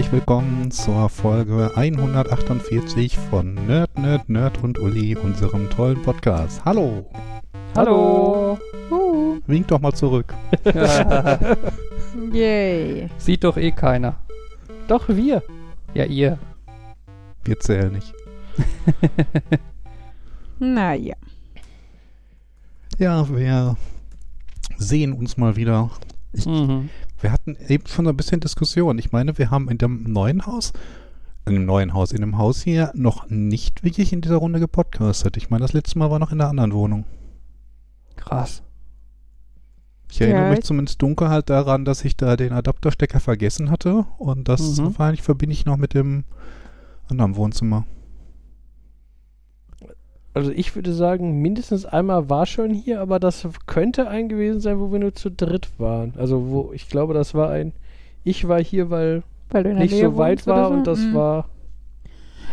Hallo herzlich willkommen zur Folge 148 von Nerd, Nerd, Nerd und Uli, unserem tollen Podcast. Hallo! Hallo! Uh. Wink doch mal zurück. Yay. Sieht doch eh keiner. Doch, wir. Ja, ihr. Wir zählen nicht. Naja. Ja, wir sehen uns mal wieder. Ich, Mhm. Wir hatten eben schon ein bisschen Diskussion. Ich meine, wir haben in dem neuen Haus, in dem neuen Haus, in dem Haus hier noch nicht wirklich in dieser Runde gepodcastet. Ich meine, das letzte Mal war noch in der anderen Wohnung. Krass. Ich erinnere Ja, mich ich- zumindest dunkel halt daran, dass ich da den Adapterstecker vergessen hatte und das Mhm. wahrscheinlich verbinde ich noch mit dem anderen Wohnzimmer. Also ich würde sagen, mindestens einmal war schon hier, aber das könnte ein gewesen sein, wo wir nur zu dritt waren. Also wo ich glaube, das war ein. Ich war hier, weil Weil nicht Nähe so weit war so? und das Mhm. war.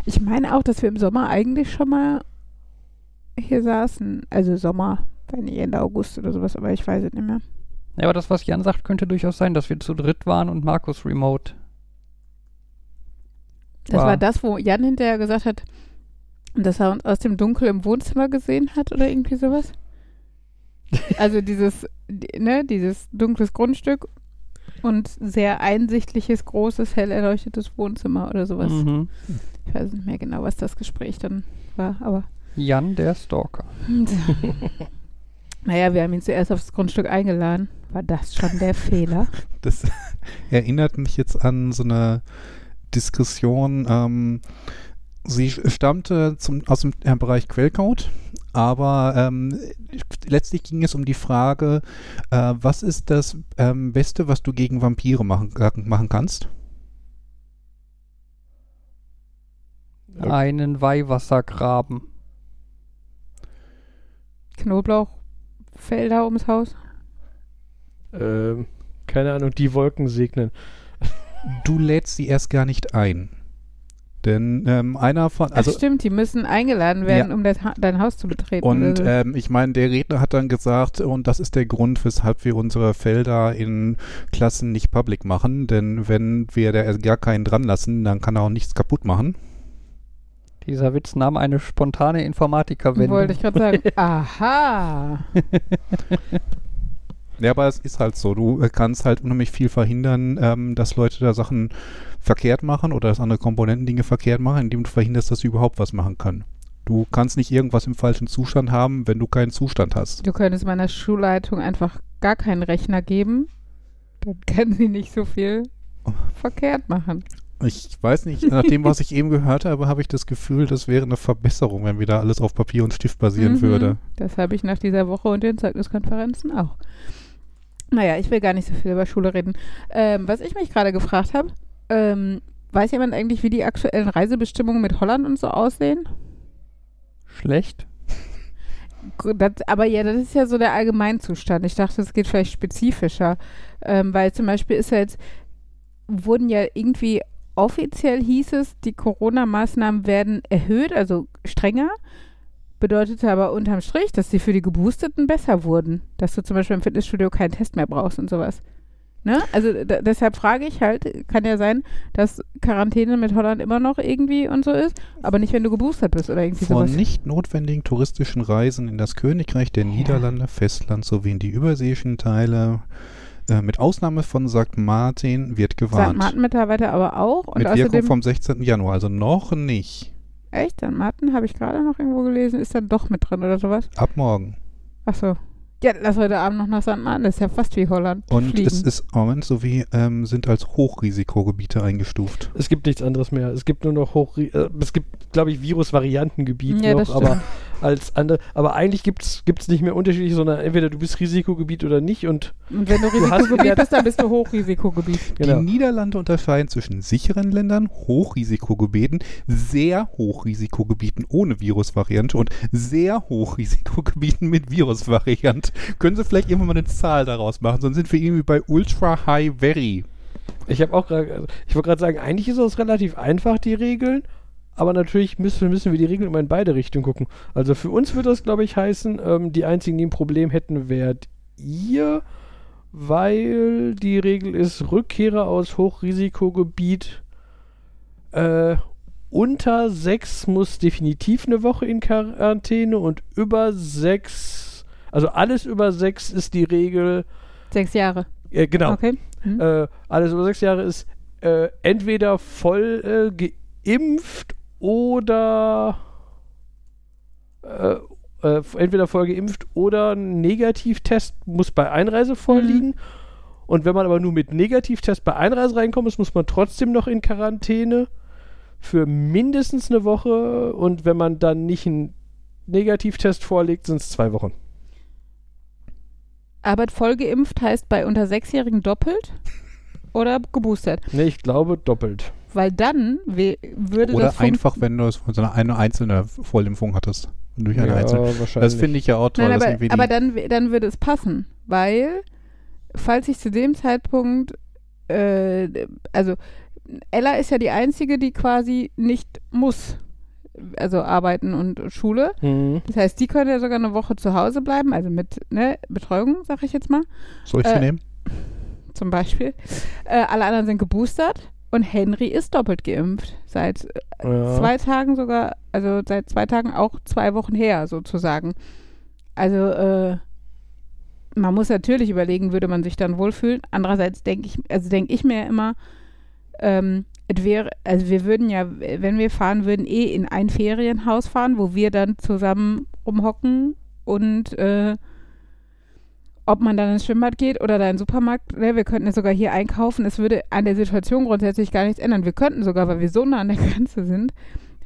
Ich meine auch, dass wir im Sommer eigentlich schon mal hier saßen. Also Sommer, wenn Ende August oder sowas, aber ich weiß es nicht mehr. Ja, aber das, was Jan sagt, könnte durchaus sein, dass wir zu dritt waren und Markus remote. Das War- war das, wo Jan hinterher gesagt hat, dass er uns aus dem Dunkel im Wohnzimmer gesehen hat oder irgendwie sowas. Also dieses, die- ne, dieses dunkles Grundstück und sehr einsichtliches, großes, hell erleuchtetes Wohnzimmer oder sowas. Mhm. Ich weiß nicht mehr genau, was das Gespräch dann war, aber Jan, der Stalker. naja, wir haben ihn zuerst aufs Grundstück eingeladen. War das schon der Fehler? Das erinnert mich jetzt an so eine Diskussion. Ähm, sie stammte zum, aus dem äh, Bereich Quellcode, aber ähm, letztlich ging es um die Frage, äh, was ist das ähm, Beste, was du gegen Vampire machen, äh, machen kannst? Einen Weihwassergraben. Knoblauchfelder ums Haus? Ähm, keine Ahnung, die Wolken segnen. Du lädst sie erst gar nicht ein. Denn ähm, einer von, Ach also stimmt, die müssen eingeladen werden, Ja. um das ha dein Haus zu betreten. Und so. ähm, ich meine, der Redner hat dann gesagt, und das ist der Grund, weshalb wir unsere Felder in Klassen nicht public machen, denn wenn wir da gar keinen dran lassen, dann kann er auch nichts kaputt machen. Dieser Witz nahm eine spontane Informatikerwendung. Wollte ich gerade sagen. Aha. Ja, aber es ist halt so, du äh, kannst halt unheimlich viel verhindern, ähm, dass Leute da Sachen verkehrt machen oder dass andere Komponenten Dinge verkehrt machen, indem du verhinderst, dass sie überhaupt was machen können. Du kannst nicht irgendwas im falschen Zustand haben, wenn du keinen Zustand hast. Du könntest meiner Schulleitung einfach gar keinen Rechner geben. Dann kann sie nicht so viel verkehrt machen. Ich weiß nicht, nach dem, was ich eben gehört habe, habe ich das Gefühl, das wäre eine Verbesserung, wenn wieder alles auf Papier und Stift basieren Mhm. würde. Das habe ich nach dieser Woche und den Zeugniskonferenzen auch. Naja, ich will gar nicht so viel über Schule reden. Ähm, was ich mich gerade gefragt habe, ähm, weiß jemand eigentlich, wie die aktuellen Reisebestimmungen mit Holland und so aussehen? Schlecht. Das, aber ja, das ist ja so der Allgemeinzustand. Ich dachte, es geht vielleicht spezifischer. Ähm, weil zum Beispiel ist ja jetzt, wurden ja irgendwie offiziell hieß es, die Corona-Maßnahmen werden erhöht, also strenger. Bedeutete aber unterm Strich, dass sie für die Geboosteten besser wurden. Dass du zum Beispiel im Fitnessstudio keinen Test mehr brauchst und sowas. Ne? Also deshalb frage ich halt, kann ja sein, dass Quarantäne mit Holland immer noch irgendwie und so ist, aber nicht, wenn du geboostert bist oder irgendwie Von sowas. nicht notwendigen touristischen Reisen in das Königreich der Ja. Niederlande, Festland sowie in die überseeischen Teile, äh, mit Ausnahme von St. Martin, wird St. gewarnt. Martin mittlerweile aber auch. Und mit Wirkung vom 16. Januar, also noch nicht. Echt, St. Martin habe ich gerade noch irgendwo gelesen, ist dann doch mit drin oder sowas. Ab morgen. Ach so. Ja, lass heute Abend noch nach St. Martin, das ist ja fast wie Holland. Und Fliegen. es ist, Moment, sowie ähm, sind als Hochrisikogebiete eingestuft. Es gibt nichts anderes mehr. Es gibt nur noch hoch. Äh, es gibt, glaube ich, Virusvariantengebiet Ja, noch, das aber. Als andere. Aber eigentlich gibt es nicht mehr unterschiedlich, sondern entweder du bist Risikogebiet oder nicht und Und wenn du Risikogebiet bist, dann bist du Hochrisikogebiet. genau. Die Niederlande unterscheiden zwischen sicheren Ländern, Hochrisikogebieten, sehr Hochrisikogebieten ohne Virusvariante und sehr Hochrisikogebieten mit Virusvariante. Können Sie vielleicht irgendwann mal eine Zahl daraus machen? Sonst sind wir irgendwie bei Ultra High Very. Ich habe auch gerade, also ich wollte gerade sagen, eigentlich ist das relativ einfach, die Regeln. Aber natürlich müssen, müssen wir die Regeln immer in beide Richtungen gucken. Also für uns würde das, glaube ich, heißen, ähm, die einzigen, die ein Problem hätten, wärt ihr, weil die Regel ist, Rückkehrer aus Hochrisikogebiet äh, unter sechs muss definitiv eine Woche in Quarantäne und über sechs, also alles über sechs ist die Regel, Sechs Jahre. äh, genau, Okay. Hm. äh, alles über sechs Jahre ist äh, entweder voll äh, geimpft oder äh, äh, entweder voll geimpft oder ein Negativtest muss bei Einreise vorliegen. Und wenn man aber nur mit Negativtest bei Einreise reinkommt, ist, muss man trotzdem noch in Quarantäne für mindestens eine Woche. Und wenn man dann nicht einen Negativtest vorlegt, sind es zwei Wochen. Aber voll geimpft heißt bei unter Sechsjährigen doppelt oder geboostert. Ne, ich glaube doppelt. Weil dann würde Oder das einfach, wenn du so eine, eine einzelne Vollimpfung hattest. Durch eine einzelne. wahrscheinlich. Das finde ich ja auch toll. Nein, aber, aber dann, dann würde es passen, weil falls ich zu dem Zeitpunkt, äh, also Ella ist ja die Einzige, die quasi nicht muss, also arbeiten und Schule. Mhm. Das heißt, die könnte ja sogar eine Woche zu Hause bleiben, also mit ne, Betreuung, sag ich jetzt mal, Soll ich sie äh, nehmen? zum Beispiel. Äh, alle anderen sind geboostert und Henry ist doppelt geimpft. Seit äh, Ja. zwei Tagen sogar, also seit zwei Tagen auch zwei Wochen her sozusagen. Also äh, man muss natürlich überlegen, würde man sich dann wohlfühlen. Andererseits denke ich, also denke ich mir immer, ähm, es wäre, also wir würden ja, wenn wir fahren würden, eh in ein Ferienhaus fahren, wo wir dann zusammen rumhocken und äh, ob man dann ins Schwimmbad geht oder da in den Supermarkt, ne, wir könnten ja sogar hier einkaufen. Es würde an der Situation grundsätzlich gar nichts ändern. Wir könnten sogar, weil wir so nah an der Grenze sind,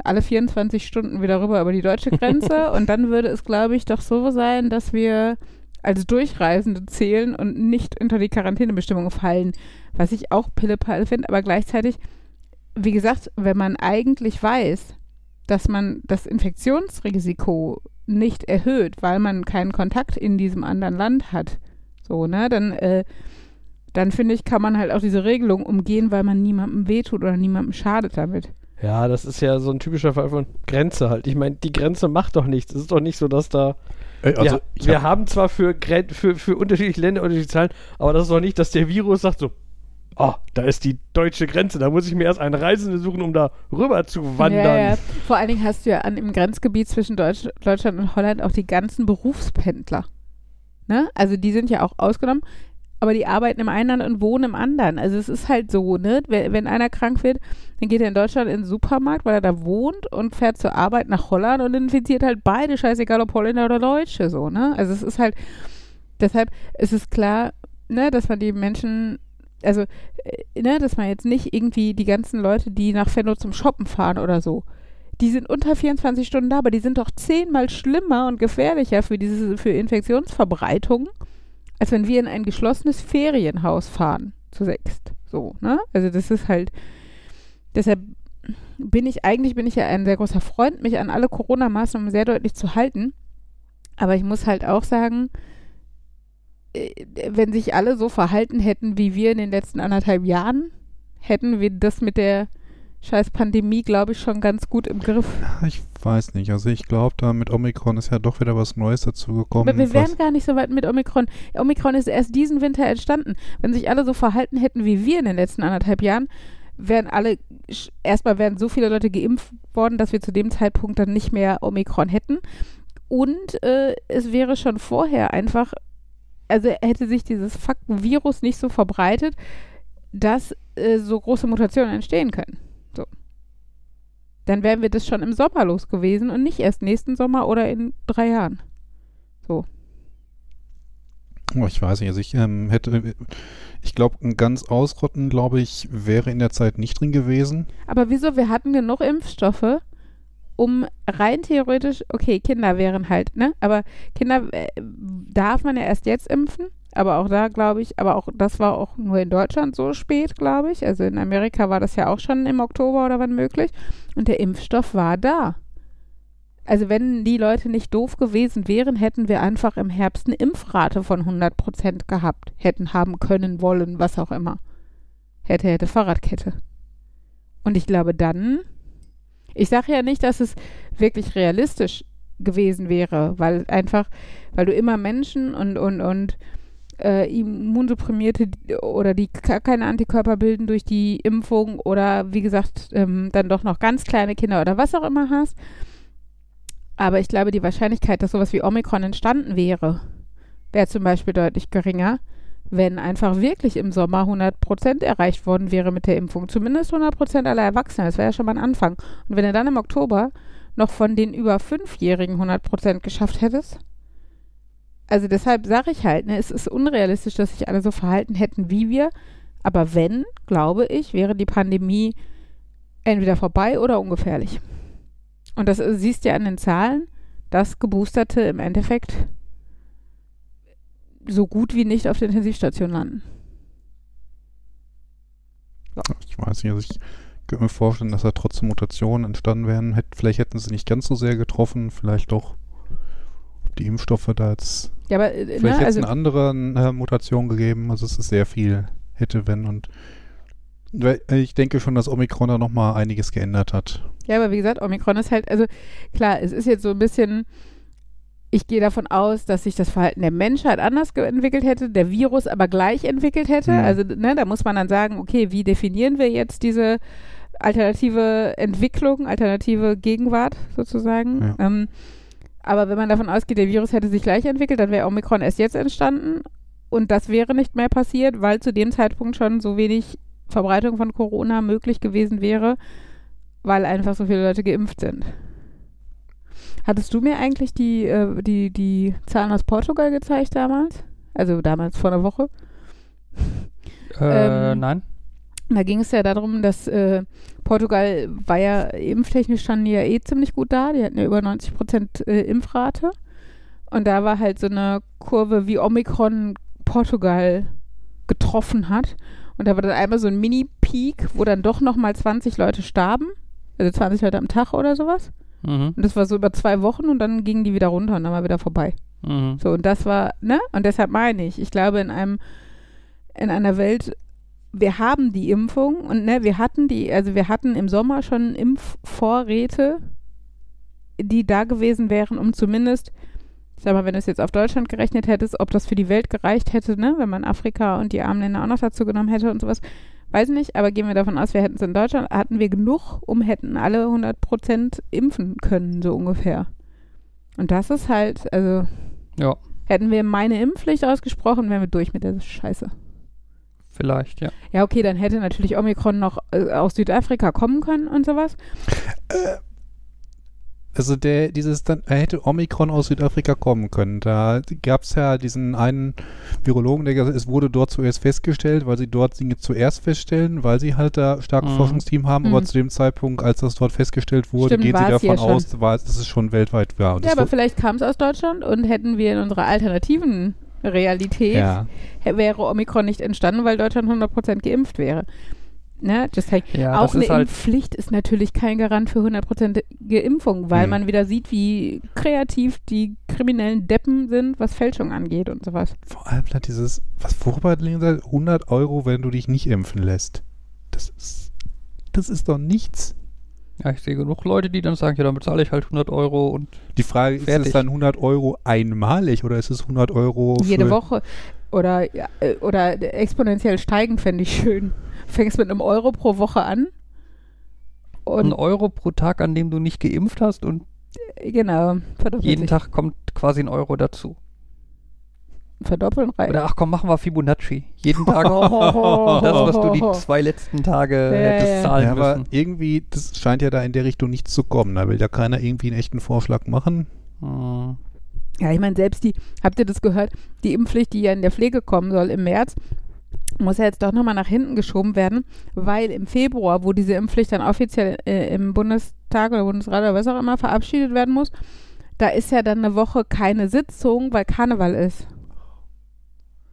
alle 24 Stunden wieder rüber über die deutsche Grenze und dann würde es, glaube ich, doch so sein, dass wir als Durchreisende zählen und nicht unter die Quarantänebestimmungen fallen, was ich auch pillepalle finde, aber gleichzeitig, wie gesagt, wenn man eigentlich weiß, dass man das Infektionsrisiko nicht erhöht, weil man keinen Kontakt in diesem anderen Land hat, so, ne, dann, äh, dann finde ich, kann man halt auch diese Regelung umgehen, weil man niemandem wehtut oder niemandem schadet damit. Ja, das ist ja so ein typischer Fall von Grenze halt. Ich meine, die Grenze macht doch nichts. Es ist doch nicht so, dass da. Äh, also, ja, wir hab- haben zwar für, für, für unterschiedliche Länder unterschiedliche Zahlen, aber das ist doch nicht, dass der Virus sagt so, oh, da ist die deutsche Grenze, da muss ich mir erst einen Reisenden suchen, um da rüber zu wandern. Ja, ja. Vor allen Dingen hast du ja an, im Grenzgebiet zwischen Deutsch, Deutschland und Holland auch die ganzen Berufspendler. Ne? Also die sind ja auch ausgenommen, aber die arbeiten im einen Land und wohnen im anderen. Also es ist halt so, ne? Wenn, wenn einer krank wird, dann geht er in Deutschland in den Supermarkt, weil er da wohnt und fährt zur Arbeit nach Holland und infiziert halt beide, scheißegal ob Holländer oder Deutsche, so, ne? Also es ist halt, deshalb ist es klar, ne, dass man die Menschen also, äh, ne, dass man jetzt nicht irgendwie die ganzen Leute, die nach Venlo zum Shoppen fahren oder so, die sind unter 24 Stunden da, aber die sind doch zehnmal schlimmer und gefährlicher für diese, für Infektionsverbreitung, als wenn wir in ein geschlossenes Ferienhaus fahren, zu sechst. So, ne? Also das ist halt, deshalb bin ich, eigentlich bin ich ja ein sehr großer Freund, mich an alle Corona-Maßnahmen sehr deutlich zu halten. Aber ich muss halt auch sagen, wenn sich alle so verhalten hätten, wie wir in den letzten anderthalb Jahren, hätten wir das mit der scheiß Pandemie, glaube ich, schon ganz gut im Griff. ich weiß nicht. Also ich glaube, da mit Omikron ist ja doch wieder was Neues dazugekommen. Aber wir wären gar nicht so weit mit Omikron. Omikron ist erst diesen Winter entstanden. Wenn sich alle so verhalten hätten wie wir in den letzten anderthalb Jahren, wären alle, erstmal wären so viele Leute geimpft worden, dass wir zu dem Zeitpunkt dann nicht mehr Omikron hätten. Und äh, es wäre schon vorher einfach, also hätte sich dieses fucking Virus nicht so verbreitet, dass äh, so große Mutationen entstehen können. So. Dann wären wir das schon im Sommer los gewesen und nicht erst nächsten Sommer oder in drei Jahren. Oh, ich weiß nicht. Also ich ähm, hätte, ich glaube, ein ganz ausrotten, glaube ich, wäre in der Zeit nicht drin gewesen. Aber wieso? Wir hatten genug Impfstoffe, um rein theoretisch, okay, Kinder wären halt, ne? Aber Kinder äh, darf man ja erst jetzt impfen. Aber auch da glaube ich, aber auch das war auch nur in Deutschland so spät, glaube ich. Also in Amerika war das ja auch schon im Oktober oder wann möglich. Und der Impfstoff war da. Also wenn die Leute nicht doof gewesen wären, hätten wir einfach im Herbst eine Impfrate von 100 Prozent gehabt. Hätten haben können, wollen, was auch immer. Hätte, hätte Fahrradkette. Und ich glaube dann, ich sage ja nicht, dass es wirklich realistisch gewesen wäre, weil einfach, weil du immer Menschen und, und, und äh, Immunsupprimierte oder die keine Antikörper bilden durch die Impfung oder wie gesagt ähm, dann doch noch ganz kleine Kinder oder was auch immer hast. Aber ich glaube, die Wahrscheinlichkeit, dass sowas wie Omikron entstanden wäre, wäre zum Beispiel deutlich geringer, wenn einfach wirklich im Sommer 100 Prozent erreicht worden wäre mit der Impfung. Zumindest 100 Prozent aller Erwachsenen. Das wäre ja schon mal ein Anfang. Und wenn du dann im Oktober noch von den über Fünfjährigen 100 Prozent geschafft hättest, also deshalb sage ich halt, ne, es ist unrealistisch, dass sich alle so verhalten hätten wie wir. Aber wenn, glaube ich, wäre die Pandemie entweder vorbei oder ungefährlich. Und das siehst du ja an den Zahlen, dass Geboosterte im Endeffekt so gut wie nicht auf der Intensivstation landen. Ich weiß nicht, also ich könnte mir vorstellen, dass da trotzdem Mutationen entstanden wären. Hätt, vielleicht hätten sie nicht ganz so sehr getroffen, vielleicht doch die Impfstoffe da jetzt. Ja, aber äh, Vielleicht ne, hätte es also, eine andere äh, Mutation gegeben. Also es ist sehr viel hätte, wenn und weil ich denke schon, dass Omikron da nochmal einiges geändert hat. ja, aber wie gesagt, Omikron ist halt, also klar, es ist jetzt so ein bisschen, ich gehe davon aus, dass sich das Verhalten der Menschheit anders entwickelt hätte, der Virus aber gleich entwickelt hätte. Mhm. Also, ne, da muss man dann sagen, okay, wie definieren wir jetzt diese alternative Entwicklung, alternative Gegenwart sozusagen? Ja. Ähm, aber wenn man davon ausgeht, der Virus hätte sich gleich entwickelt, dann wäre Omikron erst jetzt entstanden und das wäre nicht mehr passiert, weil zu dem Zeitpunkt schon so wenig Verbreitung von Corona möglich gewesen wäre, weil einfach so viele Leute geimpft sind. Hattest du mir eigentlich die, äh, die, die Zahlen aus Portugal gezeigt damals? Also damals vor einer Woche. Äh, Ähm, nein. Da ging es ja darum, dass äh, Portugal war ja impftechnisch schon ja eh ziemlich gut da. Die hatten ja über 90 Prozent äh, Impfrate. Und da war halt so eine Kurve, wie Omikron Portugal getroffen hat. Und da war dann einmal so ein Mini-Peak, wo dann doch nochmal 20 Leute starben. Also 20 Leute am Tag oder sowas. Mhm. Und das war so über zwei Wochen und dann gingen die wieder runter und dann war wieder vorbei. Mhm. So, und das war, ne? Und deshalb meine ich, ich glaube, in einem, in einer Welt, wir haben die Impfung und ne, wir hatten die, also wir hatten im Sommer schon Impfvorräte, die da gewesen wären, um zumindest, ich sag mal, wenn du es jetzt auf Deutschland gerechnet hättest, ob das für die Welt gereicht hätte, ne, wenn man Afrika und die armen Länder auch noch dazu genommen hätte und sowas. Weiß nicht, aber gehen wir davon aus, wir hätten es in Deutschland, hatten wir genug, um hätten alle 100 Prozent impfen können, so ungefähr. Und das ist halt, also Ja, Hätten wir meine Impfpflicht ausgesprochen, wären wir durch mit der Scheiße. vielleicht, ja. Ja, okay, dann hätte natürlich Omikron noch äh, aus Südafrika kommen können und sowas. Also der, dieses, dann hätte Omikron aus Südafrika kommen können. Da gab es ja diesen einen Virologen, der gesagt hat, es wurde dort zuerst festgestellt, weil sie dort Dinge zuerst feststellen, weil sie halt da starkes Mhm. Forschungsteam haben, Mhm. aber zu dem Zeitpunkt, als das dort festgestellt wurde, Stimmt, gehen sie davon aus, war, dass es schon weltweit war. Und Ja, aber vielleicht kam es aus Deutschland und hätten wir in unserer alternativen Realität, ja. wäre Omikron nicht entstanden, weil Deutschland 100% geimpft wäre. Ne? Just saying. Ja, Auch das eine ist halt, Impfpflicht ist natürlich kein Garant für 100%ige Impfung, weil Mhm. man wieder sieht, wie kreativ die kriminellen Deppen sind, was Fälschung angeht und sowas. Vor allem hat dieses, was worüber soll, 100 Euro, wenn du dich nicht impfen lässt. Das ist, das ist doch nichts. ja, ich sehe genug Leute, die dann sagen, ja, dann bezahle ich halt 100 Euro und Die Frage ist, ist Fertig. es dann 100 Euro einmalig oder ist es 100 Euro Jede Woche. Oder, ja, äh, oder exponentiell steigen fände ich schön. Fängst mit einem Euro pro Woche an. ein Und Euro pro Tag, an dem du nicht geimpft hast und genau, jeden sich. Tag kommt quasi ein Euro dazu. Verdoppeln reicht. Oder ach komm, machen wir Fibonacci. Jeden Tag das, was du die zwei letzten Tage Ja, hättest ja. zahlen Ja, aber müssen. irgendwie, das scheint ja da in der Richtung nichts zu kommen. Da will ja keiner irgendwie einen echten Vorschlag machen. Hm. Ja, ich meine, selbst die, habt ihr das gehört? Die Impfpflicht, die ja in der Pflege kommen soll im März, muss ja jetzt doch nochmal nach hinten geschoben werden, weil im Februar, wo diese Impfpflicht dann offiziell äh, im Bundestag oder Bundesrat oder was auch immer verabschiedet werden muss, da ist ja dann eine Woche keine Sitzung, weil Karneval ist.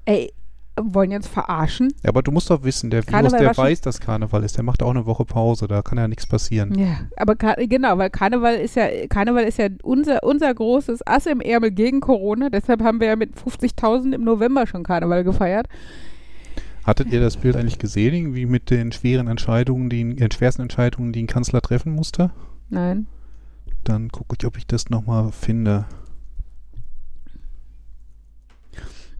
Ey, wollen jetzt verarschen? Ja, aber du musst doch wissen, der Virus, Karneval der war schon- weiß, dass Karneval ist, der macht auch eine Woche Pause, da kann ja nichts passieren. Ja, aber genau, weil Karneval ist ja Karneval ist ja unser unser großes Ass im Ärmel gegen Corona. Deshalb haben wir ja mit 50.000 im November schon Karneval gefeiert. Hattet ihr das Bild eigentlich gesehen, irgendwie mit den schweren Entscheidungen, die, den schwersten Entscheidungen, die ein Kanzler treffen musste? Nein. Dann gucke ich, ob ich das nochmal finde.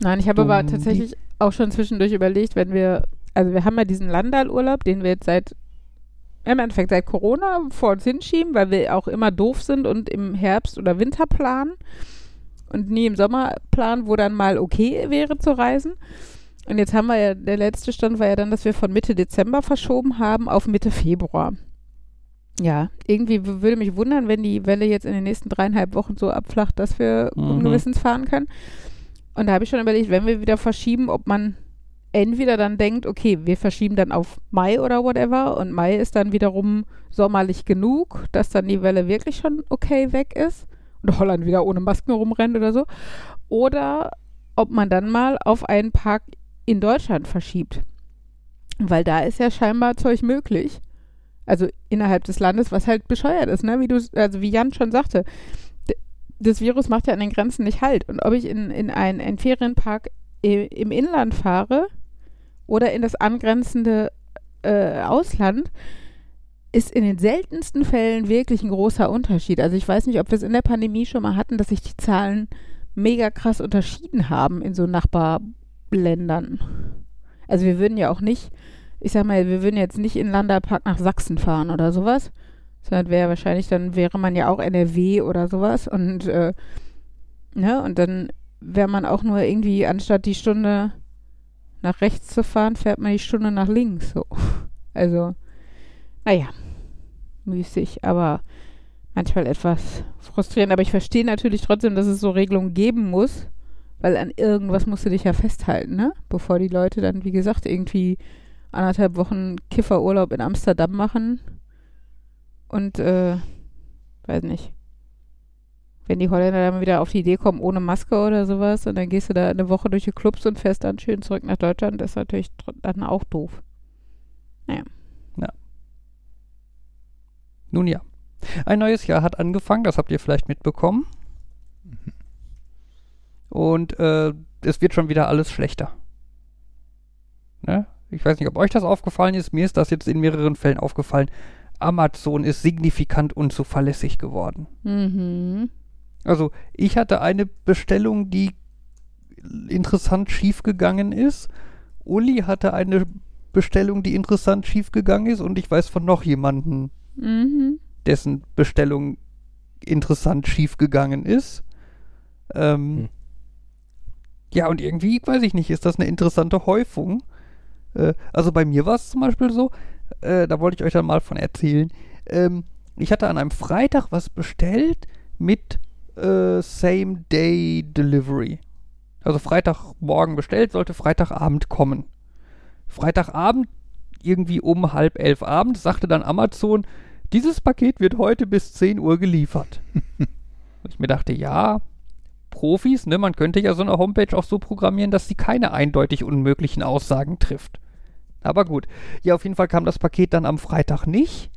Nein, ich habe aber tatsächlich auch schon zwischendurch überlegt, wenn wir, also wir haben ja diesen Landalurlaub, den wir jetzt seit, im Endeffekt seit Corona vor uns hinschieben, weil wir auch immer doof sind und im Herbst oder Winter planen und nie im Sommer planen, wo dann mal okay wäre zu reisen. Und jetzt haben wir ja, der letzte Stand war ja dann, dass wir von Mitte Dezember verschoben haben auf Mitte Februar. Ja, irgendwie würde mich wundern, wenn die Welle jetzt in den nächsten dreieinhalb Wochen so abflacht, dass wir Mhm. ungewissens fahren können. Und da habe ich schon überlegt, wenn wir wieder verschieben, ob man entweder dann denkt, okay, wir verschieben dann auf Mai oder whatever und Mai ist dann wiederum sommerlich genug, dass dann die Welle wirklich schon okay weg ist und Holland wieder ohne Masken rumrennt oder so. Oder ob man dann mal auf einen Park in Deutschland verschiebt. Weil da ist ja scheinbar Zeug möglich. Also innerhalb des Landes, was halt bescheuert ist, ne? Wie du, also wie Jan schon sagte, das Virus macht ja an den Grenzen nicht halt. Und ob ich in, in einen, einen Ferienpark im Inland fahre oder in das angrenzende äh, Ausland, ist in den seltensten Fällen wirklich ein großer Unterschied. Also ich weiß nicht, ob wir es in der Pandemie schon mal hatten, dass sich die Zahlen mega krass unterschieden haben in so Nachbarländern. Also wir würden ja auch nicht, ich sag mal, wir würden jetzt nicht in Landerpark nach Sachsen fahren oder sowas, sondern wäre wahrscheinlich, dann wäre man ja auch NRW oder sowas und äh, ne, und dann wäre man auch nur irgendwie, anstatt die Stunde nach rechts zu fahren, fährt man die Stunde nach links so. Also, naja, müßig, aber manchmal etwas frustrierend. Aber ich verstehe natürlich trotzdem, dass es so Regelungen geben muss, weil an irgendwas musst du dich ja festhalten, ne? Bevor die Leute dann, wie gesagt, irgendwie anderthalb Wochen Kifferurlaub in Amsterdam machen und, äh, weiß nicht. Wenn die Holländer dann wieder auf die Idee kommen, ohne Maske oder sowas, und dann gehst du da eine Woche durch die Clubs und fährst dann schön zurück nach Deutschland, das ist natürlich dann auch doof. Nun ja. Ein neues Jahr hat angefangen, das habt ihr vielleicht mitbekommen. Und äh, es wird schon wieder alles schlechter. Ne? Ich weiß nicht, ob euch das aufgefallen ist. Mir ist das jetzt in mehreren Fällen aufgefallen. Amazon ist signifikant unzuverlässig geworden. Mhm. Also ich hatte eine Bestellung, die interessant schiefgegangen ist. Uli hatte eine Bestellung, die interessant schiefgegangen ist. Und ich weiß von noch jemanden, Mhm. dessen Bestellung interessant schiefgegangen ist. Ähm, Hm. Ja, und irgendwie, weiß ich nicht, ist das eine interessante Häufung. Äh, also bei mir war es zum Beispiel so, äh, da wollte ich euch dann mal von erzählen. Ähm, ich hatte an einem Freitag was bestellt mit äh, Same-Day-Delivery. Also Freitagmorgen bestellt, sollte Freitagabend kommen. Freitagabend, irgendwie um halb elf abends, sagte dann Amazon, dieses Paket wird heute bis 10 Uhr geliefert. Und ich mir dachte, ja, Profis, ne, man könnte ja so eine Homepage auch so programmieren, dass sie keine eindeutig unmöglichen Aussagen trifft. Aber gut. Ja, auf jeden Fall kam das Paket dann am Freitag nicht.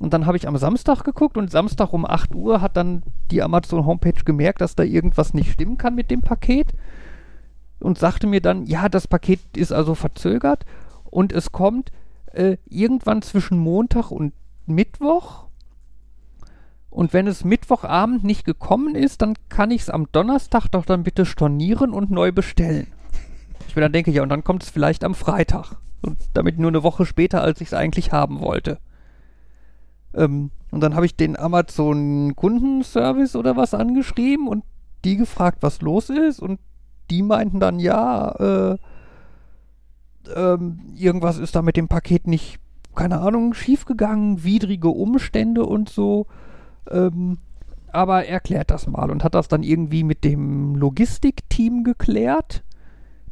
Und dann habe ich am Samstag geguckt und Samstag um 8 Uhr hat dann die Amazon Homepage gemerkt, dass da irgendwas nicht stimmen kann mit dem Paket und sagte mir dann, ja, das Paket ist also verzögert und es kommt äh, irgendwann zwischen Montag und Mittwoch. Und wenn es Mittwochabend nicht gekommen ist, dann kann ich es am Donnerstag doch dann bitte stornieren und neu bestellen. Ich mir dann denke, ja, und dann kommt es vielleicht am Freitag. Und damit nur eine Woche später, als ich es eigentlich haben wollte. Ähm, und dann habe ich den Amazon Kundenservice oder was angeschrieben und die gefragt, was los ist. Und die meinten dann, ja, äh, ähm, irgendwas ist da mit dem Paket nicht, keine Ahnung, schiefgegangen, widrige Umstände und so. Ähm, aber er klärt das mal und hat das dann irgendwie mit dem Logistikteam geklärt,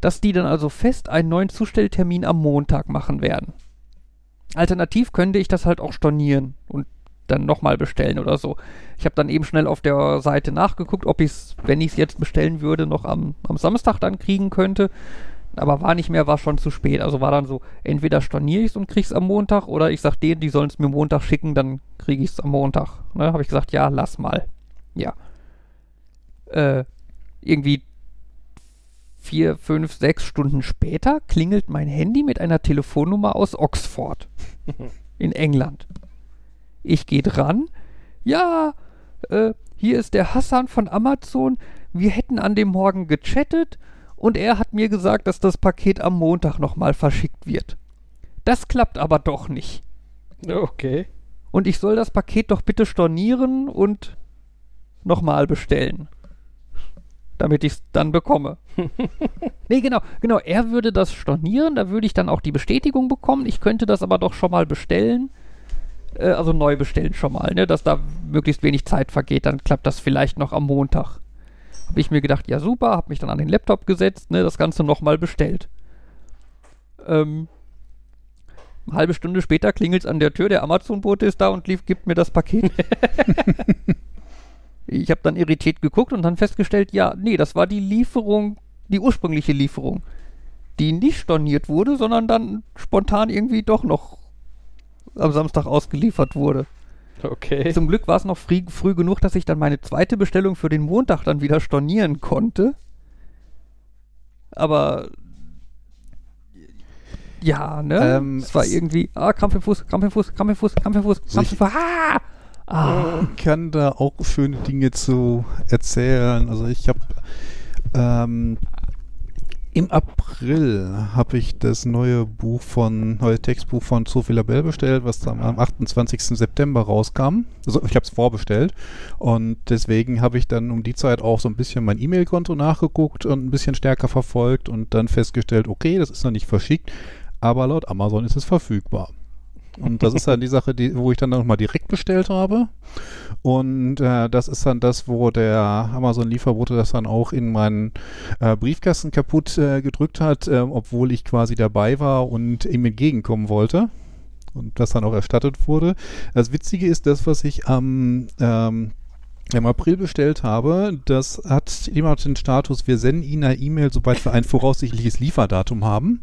dass die dann also fest einen neuen Zustelltermin am Montag machen werden. Alternativ könnte ich das halt auch stornieren und dann nochmal bestellen oder so. Ich habe dann eben schnell auf der Seite nachgeguckt, ob ich es, wenn ich es jetzt bestellen würde, noch am, am Samstag dann kriegen könnte. Aber war nicht mehr, war schon zu spät. Also war dann so, entweder storniere ich es und krieg's am Montag oder ich sag denen, die sollen es mir Montag schicken, dann kriege ich es am Montag. Ne, habe ich gesagt, ja, lass mal. Ja. Äh, irgendwie vier, fünf, sechs Stunden später klingelt mein Handy mit einer Telefonnummer aus Oxford in England. Ich gehe dran. Ja, äh, hier ist der Hassan von Amazon. Wir hätten an dem Morgen gechattet Und er hat mir gesagt, dass das Paket am Montag nochmal verschickt wird. Das klappt aber doch nicht. Okay. Und ich soll das Paket doch bitte stornieren und nochmal bestellen. Damit ich es dann bekomme. nee, genau, genau. Er würde das stornieren, da würde ich dann auch die Bestätigung bekommen. Ich könnte das aber doch schon mal bestellen. Äh, also neu bestellen schon mal, ne? Dass da möglichst wenig Zeit vergeht. Dann klappt das vielleicht noch am Montag. Habe ich mir gedacht, ja super, habe mich dann an den Laptop gesetzt, ne? Das Ganze nochmal bestellt. Ähm, eine halbe Stunde später klingelt es an der Tür, der Amazon-Bote ist da und lief, gibt mir das Paket. ich habe dann irritiert geguckt und dann festgestellt, ja, nee, das war die Lieferung, die ursprüngliche Lieferung, die nicht storniert wurde, sondern dann spontan irgendwie doch noch am Samstag ausgeliefert wurde. Okay. Zum Glück war es noch früh, früh genug, dass ich dann meine zweite Bestellung für den Montag dann wieder stornieren konnte. Aber ja, ne? Ähm, es war es- irgendwie, ah, Krampf im Fuß, Krampf im Fuß, Krampf im Fuß, Krampf im Fuß, Krampf im Fuß, ah! ah. Ich kann da auch schöne Dinge zu erzählen. Also ich habe ähm, im April habe ich das neue Buch von, neue Textbuch von Sophie Labelle bestellt, was dann am 28. September rauskam. Also ich habe es vorbestellt und deswegen habe ich dann um die Zeit auch so ein bisschen mein E-Mail-Konto nachgeguckt und ein bisschen stärker verfolgt und dann festgestellt, okay, das ist noch nicht verschickt, aber laut Amazon ist es verfügbar. Und das ist dann die Sache, die, wo ich dann nochmal direkt bestellt habe. Und äh, das ist dann das, wo der Amazon-Lieferbote das dann auch in meinen äh, Briefkasten kaputt äh, gedrückt hat, äh, obwohl ich quasi dabei war und ihm entgegenkommen wollte. Und das dann auch erstattet wurde. Das Witzige ist, das, was ich am ähm, im April bestellt habe, das hat immer den Status, wir senden Ihnen eine E-Mail, sobald wir ein voraussichtliches Lieferdatum haben.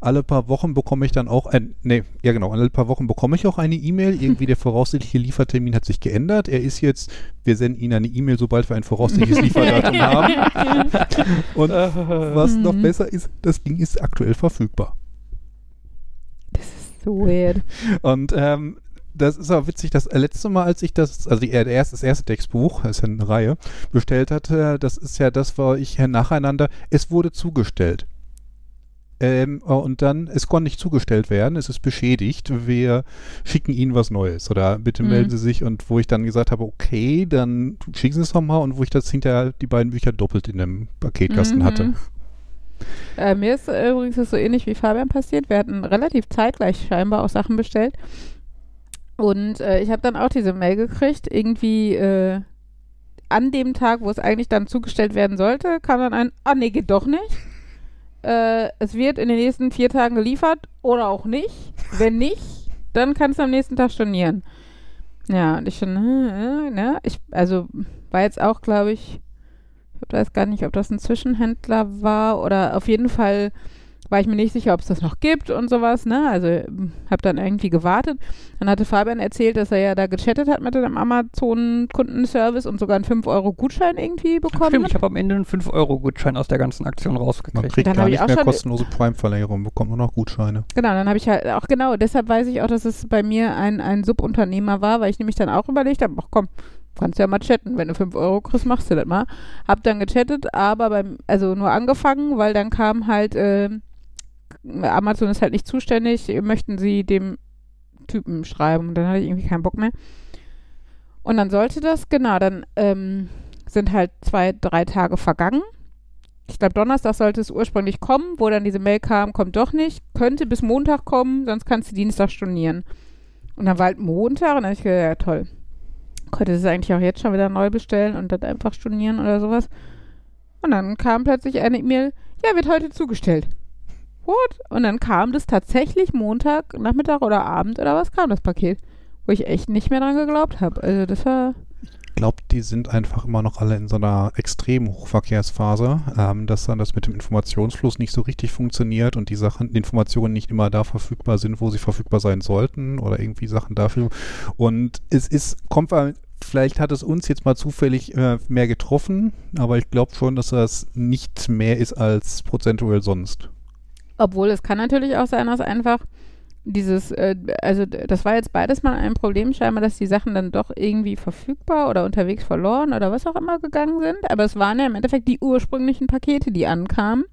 Alle paar Wochen bekomme ich dann auch ein, nee, ja genau, alle paar Wochen bekomme ich auch eine E-Mail. Irgendwie der voraussichtliche Liefertermin hat sich geändert. Er ist jetzt, wir senden Ihnen eine E-Mail, sobald wir ein voraussichtliches Lieferdatum haben. Und was noch Mhm. besser ist, das Ding ist aktuell verfügbar. Das ist so weird. Und ähm, das ist aber witzig, das letzte Mal, als ich das, also die, erste, das erste Textbuch, das ist ja eine Reihe, bestellt hatte, das ist ja das, war ich nacheinander, es wurde zugestellt. Ähm, und dann, es konnte nicht zugestellt werden, es ist beschädigt, wir schicken Ihnen was Neues oder bitte Mhm. melden Sie sich und wo ich dann gesagt habe, okay, dann schicken Sie es nochmal und wo ich das hinterher die beiden Bücher doppelt in dem Paketkasten Mhm. hatte. Äh, mir ist äh, übrigens das so ähnlich wie Fabian passiert. Wir hatten relativ zeitgleich scheinbar auch Sachen bestellt. Und äh, ich habe dann auch diese Mail gekriegt, irgendwie äh, an dem Tag, wo es eigentlich dann zugestellt werden sollte, kam dann ein, ah nee, geht doch nicht. Äh, es wird in den nächsten vier Tagen geliefert oder auch nicht. Wenn nicht, dann kannst du am nächsten Tag stornieren. Ja, und ich schon, äh, ne? Ich, also war jetzt auch, glaube ich, ich weiß gar nicht, ob das ein Zwischenhändler war oder auf jeden Fall war ich mir nicht sicher, ob es das noch gibt und sowas, ne? Also habe dann irgendwie gewartet. Dann hatte Fabian erzählt, dass er ja da gechattet hat mit dem Amazon-Kundenservice und sogar einen 5-Euro-Gutschein irgendwie bekommen Stimmt, ich hat. habe am Ende einen 5-Euro-Gutschein aus der ganzen Aktion Man rausgekriegt. kriegt Dann gar ich nicht auch mehr kostenlose Prime-Verlängerung, bekommt nur noch Gutscheine. Genau, dann habe ich halt auch genau, deshalb weiß ich auch, dass es bei mir ein, ein Subunternehmer war, weil ich nämlich dann auch überlegt habe, ach komm, kannst ja mal chatten, wenn du 5 Euro kriegst, machst du das mal. Hab dann gechattet, aber beim, also nur angefangen, weil dann kam halt, ähm, Amazon ist halt nicht zuständig, möchten sie dem Typen schreiben und dann hatte ich irgendwie keinen Bock mehr. Und dann sollte das, genau, dann ähm, sind halt zwei, drei Tage vergangen. Ich glaube, Donnerstag sollte es ursprünglich kommen, wo dann diese Mail kam, kommt doch nicht, könnte bis Montag kommen, sonst kannst du Dienstag stornieren. Und dann war halt Montag und dann habe ich gedacht, ja toll. Könnte es eigentlich auch jetzt schon wieder neu bestellen und dann einfach stornieren oder sowas. Und dann kam plötzlich eine E-Mail, ja, wird heute zugestellt. What? Und dann kam das tatsächlich Montag, Nachmittag oder Abend oder was kam das Paket. Wo ich echt nicht mehr dran geglaubt habe. Also das war. glaube, die sind einfach immer noch alle in so einer extremen Hochverkehrsphase, ähm, dass dann das mit dem Informationsfluss nicht so richtig funktioniert und die Sachen, die Informationen nicht immer da verfügbar sind, wo sie verfügbar sein sollten oder irgendwie Sachen dafür. Und es ist, kommt, vielleicht hat es uns jetzt mal zufällig äh, mehr getroffen, aber ich glaube schon, dass das nicht mehr ist als prozentuell sonst. Obwohl es kann natürlich auch sein, dass einfach dieses, äh, also das war jetzt beides mal ein Problem scheinbar, dass die Sachen dann doch irgendwie verfügbar oder unterwegs verloren oder was auch immer gegangen sind. Aber es waren ja im Endeffekt die ursprünglichen Pakete, die ankamen.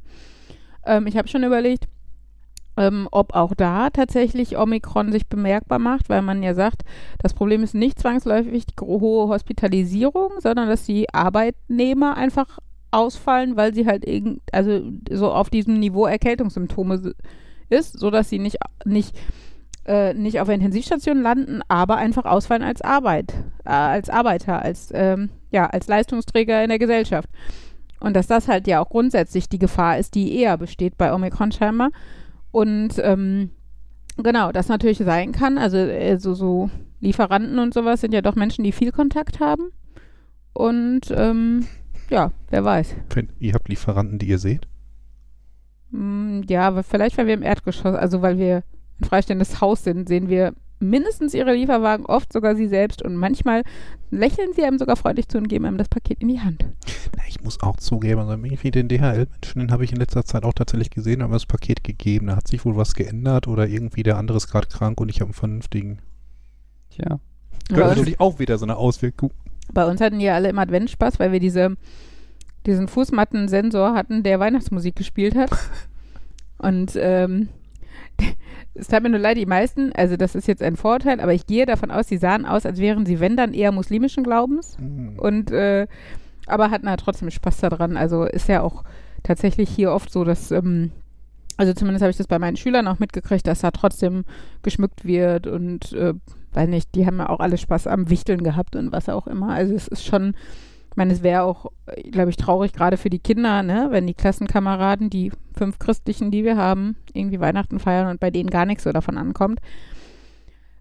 Ähm, ich habe schon überlegt, ähm, ob auch da tatsächlich Omikron sich bemerkbar macht, weil man ja sagt, das Problem ist nicht zwangsläufig die hohe Hospitalisierung, sondern dass die Arbeitnehmer einfach ausfallen, weil sie halt irgend, also so auf diesem Niveau Erkältungssymptome ist, sodass sie nicht, nicht, äh, nicht auf der Intensivstation landen, aber einfach ausfallen als Arbeit, äh, als Arbeiter, als, ähm, ja, als Leistungsträger in der Gesellschaft. Und dass das halt ja auch grundsätzlich die Gefahr ist, die eher besteht bei Omikron scheinbar. Und ähm, genau, das natürlich sein kann. Also äh, so, so Lieferanten und sowas sind ja doch Menschen, die viel Kontakt haben. Und ähm, ja, wer weiß. Wenn, ihr habt Lieferanten, die ihr seht? Hm, ja, aber vielleicht, weil wir im Erdgeschoss, also weil wir ein freistehendes Haus sind, sehen wir mindestens ihre Lieferwagen, oft sogar sie selbst. Und manchmal lächeln sie einem sogar freundlich zu und geben einem das Paket in die Hand. Na, ich muss auch zugeben, also irgendwie den DHL-Menschen, den habe ich in letzter Zeit auch tatsächlich gesehen, haben das Paket gegeben. Da hat sich wohl was geändert oder irgendwie der andere ist gerade krank und ich habe einen vernünftigen. Tja. Könnte uns, natürlich auch wieder so eine Auswirkung. Bei uns hatten die ja alle im Advent Spaß, weil wir diese, diesen Fußmatten-Sensor hatten, der Weihnachtsmusik gespielt hat. Und ähm, es tat mir nur leid, die meisten, also das ist jetzt ein Vorteil, aber ich gehe davon aus, sie sahen aus, als wären sie, wenn dann, eher muslimischen Glaubens. Hm. Und äh, aber hatten halt trotzdem Spaß daran. Also ist ja auch tatsächlich hier oft so, dass, ähm, also zumindest habe ich das bei meinen Schülern auch mitgekriegt, dass da trotzdem geschmückt wird und äh, weiß nicht, die haben ja auch alle Spaß am Wichteln gehabt und was auch immer. Also es ist schon, ich meine, es wäre auch, glaube ich, traurig, gerade für die Kinder, ne, wenn die Klassenkameraden, die fünf Christlichen, die wir haben, irgendwie Weihnachten feiern und bei denen gar nichts so davon ankommt.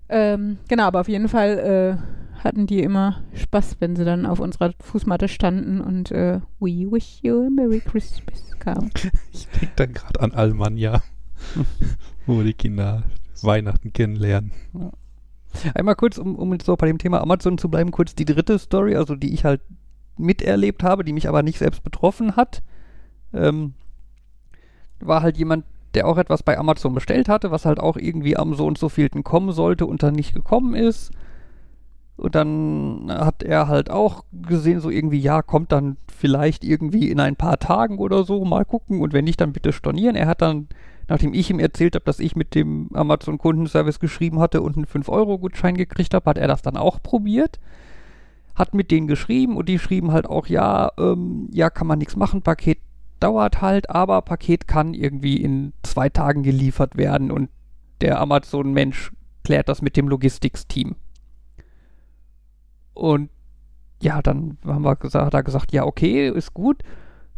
Ähm, genau, aber auf jeden Fall äh, hatten die immer Spaß, wenn sie dann auf unserer Fußmatte standen und äh, We wish you a Merry Christmas kam. Ich denke dann gerade an Almania, wo die Kinder Weihnachten kennenlernen. Einmal kurz, um, um so bei dem Thema Amazon zu bleiben, kurz die dritte Story, also die ich halt miterlebt habe, die mich aber nicht selbst betroffen hat. Ähm, war halt jemand, der auch etwas bei Amazon bestellt hatte, was halt auch irgendwie am so und so vielten kommen sollte und dann nicht gekommen ist. Und dann hat er halt auch gesehen, so irgendwie, ja, kommt dann vielleicht irgendwie in ein paar Tagen oder so, mal gucken und wenn nicht, dann bitte stornieren. Er hat dann, nachdem ich ihm erzählt habe, dass ich mit dem Amazon-Kundenservice geschrieben hatte und einen 5-Euro-Gutschein gekriegt habe, hat er das dann auch probiert. Hat mit denen geschrieben und die schrieben halt auch, ja, ähm, ja, kann man nichts machen, Paket dauert halt, aber Paket kann irgendwie in zwei Tagen geliefert werden und der Amazon-Mensch klärt das mit dem Logistiksteam. Und ja, dann haben wir gesagt, er gesagt, ja, okay, ist gut.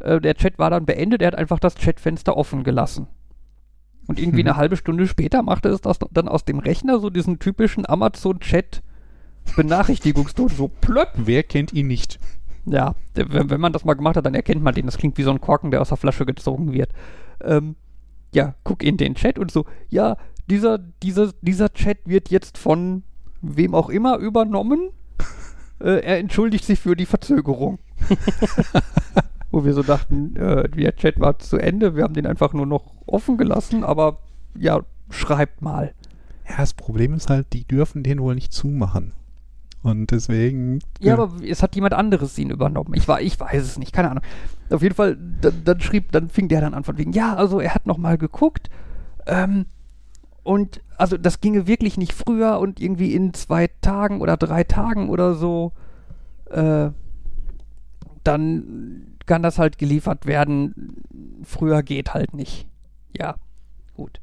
Äh, der Chat war dann beendet, er hat einfach das Chatfenster offen gelassen. Und irgendwie Mhm. eine halbe Stunde später machte es das dann aus dem Rechner so diesen typischen Amazon-Chat Benachrichtigungston, so plöpp. Wer kennt ihn nicht? Ja, wenn, wenn man das mal gemacht hat, dann erkennt man den. Das klingt wie so ein Korken, der aus der Flasche gezogen wird. Ähm, ja, guck in den Chat und so, ja, dieser, dieser, dieser Chat wird jetzt von wem auch immer übernommen. Äh, er entschuldigt sich für die Verzögerung. Wo wir so dachten, äh, der Chat war zu Ende, wir haben den einfach nur noch offen gelassen, aber ja, schreibt mal. Ja, das Problem ist halt, die dürfen den wohl nicht zumachen. Und deswegen. Ja, aber es hat jemand anderes ihn übernommen. Ich, war, ich weiß es nicht, keine Ahnung. Auf jeden Fall, dann, dann schrieb, dann fing der dann an von wegen, ja, also er hat nochmal geguckt, ähm, und also das ginge wirklich nicht früher und irgendwie in zwei Tagen oder drei Tagen oder so, äh, dann kann das halt geliefert werden. Früher geht halt nicht. Ja, gut.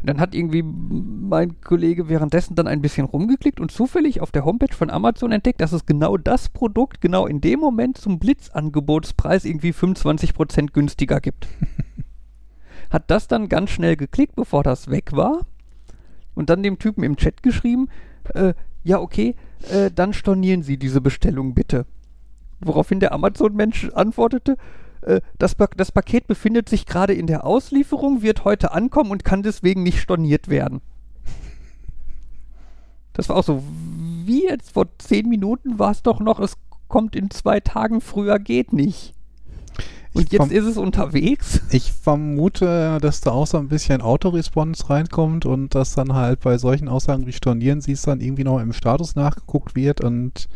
Und dann hat irgendwie mein Kollege währenddessen dann ein bisschen rumgeklickt und zufällig auf der Homepage von Amazon entdeckt, dass es genau das Produkt genau in dem Moment zum Blitzangebotspreis irgendwie 25% günstiger gibt. hat das dann ganz schnell geklickt, bevor das weg war und dann dem Typen im Chat geschrieben, äh, ja okay, äh, dann stornieren Sie diese Bestellung bitte. Woraufhin der Amazon-Mensch antwortete, äh, das, pa das Paket befindet sich gerade in der Auslieferung, wird heute ankommen und kann deswegen nicht storniert werden. Das war auch so, wie jetzt vor zehn Minuten war es doch noch, es kommt in zwei Tagen früher geht nicht. Und Ich jetzt ist es unterwegs. Ich vermute, dass da auch so ein bisschen Autoresponse reinkommt und dass dann halt bei solchen Aussagen wie Stornieren sie es dann irgendwie noch im Status nachgeguckt wird und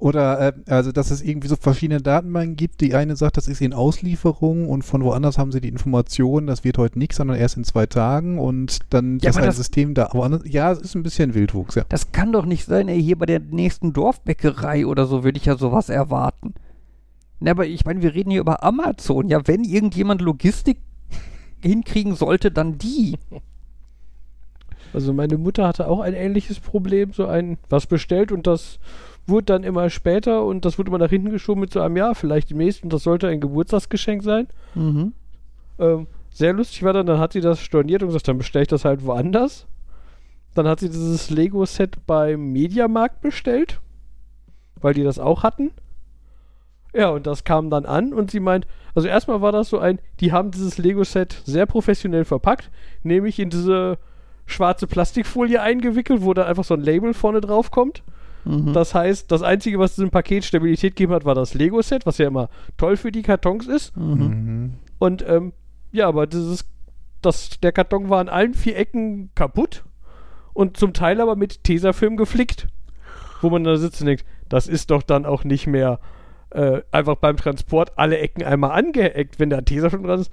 oder äh, also dass es irgendwie so verschiedene Datenbanken gibt. Die eine sagt, das ist in Auslieferung und von woanders haben sie die Information, das wird heute nichts, sondern erst in zwei Tagen und dann Ja, das ein das- System da. Aber ja, es ist ein bisschen Wildwuchs, ja. Das kann doch nicht sein, ey, hier bei der nächsten Dorfbäckerei oder so würde ich ja sowas erwarten. Na, aber ich meine, wir reden hier über Amazon. Ja, wenn irgendjemand Logistik hinkriegen sollte, dann die. Also meine Mutter hatte auch ein ähnliches Problem, so ein was bestellt und das wurde dann immer später und das wurde immer nach hinten geschoben mit so einem Jahr, vielleicht demnächst und das sollte ein Geburtstagsgeschenk sein. Mhm. Ähm, sehr lustig war dann, dann hat sie das storniert und gesagt, dann bestelle ich das halt woanders. Dann hat sie dieses Lego-Set beim Mediamarkt bestellt, weil die das auch hatten. Ja, und das kam dann an und sie meint, also erstmal war das so ein, die haben dieses Lego-Set sehr professionell verpackt, nämlich in diese schwarze Plastikfolie eingewickelt, wo dann einfach so ein Label vorne drauf kommt. Mhm. Das heißt, das Einzige, was diesem Paket Stabilität gegeben hat, war das Lego-Set, was ja immer toll für die Kartons ist. Mhm. Mhm. Und ähm, ja, aber dieses, das, der Karton war an allen vier Ecken kaputt und zum Teil aber mit Tesafilm geflickt. Wo man da sitzt und denkt, das ist doch dann auch nicht mehr äh, einfach beim Transport alle Ecken einmal angeeckt, wenn da Tesafilm dran ist.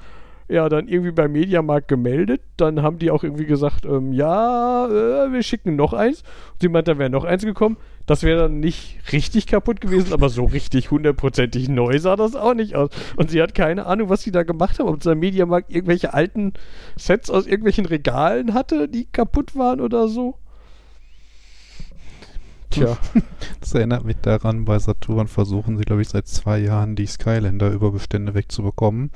Ja, dann irgendwie beim Mediamarkt gemeldet. Dann haben die auch irgendwie gesagt, ähm, ja, äh, wir schicken noch eins. Und sie meint, da wäre noch eins gekommen. Das wäre dann nicht richtig kaputt gewesen, aber so richtig hundertprozentig neu sah das auch nicht aus. Und sie hat keine Ahnung, was sie da gemacht haben. Ob der Mediamarkt irgendwelche alten Sets aus irgendwelchen Regalen hatte, die kaputt waren oder so. Tja, Das erinnert mich daran, bei Saturn versuchen sie, glaube ich, seit zwei Jahren die Skylander-Überbestände wegzubekommen.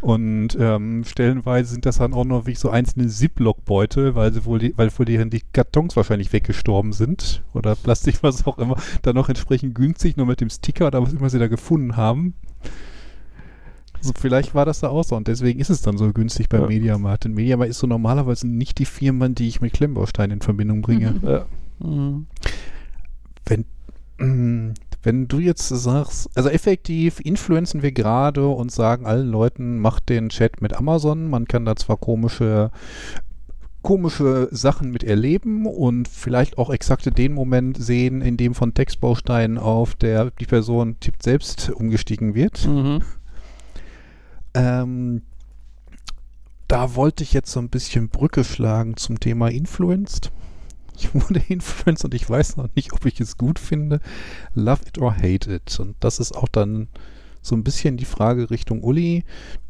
Und ähm, stellenweise sind das dann auch nur wie so einzelne Ziploc-Beutel, weil sie wohl die, weil vor deren die Kartons wahrscheinlich weggestorben sind. Oder Plastik, was auch immer. Dann noch entsprechend günstig, nur mit dem Sticker oder was immer sie da gefunden haben. Also vielleicht war das da auch so und deswegen ist es dann so günstig beim Ja. Mediamarkt. Denn Mediamarkt ist so normalerweise nicht die Firma, die ich mit Klemmbausteinen in Verbindung bringe. ja. Mhm. Wenn, mm, wenn du jetzt sagst, also effektiv influenzen wir gerade und sagen allen Leuten, macht den Chat mit Amazon. Man kann da zwar komische komische Sachen mit erleben und vielleicht auch exakte den Moment sehen, in dem von Textbausteinen auf der die Person tippt selbst umgestiegen wird. Mhm. Ähm, da wollte ich jetzt so ein bisschen Brücke schlagen zum Thema Influenced. Ich wurde influenced und ich weiß noch nicht, ob ich es gut finde. Love it or hate it. Und das ist auch dann so ein bisschen die Frage Richtung Uli.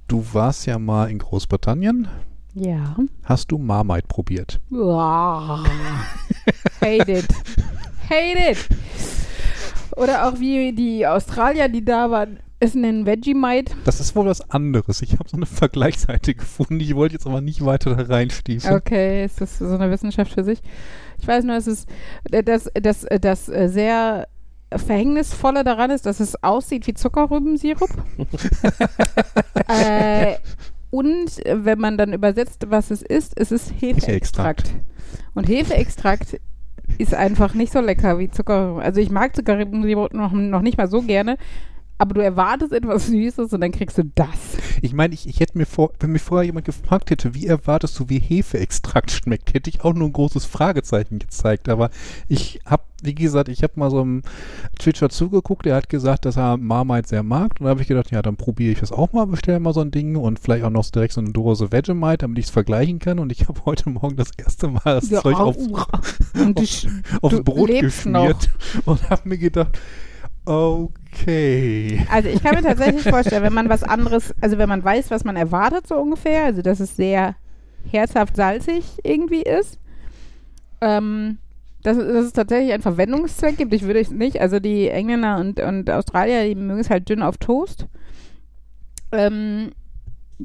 Du warst ja mal in Großbritannien. Ja. Hast du Marmite probiert? Uah. Hate it. Hate it. Oder auch wie die Australier, die da waren, es nennen Vegemite. Das ist wohl was anderes. Ich habe so eine Vergleichsseite gefunden. Ich wollte jetzt aber nicht weiter da reinstiefeln. Okay, ist das so eine Wissenschaft für sich? Ich weiß nur, es ist das, das, das äh, sehr Verhängnisvolle daran ist, dass es aussieht wie Zuckerrübensirup. äh, und äh, wenn man dann übersetzt, was es ist, es ist Hefeextrakt. Und Hefeextrakt ist einfach nicht so lecker wie Zuckerrüben. Also ich mag Zuckerrübensirup noch, noch nicht mal so gerne, aber du erwartest etwas Süßes und dann kriegst du das. Ich meine, ich, ich hätte mir vor, wenn mir vorher jemand gefragt hätte, wie erwartest du, wie Hefeextrakt schmeckt, hätte ich auch nur ein großes Fragezeichen gezeigt. Aber ich habe, wie gesagt, ich habe mal so einem Twitcher zugeguckt, der hat gesagt, dass er Marmite sehr mag. Und da habe ich gedacht, ja, dann probiere ich das auch mal, bestelle mal so ein Ding und vielleicht auch noch direkt so eine Dose Vegemite, damit ich es vergleichen kann. Und ich habe heute Morgen das erste Mal das Ja, Zeug auf, sch- aufs Brot geschmiert und habe mir gedacht, okay. Also ich kann mir tatsächlich vorstellen, wenn man was anderes, also wenn man weiß, was man erwartet so ungefähr, also dass es sehr herzhaft salzig irgendwie ist, ähm, dass, dass es tatsächlich einen Verwendungszweck gibt. Ich würde es nicht, also die Engländer und, und Australier, die mögen es halt dünn auf Toast. Ähm,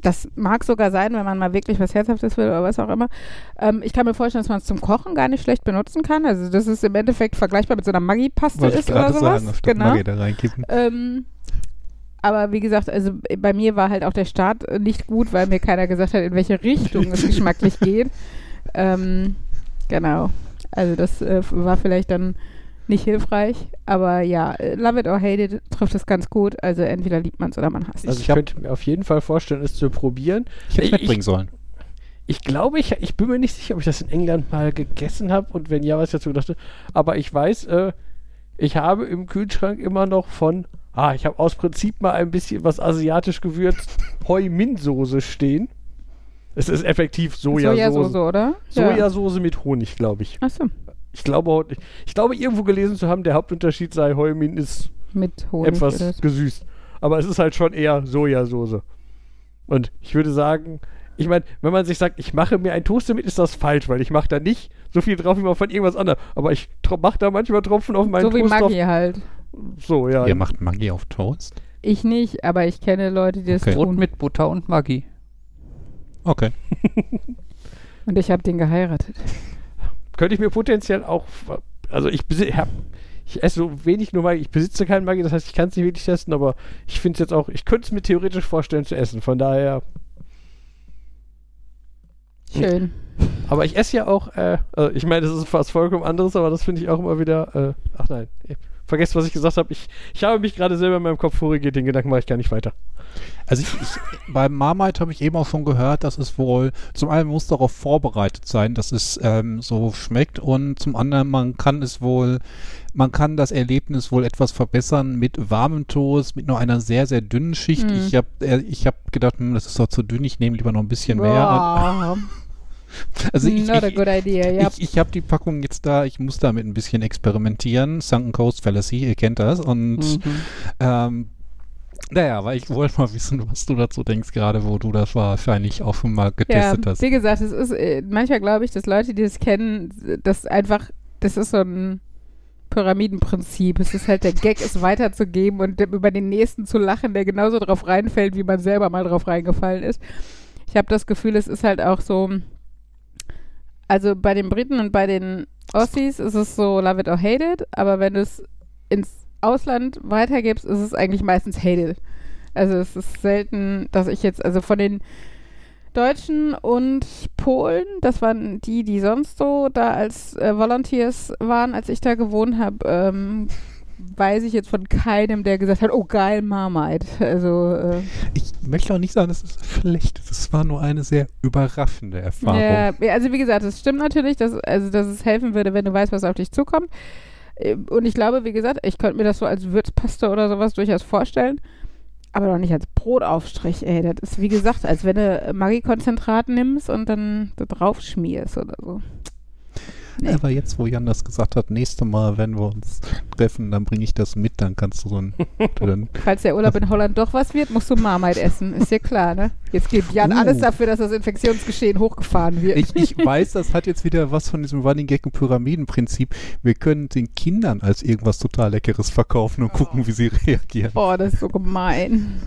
das mag sogar sein, wenn man mal wirklich was Herzhaftes will oder was auch immer. Ähm, ich kann mir vorstellen, dass man es zum Kochen gar nicht schlecht benutzen kann. Also dass es im Endeffekt vergleichbar mit so einer Maggi-Paste ist oder sowas. sagen, genau. Maggi da reinkippen. Ähm, aber wie gesagt, also bei mir war halt auch der Start nicht gut, weil mir keiner gesagt hat, in welche Richtung es geschmacklich geht. Ähm, genau. Also das äh, war vielleicht dann nicht hilfreich. Aber ja, Love It or Hate It trifft es ganz gut. Also entweder liebt man es oder man hasst es. Also Ich ich, könnte mir auf jeden Fall vorstellen, es zu probieren. Ich hätte Ich- mitbringen sollen. Ich glaube, ich, ich bin mir nicht sicher, ob ich das in England mal gegessen habe und wenn ja, was ich dazu dachte. Aber ich weiß, äh, ich habe im Kühlschrank immer noch von, ah, ich habe aus Prinzip mal ein bisschen was asiatisch gewürzt, Heu-Min-Soße stehen. Es ist effektiv Sojasauce. Sojasauce, oder? Sojasauce mit Honig, glaube ich. Achso, Ich glaube, ich glaube, irgendwo gelesen zu haben, der Hauptunterschied sei, Heumin ist mit Honig. etwas gesüßt. Aber es ist halt schon eher Sojasauce. Und ich würde sagen, ich meine, wenn man sich sagt, ich mache mir ein Toast damit, ist das falsch, weil ich mache da nicht so viel drauf wie man von irgendwas anderem. Aber ich mache da manchmal Tropfen auf meinen So wie Toast. Maggi halt. So, ja. Ihr macht Maggi auf Toast? Ich nicht, aber ich kenne Leute, die das Okay. Brot tun. mit Butter und Maggi. Okay. Und ich habe den geheiratet. Könnte ich mir potenziell auch. Also ich besi- hab, ich esse so wenig nur Maggi. Ich besitze keinen Maggi, das heißt, ich kann es nicht wirklich testen, aber ich finde es jetzt auch, ich könnte es mir theoretisch vorstellen zu essen. Von daher. Schön. Aber ich esse ja auch, äh, also ich meine, das ist fast vollkommen anderes, aber das finde ich auch immer wieder, äh, ach nein, vergesst, was ich gesagt habe. Ich, ich habe mich gerade selber in meinem Kopf korrigiert, den Gedanken mache ich gar nicht weiter. Also ich, ich, beim Marmite habe ich eben auch schon gehört, dass es wohl, zum einen muss darauf vorbereitet sein, dass es ähm, so schmeckt und zum anderen, man kann es wohl, man kann das Erlebnis wohl etwas verbessern mit warmem Toast, mit nur einer sehr, sehr dünnen Schicht. Mhm. Ich habe äh, ich hab gedacht, hm, das ist doch zu dünn, ich nehme lieber noch ein bisschen mehr. Boah, Also ich, not a good idea. Ja, ich, ich habe die Packung jetzt da, ich muss damit ein bisschen experimentieren. Sunken Coast Fallacy, ihr kennt das. Und Mhm. ähm, naja, aber ich wollte mal wissen, was du dazu denkst, gerade wo du das wahrscheinlich auch schon mal ja, getestet hast. wie gesagt, es ist, äh, manchmal glaube ich, dass Leute, die das kennen, das einfach, das ist so ein Pyramidenprinzip. Es ist halt der Gag, es weiterzugeben und über den nächsten zu lachen, der genauso drauf reinfällt, wie man selber mal drauf reingefallen ist. Ich habe das Gefühl, es ist halt auch so, also bei den Briten und bei den Aussies ist es so love it or hate it, aber wenn du es ins Ausland weitergibst, ist es eigentlich meistens hate it. Also es ist selten, dass ich jetzt, also von den Deutschen und Polen, das waren die, die sonst so da als äh, Volunteers waren, als ich da gewohnt habe, ähm, weiß ich jetzt von keinem, der gesagt hat, oh geil, Marmite. Also äh, Ich möchte auch nicht sagen, dass es schlecht ist. Es war nur eine sehr überraschende Erfahrung. Ja, also wie gesagt, es stimmt natürlich, dass, also, dass es helfen würde, wenn du weißt, was auf dich zukommt. Äh, Und ich glaube, wie gesagt, ich könnte mir das so als Würzpaste oder sowas durchaus vorstellen. Aber doch nicht als Brotaufstrich, ey. Das ist wie gesagt, als wenn du Maggi-Konzentrat nimmst und dann da drauf schmierst oder so. Nee. Aber jetzt, wo Jan das gesagt hat, nächste Mal, wenn wir uns treffen, dann bringe ich das mit, dann kannst du so ein. Falls der Urlaub in Holland doch was wird, musst du Marmite essen. Ist dir klar, ne? Jetzt gibt Jan Uh. alles dafür, dass das Infektionsgeschehen hochgefahren wird. ich, ich weiß, das hat jetzt wieder was von diesem Running Gag und Pyramidenprinzip. Wir können den Kindern als irgendwas total Leckeres verkaufen und gucken, wie sie reagieren. Oh, das ist so gemein.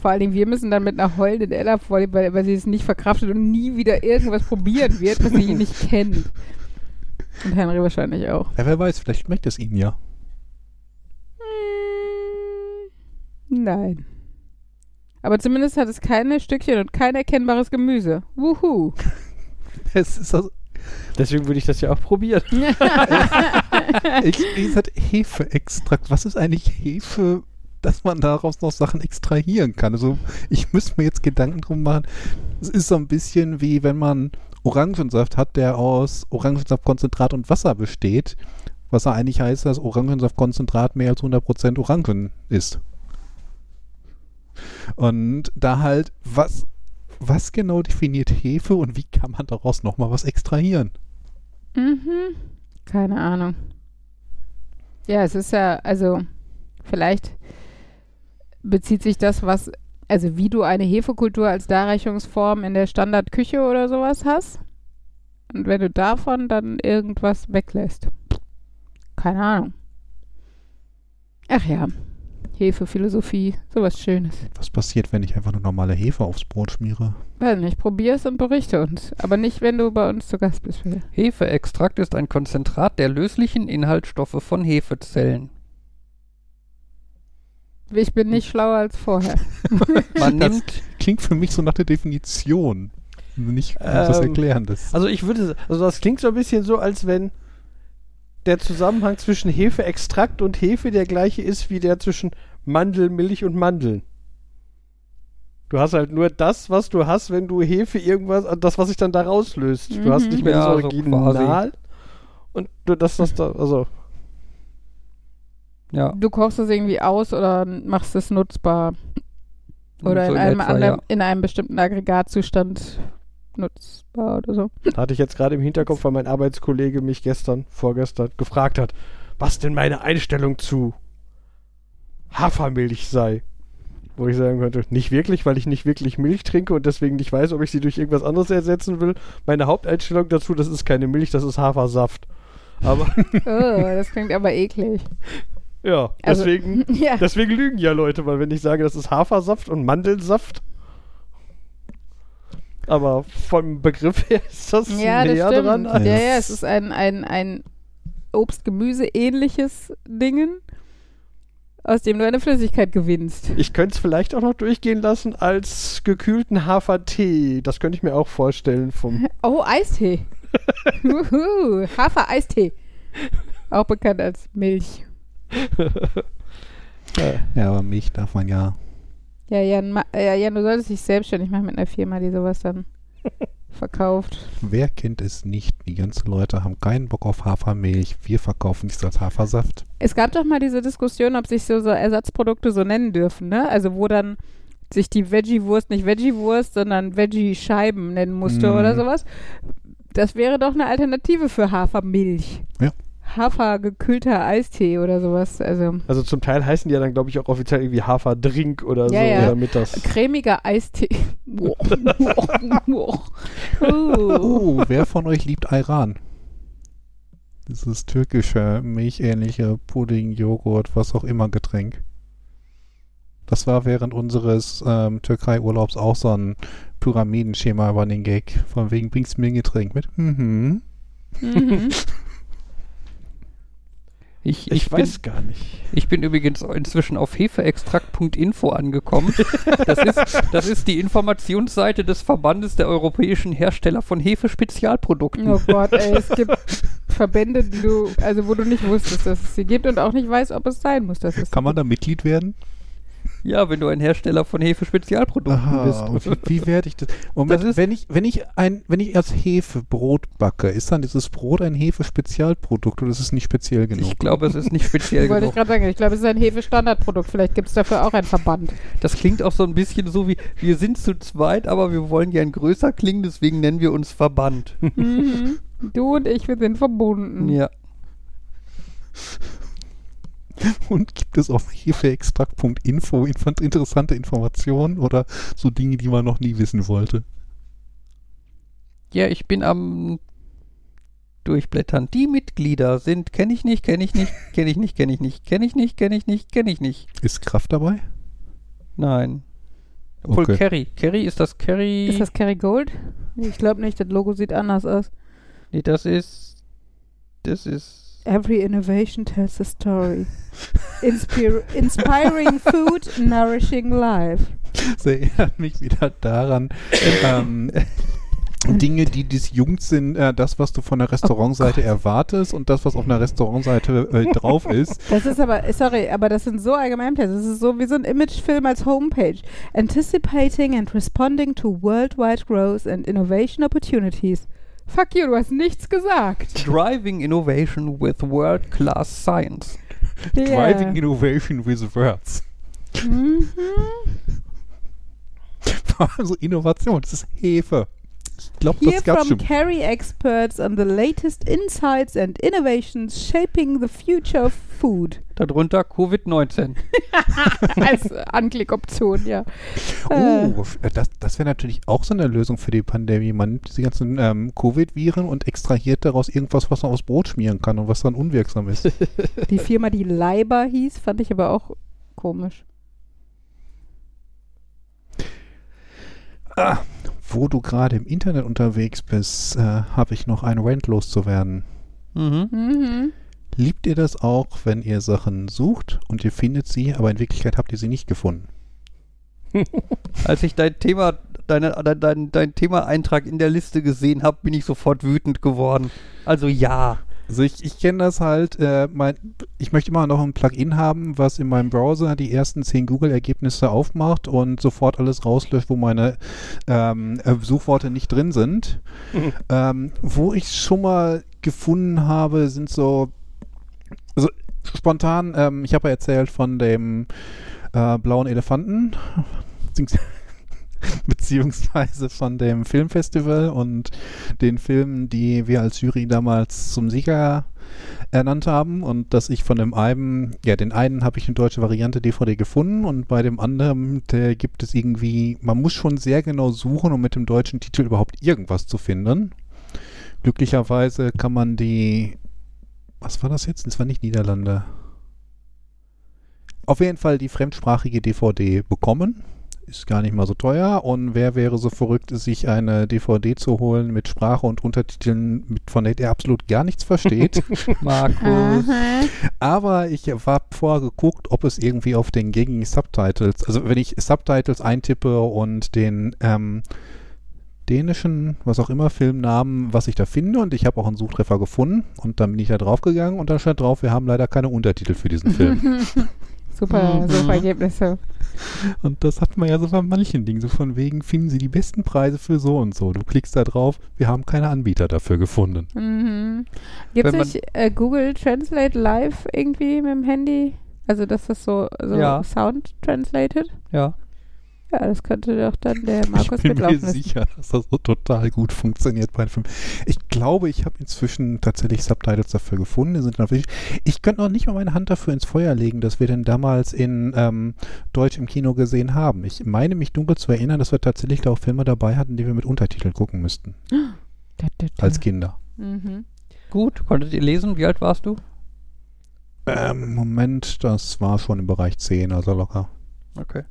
Vor allen Dingen, wir müssen dann mit einer heulenden Ella vor, weil, weil sie es nicht verkraftet und nie wieder irgendwas probieren wird, was sie nicht kennt. Und Henry wahrscheinlich auch. Ja, wer weiß, vielleicht schmeckt es ihnen ja. Hm, Nein. Aber zumindest hat es keine Stückchen und kein erkennbares Gemüse. Wuhu. Es ist also, Deswegen würde ich das ja auch probieren. ich, wie gesagt, Hefeextrakt. Was ist eigentlich Hefe, dass man daraus noch Sachen extrahieren kann? Also, ich müsste mir jetzt Gedanken drum machen. Es ist so ein bisschen wie wenn man Orangensaft hat, der aus Orangensaftkonzentrat und Wasser besteht. Was ja eigentlich heißt, dass Orangensaftkonzentrat mehr als 100% Orangen ist. Und da halt, was, was genau definiert Hefe und wie kann man daraus nochmal was extrahieren? Mhm. Keine Ahnung. Ja, es ist ja, also vielleicht bezieht sich das, was, also wie du eine Hefekultur als Darreichungsform in der Standardküche oder sowas hast. Und wenn du davon dann irgendwas weglässt. Keine Ahnung. Ach ja. Hefephilosophie, sowas Schönes. Was passiert, wenn ich einfach nur normale Hefe aufs Brot schmiere? Weiß nicht, probier's und berichte uns. Aber nicht, wenn du bei uns zu Gast bist, Phil. Hefeextrakt ist ein Konzentrat der löslichen Inhaltsstoffe von Hefezellen. Ich bin nicht schlauer als vorher. Man Das- nimmt Klingt für mich so nach der Definition. Nicht das Ähm, Erklären. Das Also ich würde, also das klingt so ein bisschen so, als wenn der Zusammenhang zwischen Hefeextrakt und Hefe der gleiche ist wie der zwischen Mandelmilch und Mandeln. Du hast halt nur das, was du hast, wenn du Hefe irgendwas, das, was sich dann da rauslöst. Du hast Mhm. nicht mehr Ja, das so Original. und du, das, das da, also, Ja. Du kochst es irgendwie aus oder machst es nutzbar. Oder So in, einem etwa, anderen, ja. in einem bestimmten Aggregatzustand nutzbar oder so. hatte ich jetzt gerade im Hinterkopf, weil mein Arbeitskollege mich gestern, vorgestern gefragt hat, was denn meine Einstellung zu Hafermilch sei. Wo ich sagen könnte, nicht wirklich, weil ich nicht wirklich Milch trinke und deswegen nicht weiß, ob ich sie durch irgendwas anderes ersetzen will. Meine Haupteinstellung dazu, das ist keine Milch, das ist Hafersaft. Aber oh, das klingt aber eklig. ja, Also- deswegen, Ja. deswegen lügen ja Leute, weil wenn ich sage, das ist Hafersaft und Mandelsaft, aber vom Begriff her ist das Ja, das näher stimmt. dran. Ja, als- ja, es ist ein, ein, ein Obst-Gemüse-ähnliches Dingen, aus dem du eine Flüssigkeit gewinnst. Ich könnte es vielleicht auch noch durchgehen lassen als gekühlten Hafertee. Das könnte ich mir auch vorstellen vom. Oh, Eistee. Hafer-Eistee. Auch bekannt als Milch. Ja, aber Milch darf man ja. Ja, Jan, ja, Jan, du solltest dich selbstständig machen mit einer Firma, die sowas dann verkauft. Wer kennt es nicht? Die ganzen Leute haben keinen Bock auf Hafermilch. Wir verkaufen dies als Hafersaft. Es gab doch mal diese Diskussion, ob sich so, so Ersatzprodukte so nennen dürfen, ne? Also wo dann sich die Veggie-Wurst nicht Veggie-Wurst, sondern Veggie-Scheiben nennen musste Mhm. oder sowas. Das wäre doch eine Alternative für Hafermilch. Ja. Hafergekühlter Eistee oder sowas. Also Also zum Teil heißen die ja dann, glaube ich, auch offiziell irgendwie Haferdrink oder Ja, so, ja. damit das. cremiger Eistee. Boah. uh. Oh, wer von euch liebt Iran? Dieses türkische, milchähnliche Pudding, Joghurt, was auch immer Getränk. Das war während unseres ähm, Türkei-Urlaubs auch so ein Pyramidenschema über den Gag. Von wegen bringst du mir ein Getränk mit? Mhm. Mhm. Ich, Ich, ich, bin, weiß gar nicht. ich bin übrigens inzwischen auf hefeextrakt.info angekommen. Das ist, das ist die Informationsseite des Verbandes der europäischen Hersteller von Hefe-Spezialprodukten. Oh Gott, ey, es gibt Verbände, die du, also wo du nicht wusstest, dass es sie gibt und auch nicht weißt, ob es sein muss, dass es Kann man da Mitglied werden? Ja, wenn du ein Hersteller von Hefe-Spezialprodukten Aha, bist. wie, wie werde ich das? Moment, Das wenn ich, wenn ich ein, wenn ich als Hefe Brot backe, ist dann dieses Brot ein Hefe-Spezialprodukt oder ist es nicht speziell genug? Ich glaube, es ist nicht speziell Wollte ich genug. gerade sagen, ich glaube, es ist ein Hefe-Standardprodukt. Vielleicht gibt es dafür auch einen Verband. Das klingt auch so ein bisschen so wie, wir sind zu zweit, aber wir wollen gern größer klingen, deswegen nennen wir uns Verband. Mhm. Du und ich, wir sind verbunden. ja. Und gibt es auf hefeextrakt.info inf- interessante Informationen oder so Dinge, die man noch nie wissen wollte? Ja, ich bin am Durchblättern. Die Mitglieder sind, kenne ich nicht, kenne ich nicht, kenne ich nicht, kenne ich nicht, kenne ich nicht, kenne ich nicht, kenne ich nicht. Ist Kraft dabei? Nein. Obwohl Okay. Kerry. Kerry ist das Kerry. Ist das Kerry Gold? Ich glaube nicht, das Logo sieht anders aus. nee, das ist. Das ist. Every innovation tells a story. Inspir inspiring food, nourishing life. Das erinnert mich wieder daran, ähm, Dinge, die disjunkt sind, äh, das, was du von der Restaurantseite erwartest und das, was auf einer Restaurantseite äh, drauf ist. Das ist aber, sorry, aber das sind so Allgemeinplätze. Das ist so wie so ein Imagefilm als Homepage. Anticipating and responding to worldwide growth and innovation opportunities. Fuck you, du hast nichts gesagt. Driving Innovation with World-Class Science. Driving Innovation with Words. Mhm. Also Innovation, das ist Hefe. Ich glaube, das gab from schon. Kerry experts on the latest insights and innovations shaping the future of food. Darunter Covid-19. Als Anklickoption, ja. Äh, Oh, äh, das, das wäre natürlich auch so eine Lösung für die Pandemie. Man nimmt diese ganzen ähm, Covid-Viren und extrahiert daraus irgendwas, was man aufs Brot schmieren kann und was dann unwirksam ist. die Firma, die Leiber hieß, fand ich aber auch komisch. ah, wo du gerade im Internet unterwegs bist, äh, habe ich noch einen Rant loszuwerden. Mhm. Mhm. Liebt ihr das auch, wenn ihr Sachen sucht und ihr findet sie, aber in Wirklichkeit habt ihr sie nicht gefunden? Als ich dein Thema, deine, dein, dein, dein Thema-Eintrag in der Liste gesehen habe, bin ich sofort wütend geworden. Also ja. Also ich, ich kenne das halt, äh, mein, ich möchte immer noch ein Plugin haben, was in meinem Browser die ersten zehn Google-Ergebnisse aufmacht und sofort alles rauslöscht, wo meine ähm, äh, Suchworte nicht drin sind. Mhm. Ähm, wo ich schon mal gefunden habe, sind so, also spontan, ähm, ich habe ja erzählt von dem äh, blauen Elefanten, beziehungs- beziehungsweise von dem Filmfestival und den Filmen, die wir als Jury damals zum Sieger ernannt haben und dass ich von dem einen, ja, den einen habe ich eine deutsche Variante DVD gefunden und bei dem anderen, der gibt es irgendwie, man muss schon sehr genau suchen, um mit dem deutschen Titel überhaupt irgendwas zu finden. Glücklicherweise kann man die, was war das jetzt? Das war nicht Niederlande. Auf jeden Fall die fremdsprachige DVD bekommen. Ist gar nicht mal so teuer. Und wer wäre so verrückt, sich eine DVD zu holen mit Sprache und Untertiteln, mit, von der er absolut gar nichts versteht? Markus. Aha. Aber ich habe vorher geguckt, ob es irgendwie auf den gängigen Subtitles, also wenn ich Subtitles eintippe und den ähm, dänischen, was auch immer, Filmnamen, was ich da finde und ich habe auch einen Suchtreffer gefunden und dann bin ich da draufgegangen und da stand drauf, wir haben leider keine Untertitel für diesen Film. Super, Mhm. super Ergebnisse. und das hat man ja so bei manchen Dingen, so von wegen, finden Sie die besten Preise für so und so. Du klickst da drauf, wir haben keine Anbieter dafür gefunden. Mhm. Gibt es nicht äh, Google Translate Live irgendwie mit dem Handy? Also, dass das so, so Ja. Sound translated? Ja. Ja, das könnte doch dann der Markus ich bin mir mitlaufen lassen. sicher, dass das so total gut funktioniert bei dem Film. Ich glaube, ich habe inzwischen tatsächlich Subtitles dafür gefunden. Die sind dann ich könnte noch nicht mal meine Hand dafür ins Feuer legen, dass wir denn damals in ähm, Deutsch im Kino gesehen haben. Ich meine mich dunkel zu erinnern, dass wir tatsächlich da auch Filme dabei hatten, die wir mit Untertiteln gucken müssten. Da, da, da. Als Kinder. Mhm. Gut, konntet ihr lesen? Wie alt warst du? Ähm, Moment, das war schon im Bereich 10, also locker. Okay.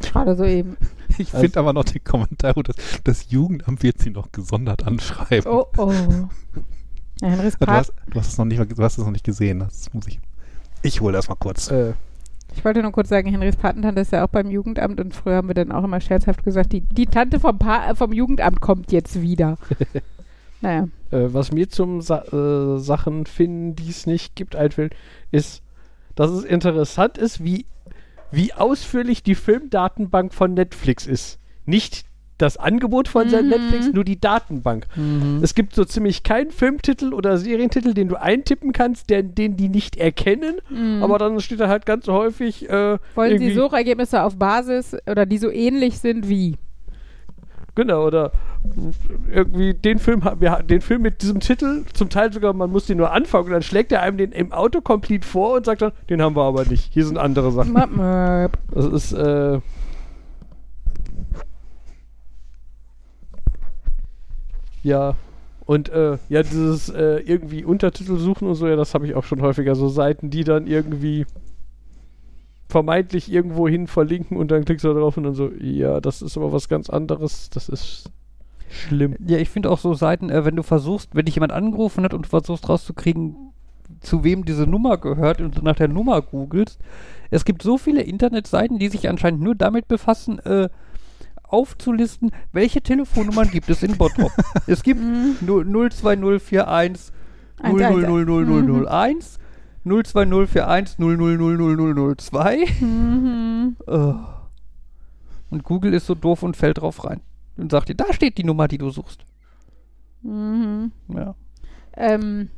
Gerade so eben. Ich Also- finde aber noch den Kommentar, gut, das, das Jugendamt wird sie noch gesondert anschreiben. Oh, oh. Ja, Henrys Du Part. hast, du hast es noch nicht, du hast es noch nicht gesehen. Das muss ich. Ich hole das mal kurz. Äh, Ich wollte nur kurz sagen, Henrys Patentante ist ja auch beim Jugendamt und früher haben wir dann auch immer scherzhaft gesagt, die, die Tante vom, pa vom Jugendamt kommt jetzt wieder. naja. äh, was mir zum Sa äh, Sachen finden, die es nicht gibt, einfällt, ist, dass es interessant ist, wie, wie ausführlich die Filmdatenbank von Netflix ist. Nicht das Angebot von Mhm. Netflix, nur die Datenbank. Mhm. Es gibt so ziemlich keinen Filmtitel oder Serientitel, den du eintippen kannst, der, den die nicht erkennen, Mhm. aber dann steht da halt ganz häufig äh, Wollen Sie Suchergebnisse auf Basis oder die so ähnlich sind wie? Genau, oder irgendwie den Film, wir, den Film mit diesem Titel, zum Teil sogar, man muss den nur anfangen und dann schlägt er einem den im Autocomplete vor und sagt dann, den haben wir aber nicht. Hier sind andere Sachen. Möp, möp. Das ist, äh. Ja. Und äh, ja, dieses äh, irgendwie Untertitel suchen und so, ja, das habe ich auch schon häufiger. So Seiten, die dann irgendwie vermeintlich irgendwo hin verlinken und dann klickst du da drauf und dann so, ja, das ist aber was ganz anderes. Das ist schlimm. Ja, ich finde auch so Seiten, äh, wenn du versuchst, wenn dich jemand angerufen hat und du versuchst rauszukriegen, zu wem diese Nummer gehört und du nach der Nummer googelst. Es gibt so viele Internetseiten, die sich anscheinend nur damit befassen, äh, aufzulisten, welche Telefonnummern gibt es in Bottrop. es gibt Mhm. nu- 02041 Eins, eins, eins. 0000001, 02041 0000002. Mhm. Äh. Und Google ist so doof und fällt drauf rein. Und sagt dir, da steht die Nummer, die du suchst. Mhm. Ja. Ähm,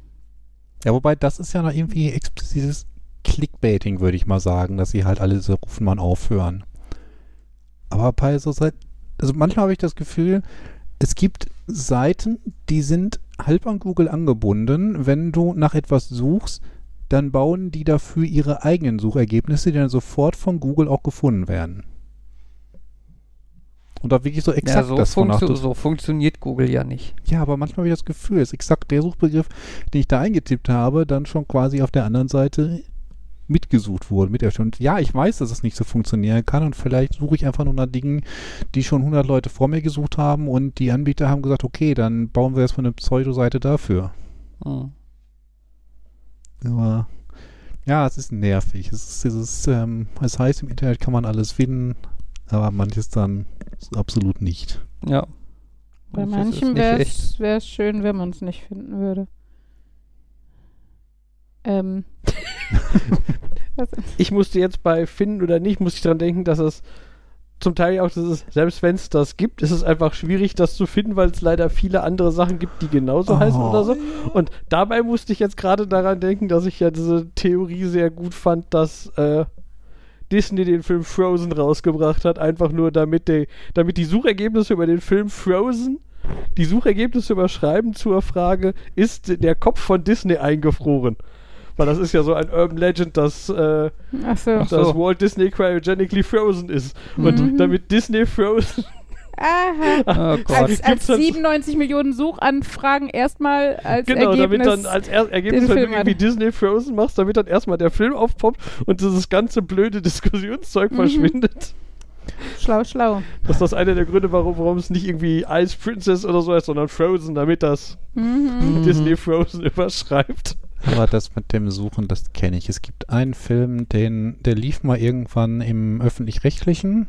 Ja, wobei das ist ja noch irgendwie explizites Clickbaiting, würde ich mal sagen, dass sie halt alle so rufen man aufhören. Aber bei so Seiten, also manchmal habe ich das Gefühl, es gibt Seiten, die sind halb an Google angebunden. Wenn du nach etwas suchst, dann bauen die dafür ihre eigenen Suchergebnisse, die dann sofort von Google auch gefunden werden. Und da wirklich so exakt ja, so, das funktio so funktioniert Google ja nicht. ja, aber manchmal habe ich das Gefühl, ist exakt der Suchbegriff, den ich da eingetippt habe, dann schon quasi auf der anderen Seite mitgesucht wurde. Mit und ja, ich weiß, dass es nicht so funktionieren kann und vielleicht suche ich einfach nur nach Dingen, die schon 100 Leute vor mir gesucht haben und die Anbieter haben gesagt, okay, dann bauen wir erstmal eine Pseudo-Seite dafür. Hm. Aber ja, es ist nervig. Es ist, es ist, ähm, es heißt, im Internet kann man alles finden, aber manches dann absolut nicht. Ja. bei ist manchen wäre es schön, wenn man es nicht finden würde. Ähm. Ich musste jetzt bei Finden oder nicht, musste ich dran denken, dass es zum Teil auch, das ist, selbst wenn es das gibt, ist es einfach schwierig, das zu finden, weil es leider viele andere Sachen gibt, die genauso heißen Oh. oder so. Und dabei musste ich jetzt gerade daran denken, dass ich ja diese Theorie sehr gut fand, dass äh, Disney den Film Frozen rausgebracht hat, einfach nur damit, die, damit die Suchergebnisse über den Film Frozen die Suchergebnisse überschreiben zur Frage, ist der Kopf von Disney eingefroren? Weil das ist ja so ein Urban Legend, dass, äh, Ach so. dass so. Walt Disney cryogenically frozen ist. Und Mhm. damit Disney Frozen Aha. Oh Gott. Als, als Gibt's dann- 97 Millionen Suchanfragen erstmal als Genau, Ergebnis. damit dann als er Ergebnis, wenn du irgendwie hat. Disney Frozen machst, damit dann erstmal der Film aufpoppt und dieses ganze blöde Diskussionszeug Mhm. verschwindet. schlau, schlau. Das ist das einer der Gründe, warum, warum es nicht irgendwie Ice Princess oder so heißt, sondern Frozen, damit das Mhm. Disney Frozen überschreibt. Aber das mit dem Suchen, das kenne ich. Es gibt einen Film, den, der lief mal irgendwann im öffentlich-rechtlichen.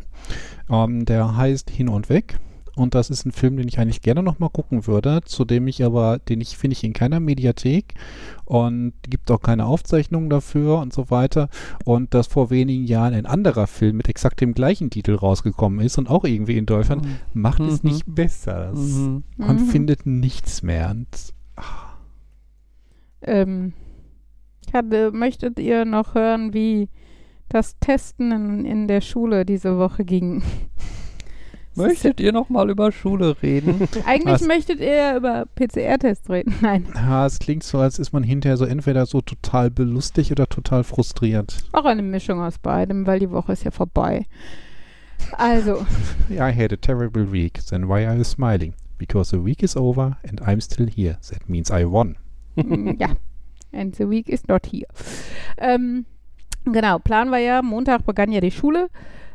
Ähm, der heißt Hin und Weg. Und das ist ein Film, den ich eigentlich gerne nochmal gucken würde, zu dem ich aber, den ich finde ich in keiner Mediathek und gibt auch keine Aufzeichnungen dafür und so weiter. Und dass vor wenigen Jahren ein anderer Film mit exakt dem gleichen Titel rausgekommen ist und auch irgendwie in Deutschland, macht es Mhm. nicht besser. Mhm. Man Mhm. findet nichts mehr. Und Ähm, hatte, möchtet ihr noch hören, wie das Testen in, in der Schule diese Woche ging? Möchtet ihr noch mal über Schule reden? Eigentlich Was? möchtet ihr über PCR-Tests reden. Nein, Ja, es klingt so, als ist man hinterher so entweder so total belustigt oder total frustriert. auch eine Mischung aus beidem, weil die Woche ist ja vorbei. Also, I had a terrible week. Then why are you smiling? Because the week is over and I'm still here. That means I won. Mm, ja. And the week is not here. Ähm, genau, Plan war ja, Montag begann ja die Schule,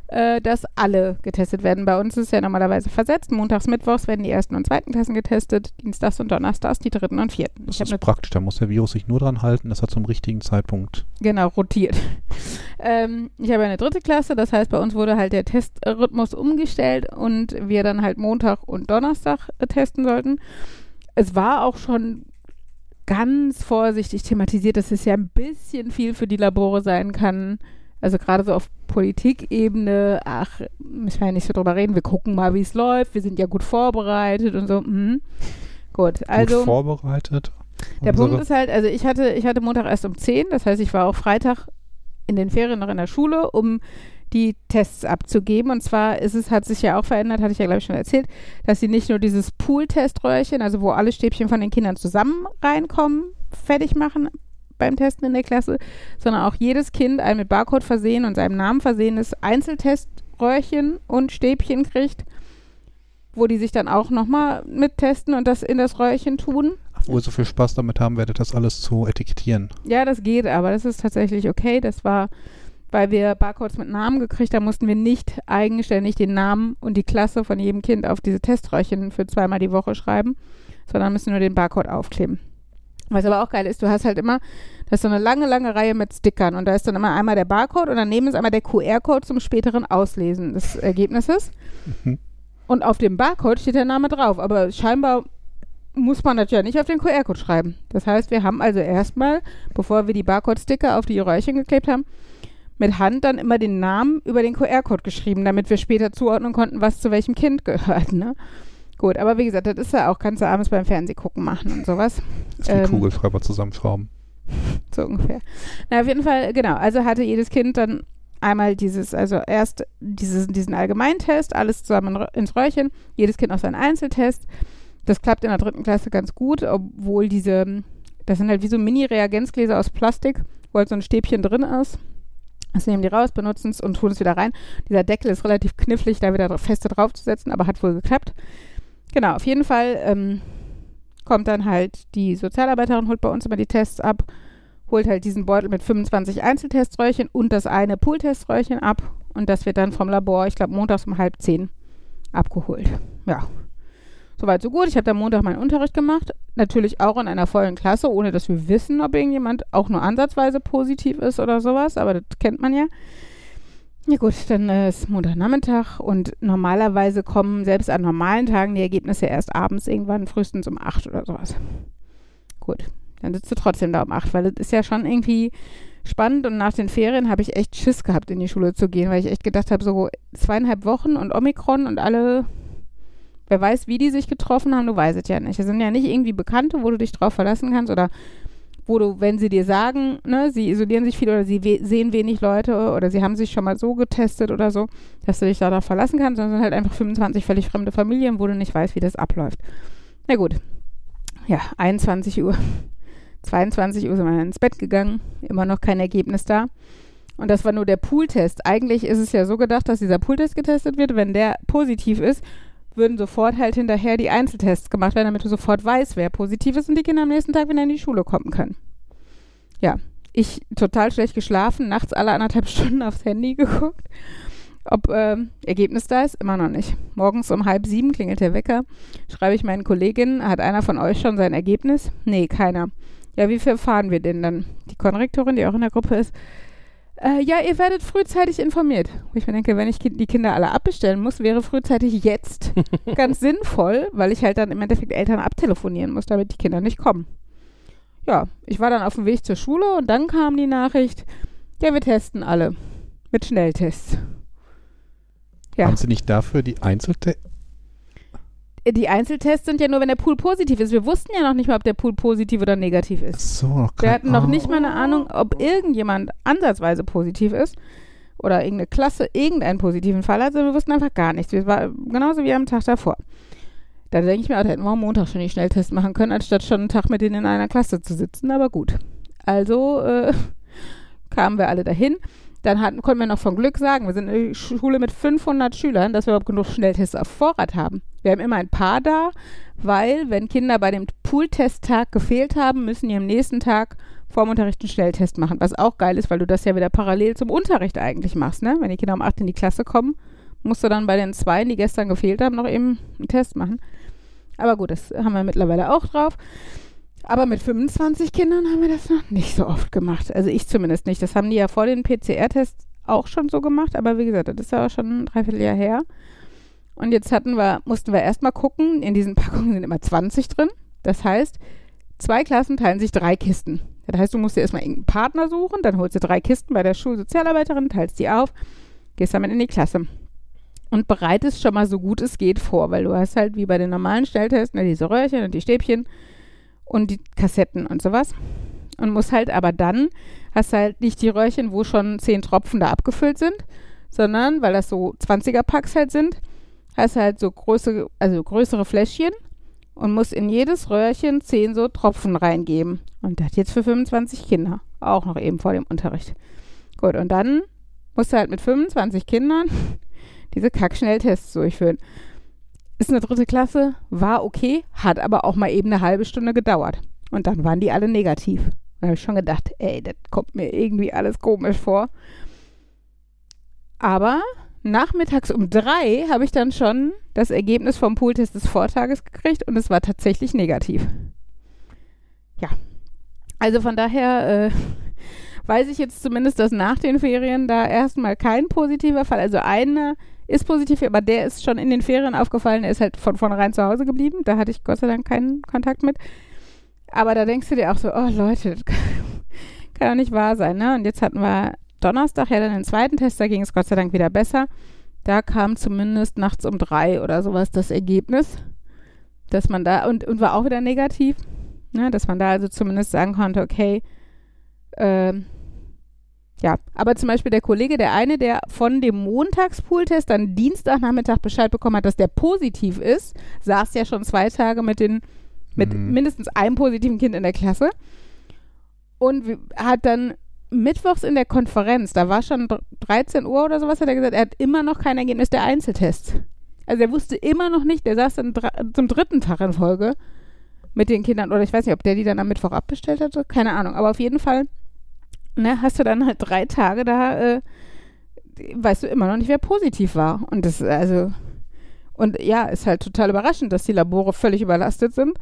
äh, dass alle getestet werden. Bei uns ist ja normalerweise versetzt. Montags, Mittwochs werden die ersten und zweiten Klassen getestet, Dienstags und Donnerstags die dritten und vierten. Das Ich ist praktisch. Da muss der Virus sich nur dran halten, dass er zum richtigen Zeitpunkt. Genau, rotiert. ähm, ich habe eine dritte Klasse, das heißt, bei uns wurde halt der Testrhythmus umgestellt und wir dann halt Montag und Donnerstag äh, testen sollten. Es war auch schon ganz vorsichtig thematisiert, dass es ja ein bisschen viel für die Labore sein kann. Also gerade so auf Politikebene, ach, müssen wir ja nicht so drüber reden, wir gucken mal, wie es läuft, wir sind ja gut vorbereitet und so. Mhm. Gut, also. Gut vorbereitet. Der Unsere- Punkt ist halt, also ich hatte, ich hatte Montag erst um 10, das heißt, ich war auch Freitag in den Ferien noch in der Schule, um die Tests abzugeben. Und zwar ist es, hat sich ja auch verändert, hatte ich ja, glaube ich, schon erzählt, dass sie nicht nur dieses Pool-Teströhrchen, also wo alle Stäbchen von den Kindern zusammen reinkommen, fertig machen beim Testen in der Klasse, sondern auch jedes Kind ein mit Barcode versehen und seinem Namen versehenes Einzelteströhrchen und Stäbchen kriegt, wo die sich dann auch nochmal mittesten und das in das Röhrchen tun. Wo ihr so viel Spaß damit haben werdet, das alles zu etikettieren. Ja, das geht, aber das ist tatsächlich okay. Das war, weil wir Barcodes mit Namen gekriegt haben, mussten wir nicht eigenständig den Namen und die Klasse von jedem Kind auf diese Teströhrchen für zweimal die Woche schreiben, sondern müssen nur den Barcode aufkleben. Was aber auch geil ist, du hast halt immer, das ist so eine lange, lange Reihe mit Stickern und da ist dann immer einmal der Barcode und daneben ist einmal der QR-Code zum späteren Auslesen des Ergebnisses. Mhm. Und auf dem Barcode steht der Name drauf, aber scheinbar muss man das ja nicht auf den QR-Code schreiben. Das heißt, wir haben also erstmal, bevor wir die Barcode-Sticker auf die Röhrchen geklebt haben, mit Hand dann immer den Namen über den QR-Code geschrieben, damit wir später zuordnen konnten, was zu welchem Kind gehört. Ne? Gut, aber wie gesagt, das ist ja auch, kannst du abends beim Fernsehgucken machen und sowas. Das ist wie Ähm, Kugelschreiber zusammenschrauben. So ungefähr. Na, auf jeden Fall, genau. Also hatte jedes Kind dann einmal dieses, also erst dieses, diesen Allgemeintest, alles zusammen ins Röhrchen, jedes Kind noch seinen Einzeltest. Das klappt in der dritten Klasse ganz gut, obwohl diese, das sind halt wie so Mini-Reagenzgläser aus Plastik, wo halt so ein Stäbchen drin ist. Das nehmen die raus, benutzen es und tun es wieder rein. Dieser Deckel ist relativ knifflig, da wieder feste draufzusetzen, aber hat wohl geklappt. Genau, auf jeden Fall ähm, kommt dann halt die Sozialarbeiterin, holt bei uns immer die Tests ab, holt halt diesen Beutel mit 25 Einzelteströhrchen und das eine Poolteströhrchen ab und das wird dann vom Labor, ich glaube, montags um halb zehn abgeholt. Ja. Soweit, so gut. Ich habe am Montag meinen Unterricht gemacht. Natürlich auch in einer vollen Klasse, ohne dass wir wissen, ob irgendjemand auch nur ansatzweise positiv ist oder sowas. Aber das kennt man ja. Ja gut, dann äh, ist Montagnachmittag und normalerweise kommen selbst an normalen Tagen die Ergebnisse erst abends irgendwann, frühestens um 8 oder sowas. Gut, Dann sitzt du trotzdem da um acht, weil das ist ja schon irgendwie spannend und nach den Ferien habe ich echt Schiss gehabt, in die Schule zu gehen, weil ich echt gedacht habe, so zweieinhalb Wochen und Omikron und alle, wer weiß, wie die sich getroffen haben, du weißt es ja nicht. Das sind ja nicht irgendwie Bekannte, wo du dich drauf verlassen kannst oder wo du, wenn sie dir sagen, ne, sie isolieren sich viel oder sie we sehen wenig Leute oder sie haben sich schon mal so getestet oder so, dass du dich darauf verlassen kannst, sondern sind halt einfach 25 völlig fremde Familien, wo du nicht weißt, wie das abläuft. Na gut. Ja, 21 Uhr. 22 Uhr sind wir ins Bett gegangen, immer noch kein Ergebnis da. Und das war nur der Pooltest. Eigentlich ist es ja so gedacht, dass dieser Pooltest getestet wird. Wenn der positiv ist, würden sofort halt hinterher die Einzeltests gemacht werden, damit du sofort weißt, wer positiv ist und die Kinder am nächsten Tag wieder in die Schule kommen können. Ja, ich total schlecht geschlafen, nachts alle anderthalb Stunden aufs Handy geguckt. Ob äh, Ergebnis da ist, immer noch nicht. Morgens um halb sieben klingelt der Wecker. Schreibe ich meinen Kolleginnen, hat einer von euch schon sein Ergebnis? Nee, keiner. Ja, wie viel fahren wir denn dann? Die Konrektorin, die auch in der Gruppe ist, äh, ja, ihr werdet frühzeitig informiert. Wo ich mir denke, wenn ich die Kinder alle abbestellen muss, wäre frühzeitig jetzt ganz sinnvoll, weil ich halt dann im Endeffekt Eltern abtelefonieren muss, damit die Kinder nicht kommen. Ja, ich war dann auf dem Weg zur Schule und dann kam die Nachricht, ja, wir testen alle mit Schnelltests. Ja. Haben Sie nicht dafür die Einzeltests? Die Einzeltests sind ja nur, wenn der Pool positiv ist. Wir wussten ja noch nicht mal, ob der Pool positiv oder negativ ist. So, noch Wir hatten noch nicht mal eine Ahnung, ob irgendjemand ansatzweise positiv ist oder irgendeine Klasse irgendeinen positiven Fall hat. Also wir wussten einfach gar nichts. Wir war genauso wie am Tag davor. Da denke ich mir, da hätten wir am Montag schon die Schnelltests machen können, anstatt schon einen Tag mit denen in einer Klasse zu sitzen. Aber gut. Also äh, kamen wir alle dahin. Dann hatten, konnten wir noch von Glück sagen, wir sind eine Schule mit 500 Schülern, dass wir überhaupt genug Schnelltests auf Vorrat haben. Wir haben immer ein paar da, weil wenn Kinder bei dem Pooltesttag gefehlt haben, müssen die am nächsten Tag vorm Unterricht einen Schnelltest machen, was auch geil ist, weil du das ja wieder parallel zum Unterricht eigentlich machst. Ne? Wenn die Kinder um 8 in die Klasse kommen, musst du dann bei den zwei, die gestern gefehlt haben, noch eben einen Test machen. Aber gut, das haben wir mittlerweile auch drauf. Aber mit 25 Kindern haben wir das noch nicht so oft gemacht. Also ich zumindest nicht. Das haben die ja vor den PCR-Tests auch schon so gemacht. Aber wie gesagt, das ist ja auch schon ein Dreivierteljahr her. Und jetzt hatten wir, mussten wir erstmal gucken, in diesen Packungen sind immer 20 drin. Das heißt, zwei Klassen teilen sich drei Kisten. Das heißt, du musst dir erstmal irgendeinen Partner suchen, dann holst du drei Kisten bei der Schulsozialarbeiterin, teilst die auf, gehst damit in die Klasse. Und bereitest schon mal so gut es geht vor, weil du hast halt wie bei den normalen Stelltests ne, diese Röhrchen und die Stäbchen und die Kassetten und sowas. Und muss halt aber dann, hast halt nicht die Röhrchen, wo schon zehn Tropfen da abgefüllt sind, sondern, weil das so 20er-Packs halt sind, hast halt so große, also größere Fläschchen und musst in jedes Röhrchen zehn so Tropfen reingeben. Und das jetzt für 25 Kinder. Auch noch eben vor dem Unterricht. Gut, und dann musst du halt mit 25 Kindern diese Kackschnelltests durchführen ist eine dritte Klasse, war okay, hat aber auch mal eben eine halbe Stunde gedauert. Und dann waren die alle negativ. Da habe ich schon gedacht, ey, das kommt mir irgendwie alles komisch vor. Aber nachmittags um drei habe ich dann schon das Ergebnis vom Pooltest des Vortages gekriegt und es war tatsächlich negativ. Ja. Also von daher äh, weiß ich jetzt zumindest, dass nach den Ferien da erstmal kein positiver Fall, also eine ist positiv, aber der ist schon in den Ferien aufgefallen. Der ist halt von vornherein zu Hause geblieben. Da hatte ich Gott sei Dank keinen Kontakt mit. Aber da denkst du dir auch so, oh Leute, das kann doch nicht wahr sein. Ne? Und jetzt hatten wir Donnerstag ja dann den zweiten Test, da ging es Gott sei Dank wieder besser. Da kam zumindest nachts um drei oder sowas das Ergebnis, dass man da, und, und war auch wieder negativ, ne? dass man da also zumindest sagen konnte, okay, ähm, ja, aber zum Beispiel der Kollege, der eine, der von dem Montagspooltest dann Dienstagnachmittag Bescheid bekommen hat, dass der positiv ist, saß ja schon zwei Tage mit den mit mhm. mindestens einem positiven Kind in der Klasse und hat dann mittwochs in der Konferenz, da war schon 13 Uhr oder sowas, hat er gesagt, er hat immer noch kein Ergebnis der Einzeltests. Also er wusste immer noch nicht, der saß dann zum dritten Tag in Folge mit den Kindern, oder ich weiß nicht, ob der die dann am Mittwoch abbestellt hatte, keine Ahnung, aber auf jeden Fall ne, hast du dann halt drei Tage da, äh, weißt du immer noch nicht, wer positiv war. Und das, also, und ja, ist halt total überraschend, dass die Labore völlig überlastet sind.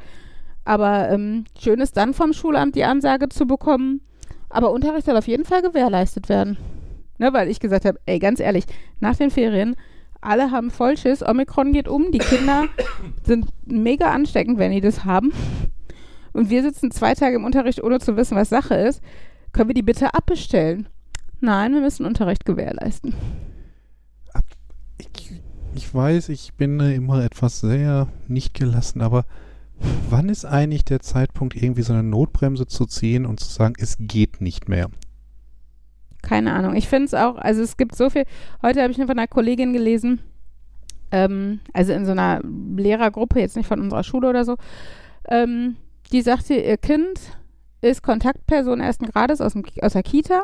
Aber ähm, schön ist dann vom Schulamt die Ansage zu bekommen, aber Unterricht soll auf jeden Fall gewährleistet werden. Ne, weil ich gesagt habe, ey, ganz ehrlich, nach den Ferien, alle haben Vollschiss, Omikron geht um, die Kinder sind mega ansteckend, wenn die das haben. und wir sitzen zwei Tage im Unterricht, ohne zu wissen, was Sache ist. Können wir die bitte abbestellen? Nein, wir müssen Unterricht gewährleisten. Ich, ich weiß, ich bin immer etwas sehr nicht gelassen, aber wann ist eigentlich der Zeitpunkt, irgendwie so eine Notbremse zu ziehen und zu sagen, es geht nicht mehr? Keine Ahnung. Ich finde es auch, also es gibt so viel. Heute habe ich von einer Kollegin gelesen, ähm, also in so einer Lehrergruppe, jetzt nicht von unserer Schule oder so, ähm, die sagte, ihr Kind ist Kontaktperson ersten Grades aus, dem, aus der Kita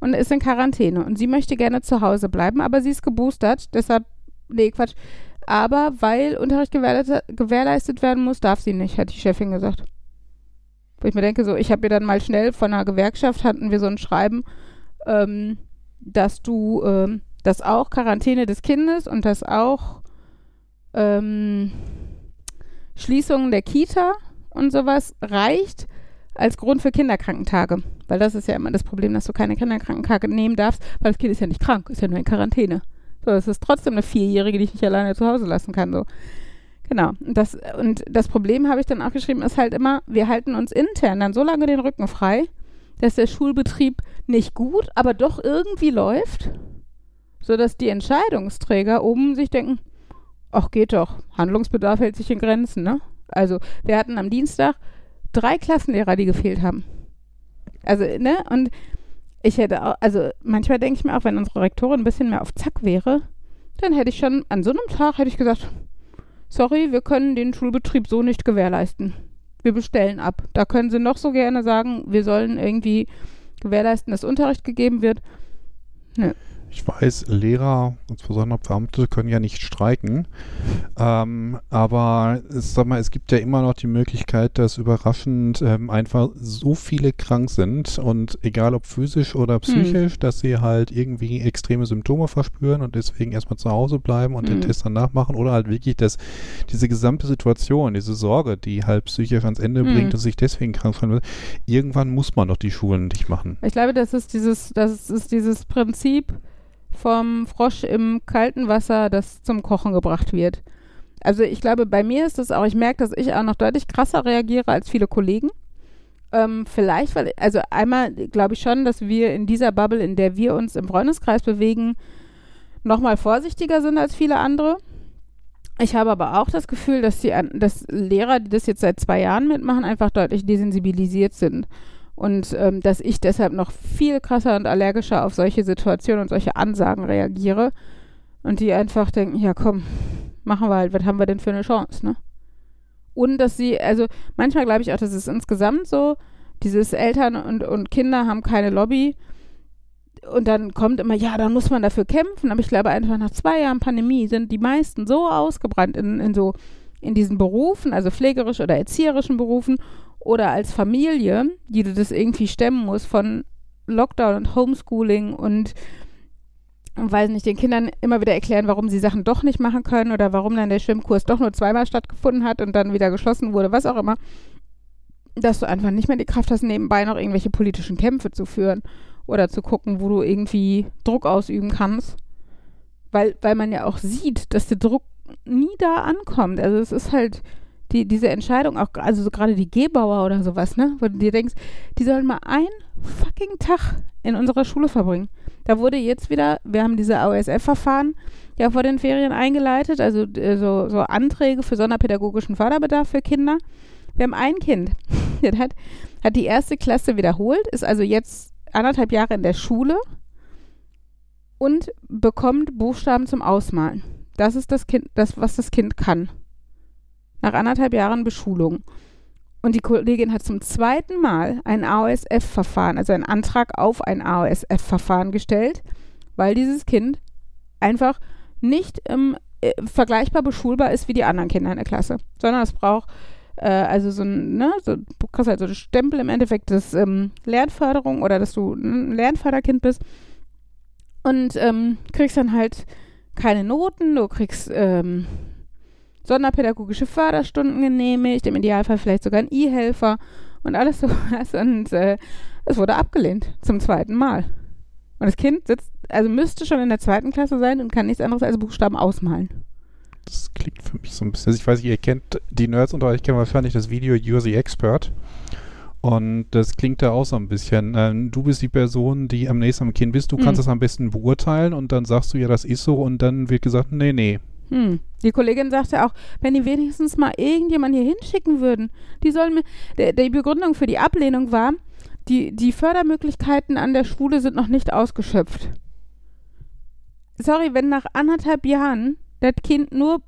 und ist in Quarantäne. Und sie möchte gerne zu Hause bleiben, aber sie ist geboostert, deshalb, nee, Quatsch. Aber weil Unterricht gewährleistet, werden muss, darf sie nicht, hat die Chefin gesagt. Wo ich mir denke, so, ich habe ihr dann mal schnell von einer Gewerkschaft, hatten wir so ein Schreiben, ähm, dass du, ähm, dass auch Quarantäne des Kindes und dass auch ähm, Schließungen der Kita und sowas reicht als Grund für Kinderkrankentage. Weil das ist ja immer das Problem, dass du keine Kinderkrankentage nehmen darfst, weil das Kind ist ja nicht krank, ist ja nur in Quarantäne. So, es ist trotzdem eine Vierjährige, die ich nicht alleine zu Hause lassen kann. So. Genau. Und das, und das Problem, habe ich dann auch geschrieben, ist halt immer, wir halten uns intern dann so lange den Rücken frei, dass der Schulbetrieb nicht gut, aber doch irgendwie läuft, sodass die Entscheidungsträger oben sich denken, ach geht doch, Handlungsbedarf hält sich in Grenzen, ne? Also wir hatten am Dienstag drei Klassenlehrer, die gefehlt haben. Also, ne? Und ich hätte auch, also manchmal denke ich mir auch, wenn unsere Rektorin ein bisschen mehr auf Zack wäre, dann hätte ich schon, an so einem Tag hätte ich gesagt, sorry, wir können den Schulbetrieb so nicht gewährleisten. Wir bestellen ab. Da können sie noch so gerne sagen, wir sollen irgendwie gewährleisten, dass Unterricht gegeben wird. Nö. Ich weiß, Lehrer, insbesondere Beamte, können ja nicht streiken. Ähm, aber es, sag mal, es gibt ja immer noch die Möglichkeit, dass überraschend ähm, einfach so viele krank sind und egal ob physisch oder psychisch, hm. dass sie halt irgendwie extreme Symptome verspüren und deswegen erstmal zu Hause bleiben und hm. den Test danach machen oder halt wirklich dass diese gesamte Situation, diese Sorge, die halt psychisch ans Ende hm. bringt und sich deswegen krank schreiben irgendwann muss man doch die Schulen dicht machen. Ich glaube, das ist dieses, das ist dieses Prinzip, vom Frosch im kalten Wasser, das zum Kochen gebracht wird. Also ich glaube, bei mir ist es auch, ich merke, dass ich auch noch deutlich krasser reagiere als viele Kollegen. Ähm, vielleicht, weil, also einmal glaube ich schon, dass wir in dieser Bubble, in der wir uns im Freundeskreis bewegen, nochmal vorsichtiger sind als viele andere. Ich habe aber auch das Gefühl, dass die dass Lehrer, die das jetzt seit zwei Jahren mitmachen, einfach deutlich desensibilisiert sind. Und ähm, dass ich deshalb noch viel krasser und allergischer auf solche Situationen und solche Ansagen reagiere. Und die einfach denken, ja komm, machen wir halt, was haben wir denn für eine Chance, ne? Und dass sie, also manchmal glaube ich auch, dass es insgesamt so, dieses Eltern und, und Kinder haben keine Lobby. Und dann kommt immer, ja, dann muss man dafür kämpfen. Aber ich glaube einfach nach zwei Jahren Pandemie sind die meisten so ausgebrannt in, in so, in diesen Berufen, also pflegerisch oder erzieherischen Berufen oder als Familie, die du das irgendwie stemmen musst von Lockdown und Homeschooling und weiß nicht, den Kindern immer wieder erklären, warum sie Sachen doch nicht machen können oder warum dann der Schwimmkurs doch nur zweimal stattgefunden hat und dann wieder geschlossen wurde, was auch immer, dass du einfach nicht mehr die Kraft hast, nebenbei noch irgendwelche politischen Kämpfe zu führen oder zu gucken, wo du irgendwie Druck ausüben kannst. Weil, weil man ja auch sieht, dass der Druck nie da ankommt. Also es ist halt, die, diese Entscheidung, auch also so gerade die Gebauer oder sowas, ne, wo du dir denkst, die sollen mal einen fucking Tag in unserer Schule verbringen. Da wurde jetzt wieder, wir haben diese AOSF-Verfahren ja vor den Ferien eingeleitet, also äh, so, so Anträge für sonderpädagogischen Förderbedarf für Kinder. Wir haben ein Kind, das hat, hat die erste Klasse wiederholt, ist also jetzt anderthalb Jahre in der Schule und bekommt Buchstaben zum Ausmalen. Das ist das Kind, das, was das Kind kann nach anderthalb Jahren Beschulung. Und die Kollegin hat zum zweiten Mal ein AOSF-Verfahren, also einen Antrag auf ein AOSF-Verfahren gestellt, weil dieses Kind einfach nicht ähm, äh, vergleichbar beschulbar ist wie die anderen Kinder in der Klasse, sondern es braucht äh, also so ein, ne, so, du kriegst halt so ein Stempel im Endeffekt des ähm, Lernförderung oder dass du ein Lernförderkind bist und ähm, kriegst dann halt keine Noten, du kriegst ähm, sonderpädagogische Förderstunden genehmigt, im Idealfall vielleicht sogar ein E-Helfer und alles sowas. Und äh, es wurde abgelehnt zum zweiten Mal. Und das Kind sitzt, also müsste schon in der zweiten Klasse sein und kann nichts anderes als Buchstaben ausmalen. Das klingt für mich so ein bisschen. Also ich weiß nicht, ihr kennt die Nerds unter euch kennen wahrscheinlich das Video You're the Expert. Und das klingt da auch so ein bisschen. Ähm, du bist die Person, die am nächsten am Kind bist. Du kannst Mhm. es am besten beurteilen und dann sagst du, ja, das ist so. Und dann wird gesagt, nee, nee. Hm. Die Kollegin sagte auch, wenn die wenigstens mal irgendjemand hier hinschicken würden, die sollen mir. Die Begründung für die Ablehnung war, die, die Fördermöglichkeiten an der Schule sind noch nicht ausgeschöpft. Sorry, wenn nach anderthalb Jahren das Kind nur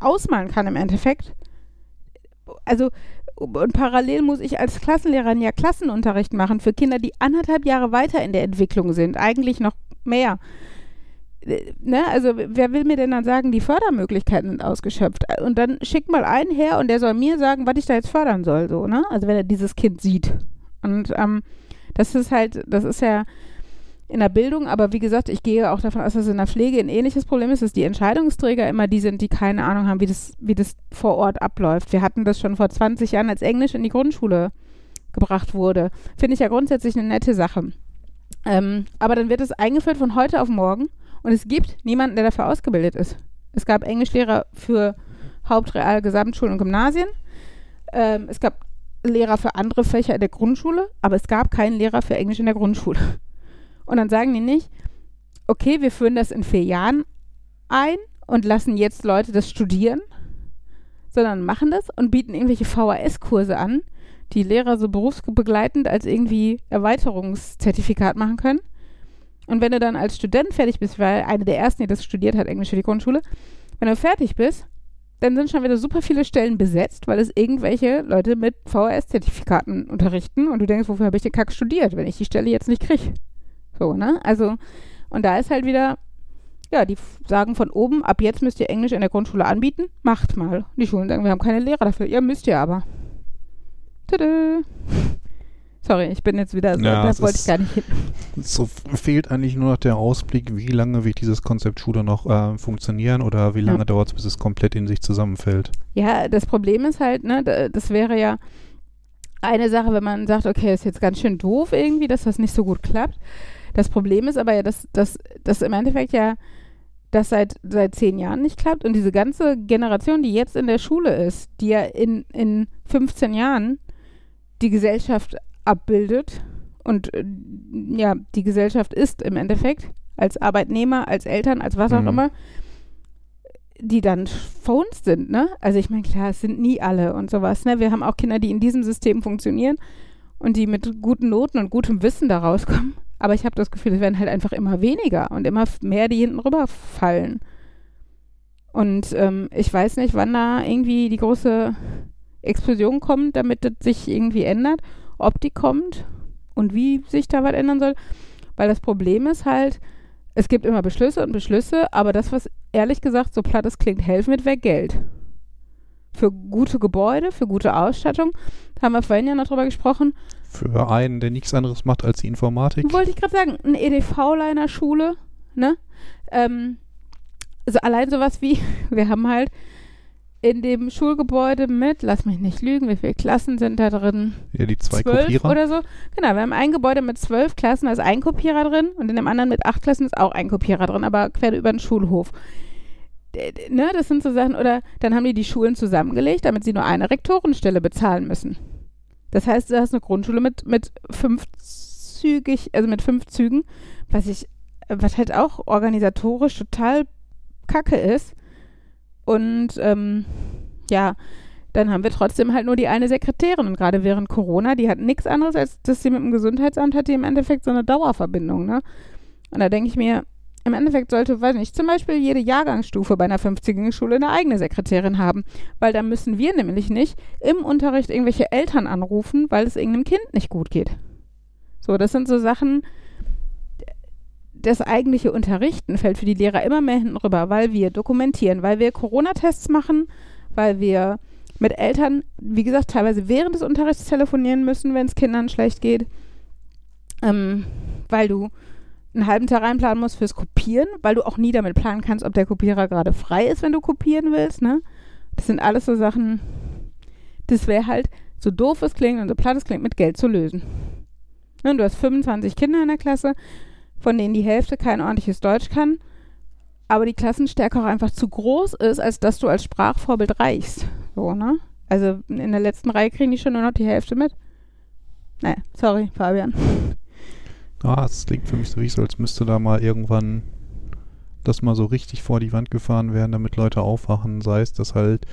ausmalen kann im Endeffekt. Also, und parallel muss ich als Klassenlehrerin ja Klassenunterricht machen für Kinder, die anderthalb Jahre weiter in der Entwicklung sind. Eigentlich noch mehr ne, also wer will mir denn dann sagen, die Fördermöglichkeiten sind ausgeschöpft? Und dann schick mal einen her und der soll mir sagen, was ich da jetzt fördern soll, so, ne? Also wenn er dieses Kind sieht. Und ähm, das ist halt, das ist ja in der Bildung, aber wie gesagt, ich gehe auch davon aus, dass in der Pflege ein ähnliches Problem ist, dass die Entscheidungsträger immer die sind, die keine Ahnung haben, wie das, wie das vor Ort abläuft. Wir hatten das schon vor 20 Jahren, als Englisch in die Grundschule gebracht wurde. Finde ich ja grundsätzlich eine nette Sache. Ähm, aber dann wird es eingeführt von heute auf morgen und es gibt niemanden, der dafür ausgebildet ist. Es gab Englischlehrer für Hauptreal, Gesamtschulen und Gymnasien. Ähm, es gab Lehrer für andere Fächer in der Grundschule, aber es gab keinen Lehrer für Englisch in der Grundschule. Und dann sagen die nicht, okay, wir führen das in vier Jahren ein und lassen jetzt Leute das studieren, sondern machen das und bieten irgendwelche VHS-Kurse an, die Lehrer so berufsbegleitend als irgendwie Erweiterungszertifikat machen können. Und wenn du dann als Student fertig bist, weil eine der ersten, die das studiert hat, Englisch für die Grundschule, wenn du fertig bist, dann sind schon wieder super viele Stellen besetzt, weil es irgendwelche Leute mit VHS-Zertifikaten unterrichten und du denkst, wofür habe ich den Kack studiert, wenn ich die Stelle jetzt nicht kriege? So, ne? Also, und da ist halt wieder, ja, die sagen von oben, ab jetzt müsst ihr Englisch in der Grundschule anbieten, macht mal. Die Schulen sagen, wir haben keine Lehrer dafür. Ja, müsst ihr aber. Tada. Sorry, ich bin jetzt wieder so, Ja, das wollte ich gar nicht hin. So fehlt eigentlich nur noch der Ausblick, wie lange wird dieses Konzept Schule noch äh, funktionieren oder wie Ja. lange dauert es, bis es komplett in sich zusammenfällt. Ja, das Problem ist halt, ne, da- das wäre ja eine Sache, wenn man sagt, okay, ist jetzt ganz schön doof irgendwie, dass das nicht so gut klappt. Das Problem ist aber ja, dass dass im Endeffekt ja das seit, seit zehn Jahren nicht klappt und diese ganze Generation, die jetzt in der Schule ist, die ja in, in 15 Jahren die Gesellschaft abbildet und äh, ja, die Gesellschaft ist im Endeffekt als Arbeitnehmer, als Eltern, als was auch Mhm. immer, die dann Phones sind, ne? Also ich meine, klar, es sind nie alle und sowas, ne? Wir haben auch Kinder, die in diesem System funktionieren und die mit guten Noten und gutem Wissen da rauskommen. Aber ich habe das Gefühl, es werden halt einfach immer weniger und immer mehr, die hinten rüberfallen. Und ähm, ich weiß nicht, wann da irgendwie die große Explosion kommt, damit das sich irgendwie ändert, ob die kommt und wie sich da was ändern soll. Weil das Problem ist halt, es gibt immer Beschlüsse und Beschlüsse, aber das, was ehrlich gesagt so platt es klingt, helfen wird, wäre Geld. Für gute Gebäude, für gute Ausstattung. Da haben wir vorhin ja noch drüber gesprochen. Für einen, der nichts anderes macht als die Informatik. Wollte ich gerade sagen, eine EDV-Liner Schule, ne? Ähm, also allein sowas wie, wir haben halt in dem Schulgebäude mit, lass mich nicht lügen, wie viele Klassen sind da drin? Ja, die zwei zwölf Kopierer. oder so. Genau, wir haben ein Gebäude mit zwölf Klassen, da ist ein Kopierer drin und in dem anderen mit acht Klassen ist auch ein Kopierer drin, aber quer über den Schulhof. Ne, das sind so Sachen, oder dann haben die die Schulen zusammengelegt, damit sie nur eine Rektorenstelle bezahlen müssen. Das heißt, du hast eine Grundschule mit, mit fünfzügig, also mit fünf Zügen, was ich, was halt auch organisatorisch total kacke ist. Und ähm, ja, dann haben wir trotzdem halt nur die eine Sekretärin. Und gerade während Corona, die hat nichts anderes, als dass sie mit dem Gesundheitsamt hat, die im Endeffekt so eine Dauerverbindung, ne? Und da denke ich mir, im Endeffekt sollte, weiß nicht, zum Beispiel jede Jahrgangsstufe bei einer 50 Schule eine eigene Sekretärin haben. Weil dann müssen wir nämlich nicht im Unterricht irgendwelche Eltern anrufen, weil es irgendeinem Kind nicht gut geht. So, das sind so Sachen, das eigentliche Unterrichten fällt für die Lehrer immer mehr hinten rüber, weil wir dokumentieren, weil wir Corona-Tests machen, weil wir mit Eltern, wie gesagt, teilweise während des Unterrichts telefonieren müssen, wenn es Kindern schlecht geht, ähm, weil du einen halben Tag reinplanen musst fürs Kopieren, weil du auch nie damit planen kannst, ob der Kopierer gerade frei ist, wenn du kopieren willst, ne? Das sind alles so Sachen, das wäre halt, so doof es klingt und so platt es klingt, mit Geld zu lösen. Ne, du hast 25 Kinder in der Klasse, von denen die Hälfte kein ordentliches Deutsch kann, aber die Klassenstärke auch einfach zu groß ist, als dass du als Sprachvorbild reichst. So, ne? Also in der letzten Reihe kriegen die schon nur noch die Hälfte mit. Nee, sorry, Fabian. Ah, es klingt für mich so, wie so, als müsste da mal irgendwann das mal so richtig vor die Wand gefahren werden, damit Leute aufwachen. Sei es, dass halt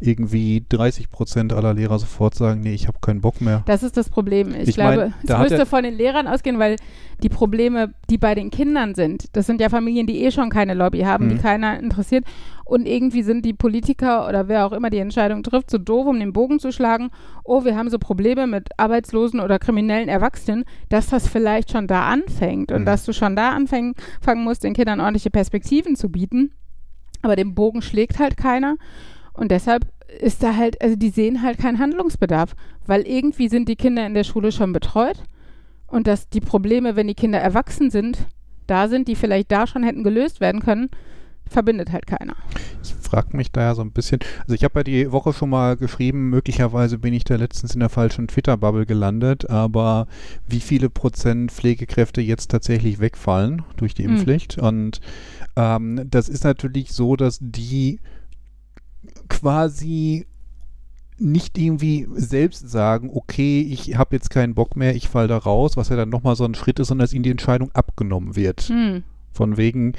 irgendwie 30 Prozent aller Lehrer sofort sagen, nee, ich habe keinen Bock mehr. Das ist das Problem. Ich, Ich glaube, mein, es müsste von den Lehrern ausgehen, weil die Probleme, die bei den Kindern sind, das sind ja Familien, die eh schon keine Lobby haben, die Mhm. keiner interessiert. Und irgendwie sind die Politiker oder wer auch immer die Entscheidung trifft, so doof, um den Bogen zu schlagen, oh, wir haben so Probleme mit Arbeitslosen oder kriminellen Erwachsenen, dass das vielleicht schon da anfängt und Mhm. dass du schon da anfangen fangen musst, den Kindern ordentliche Perspektiven zu bieten. Aber den Bogen schlägt halt keiner. Und deshalb ist da halt, also die sehen halt keinen Handlungsbedarf, weil irgendwie sind die Kinder in der Schule schon betreut und dass die Probleme, wenn die Kinder erwachsen sind, da sind, die vielleicht da schon hätten gelöst werden können, verbindet halt keiner. Ich frage mich da ja so ein bisschen. Also ich habe ja die Woche schon mal geschrieben, möglicherweise bin ich da letztens in der falschen Twitter-Bubble gelandet, aber wie viele Prozent Pflegekräfte jetzt tatsächlich wegfallen durch die Mhm. Impfpflicht? Und ähm, das ist natürlich so, dass die quasi nicht irgendwie selbst sagen, okay, ich habe jetzt keinen Bock mehr, ich fall da raus, was ja dann nochmal so ein Schritt ist, sondern dass ihnen die Entscheidung abgenommen wird. Hm. Von wegen,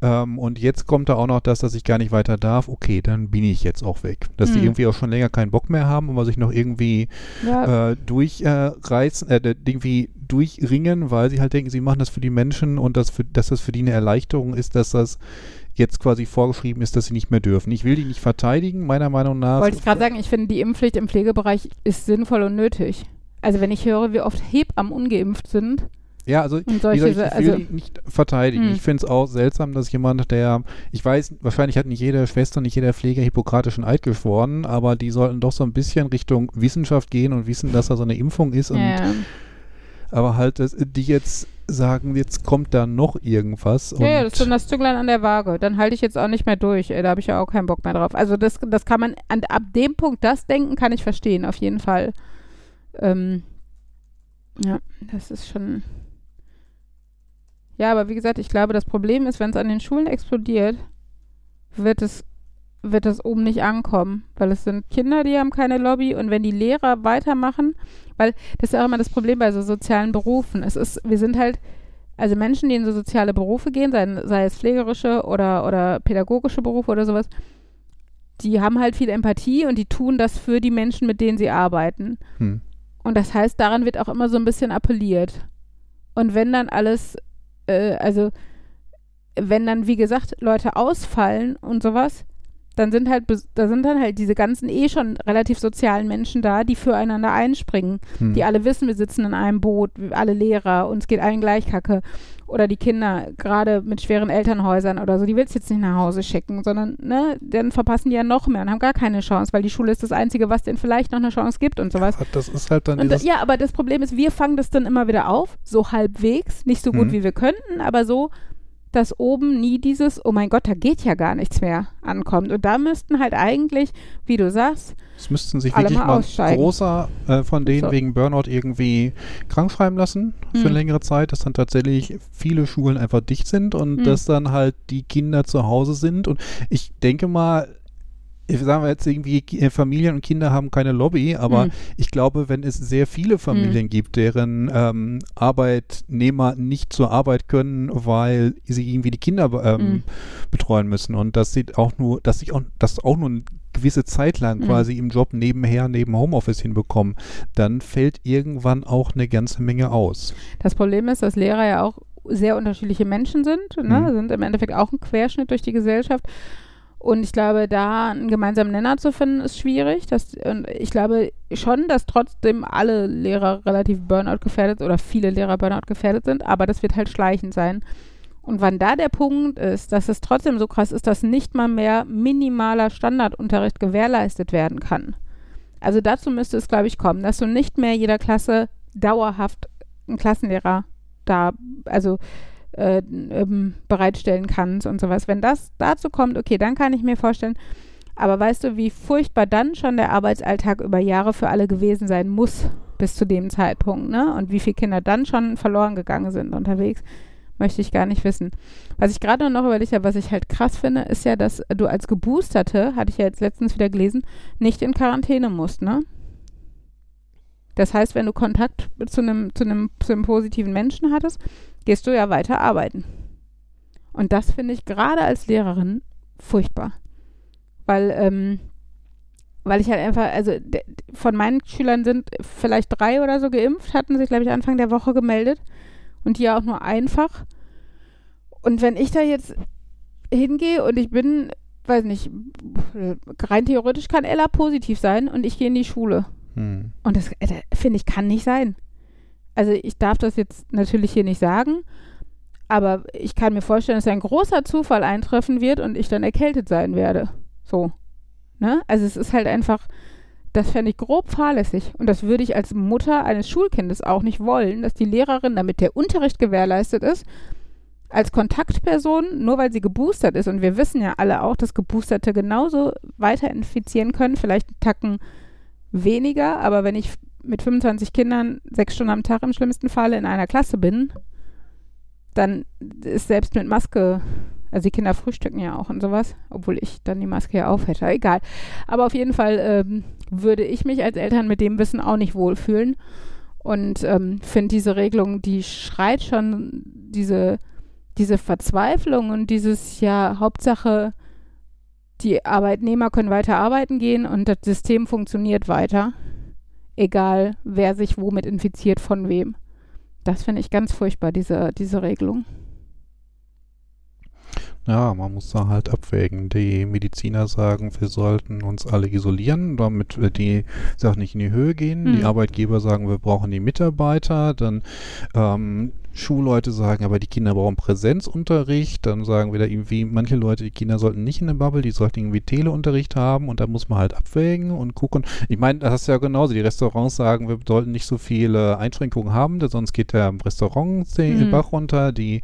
ähm, und jetzt kommt da auch noch das, dass ich gar nicht weiter darf. Okay, dann bin ich jetzt auch weg. Dass die Hm. irgendwie auch schon länger keinen Bock mehr haben, aber sich noch irgendwie Ja, äh, durchreißen, äh, irgendwie durchringen, weil sie halt denken, sie machen das für die Menschen und dass, für, dass das für die eine Erleichterung ist, dass das jetzt quasi vorgeschrieben ist, dass sie nicht mehr dürfen. Ich will die nicht verteidigen, meiner Meinung nach. wollte ich gerade sagen, ich finde, die Impfpflicht im Pflegebereich ist sinnvoll und nötig. Also wenn ich höre, wie oft Hebammen ungeimpft sind Ja, also solche, ich also will die nicht verteidigen. Hm. Ich finde es auch seltsam, dass jemand, der, ich weiß, wahrscheinlich hat nicht jede Schwester, nicht jeder Pfleger hippokratischen Eid geschworen, aber die sollten doch so ein bisschen Richtung Wissenschaft gehen und wissen, dass da so eine Impfung ist. Und, ja, Aber halt, dass die jetzt sagen, jetzt kommt da noch irgendwas. Ja, ja, das ist dann das Zünglein an der Waage. Dann halte ich jetzt auch nicht mehr durch. Ey, Da habe ich ja auch keinen Bock mehr drauf. Also das, das kann man, an, ab dem Punkt das denken, kann ich verstehen, auf jeden Fall. Ähm, ja, das ist schon. Ja, aber wie gesagt, ich glaube, das Problem ist, wenn es an den Schulen explodiert, wird es, wird das oben nicht ankommen. Weil es sind Kinder, die haben keine Lobby und wenn die Lehrer weitermachen, weil das ist ja auch immer das Problem bei so sozialen Berufen. Es ist, wir sind halt, also Menschen, die in so soziale Berufe gehen, sei, sei es pflegerische oder, oder pädagogische Berufe oder sowas, die haben halt viel Empathie und die tun das für die Menschen, mit denen sie arbeiten. hm. Und das heißt, daran wird auch immer so ein bisschen appelliert. Und wenn dann alles, äh, also wenn dann, wie gesagt, Leute ausfallen und sowas, dann sind halt, da sind dann halt diese ganzen eh schon relativ sozialen Menschen da, die füreinander einspringen. Hm. Die alle wissen, wir sitzen in einem Boot, alle Lehrer, uns geht allen gleich kacke. Oder die Kinder, gerade mit schweren Elternhäusern oder so, die willst du jetzt nicht nach Hause schicken, sondern, ne, dann verpassen die ja noch mehr und haben gar keine Chance, weil die Schule ist das Einzige, was denen vielleicht noch eine Chance gibt und sowas. Das ist halt dann Und ja, aber das Problem ist, wir fangen das dann immer wieder auf, so halbwegs, nicht so gut Mhm. wie wir könnten, aber so, dass oben nie dieses, oh mein Gott, da geht ja gar nichts mehr ankommt. Und da müssten halt eigentlich, wie du sagst, es müssten sich alle wirklich mal mal großer äh, von denen So. wegen Burnout irgendwie krank schreiben lassen für Hm. eine längere Zeit, dass dann tatsächlich viele Schulen einfach dicht sind und Hm. dass dann halt die Kinder zu Hause sind. Und ich denke mal, sagen wir jetzt irgendwie, äh, Familien und Kinder haben keine Lobby, aber Hm. ich glaube, wenn es sehr viele Familien gibt, deren ähm, Arbeitnehmer nicht zur Arbeit können, weil sie irgendwie die Kinder ähm, Mhm. betreuen müssen und dass sie auch nur, dass sich auch, das auch nur eine gewisse Zeit lang Mhm. quasi im Job nebenher, neben Homeoffice hinbekommen, dann fällt irgendwann auch eine ganze Menge aus. Das Problem ist, dass Lehrer ja auch sehr unterschiedliche Menschen sind, ne? Mhm. sind im Endeffekt auch ein Querschnitt durch die Gesellschaft. Und ich glaube, da einen gemeinsamen Nenner zu finden, ist schwierig. Das, und ich glaube schon, dass trotzdem alle Lehrer relativ Burnout gefährdet oder viele Lehrer Burnout gefährdet sind, aber das wird halt schleichend sein. Und wann da der Punkt ist, dass es trotzdem so krass ist, dass nicht mal mehr minimaler Standardunterricht gewährleistet werden kann. Also dazu müsste es, glaube ich, kommen, dass du nicht mehr jeder Klasse dauerhaft einen Klassenlehrer da, also äh, ähm, bereitstellen kannst und sowas. Wenn das dazu kommt, okay, dann kann ich mir vorstellen, aber weißt du, wie furchtbar dann schon der Arbeitsalltag über Jahre für alle gewesen sein muss bis zu dem Zeitpunkt, ne? Und wie viele Kinder dann schon verloren gegangen sind unterwegs. Möchte ich gar nicht wissen. Was ich gerade noch überlegt habe, was ich halt krass finde, ist ja, dass du als Geboosterte, hatte ich ja jetzt letztens wieder gelesen, nicht in Quarantäne musst, ne? Das heißt, wenn du Kontakt zu einem, zu einem, zu einem positiven Menschen hattest, gehst du ja weiter arbeiten. Und das finde ich gerade als Lehrerin furchtbar. Weil, ähm, weil ich halt einfach, also von meinen Schülern sind vielleicht drei oder so geimpft, hatten sich, glaube ich, Anfang der Woche gemeldet. Und die ja auch nur einfach. Und wenn ich da jetzt hingehe und ich bin, weiß nicht, rein theoretisch kann Ella positiv sein und ich gehe in die Schule. Hm. Und das, das finde ich, kann nicht sein. Also ich darf das jetzt natürlich hier nicht sagen, aber ich kann mir vorstellen, dass ein großer Zufall eintreffen wird und ich dann erkältet sein werde. So. Ne? Also es ist halt einfach, das fände ich grob fahrlässig. Und das würde ich als Mutter eines Schulkindes auch nicht wollen, dass die Lehrerin, damit der Unterricht gewährleistet ist, als Kontaktperson, nur weil sie geboostert ist, und wir wissen ja alle auch, dass Geboosterte genauso weiter infizieren können, vielleicht einen Tacken weniger, aber wenn ich mit 25 Kindern sechs Stunden am Tag im schlimmsten Falle in einer Klasse bin, dann ist selbst mit Maske, also die Kinder frühstücken ja auch und sowas, obwohl ich dann die Maske ja auf hätte, egal. Aber auf jeden Fall ähm, würde ich mich als Eltern mit dem Wissen auch nicht wohlfühlen und ähm, finde diese Regelung, die schreit schon diese, diese Verzweiflung und dieses, ja, Hauptsache, die Arbeitnehmer können weiter arbeiten gehen und das System funktioniert weiter, egal wer sich womit infiziert, von wem. Das finde ich ganz furchtbar, diese, diese Regelung. Ja, man muss da halt abwägen. Die Mediziner sagen, wir sollten uns alle isolieren, damit die Sachen nicht in die Höhe gehen. Hm. Die Arbeitgeber sagen, wir brauchen die Mitarbeiter. Dann ähm, Schulleute sagen, aber die Kinder brauchen Präsenzunterricht. Dann sagen wieder irgendwie, manche Leute, die Kinder sollten nicht in der Bubble, die sollten irgendwie Teleunterricht haben und da muss man halt abwägen und gucken. Ich meine, das ist ja genauso. Die Restaurants sagen, wir sollten nicht so viele Einschränkungen haben, sonst geht der Restaurant den mhm. Bach runter. Die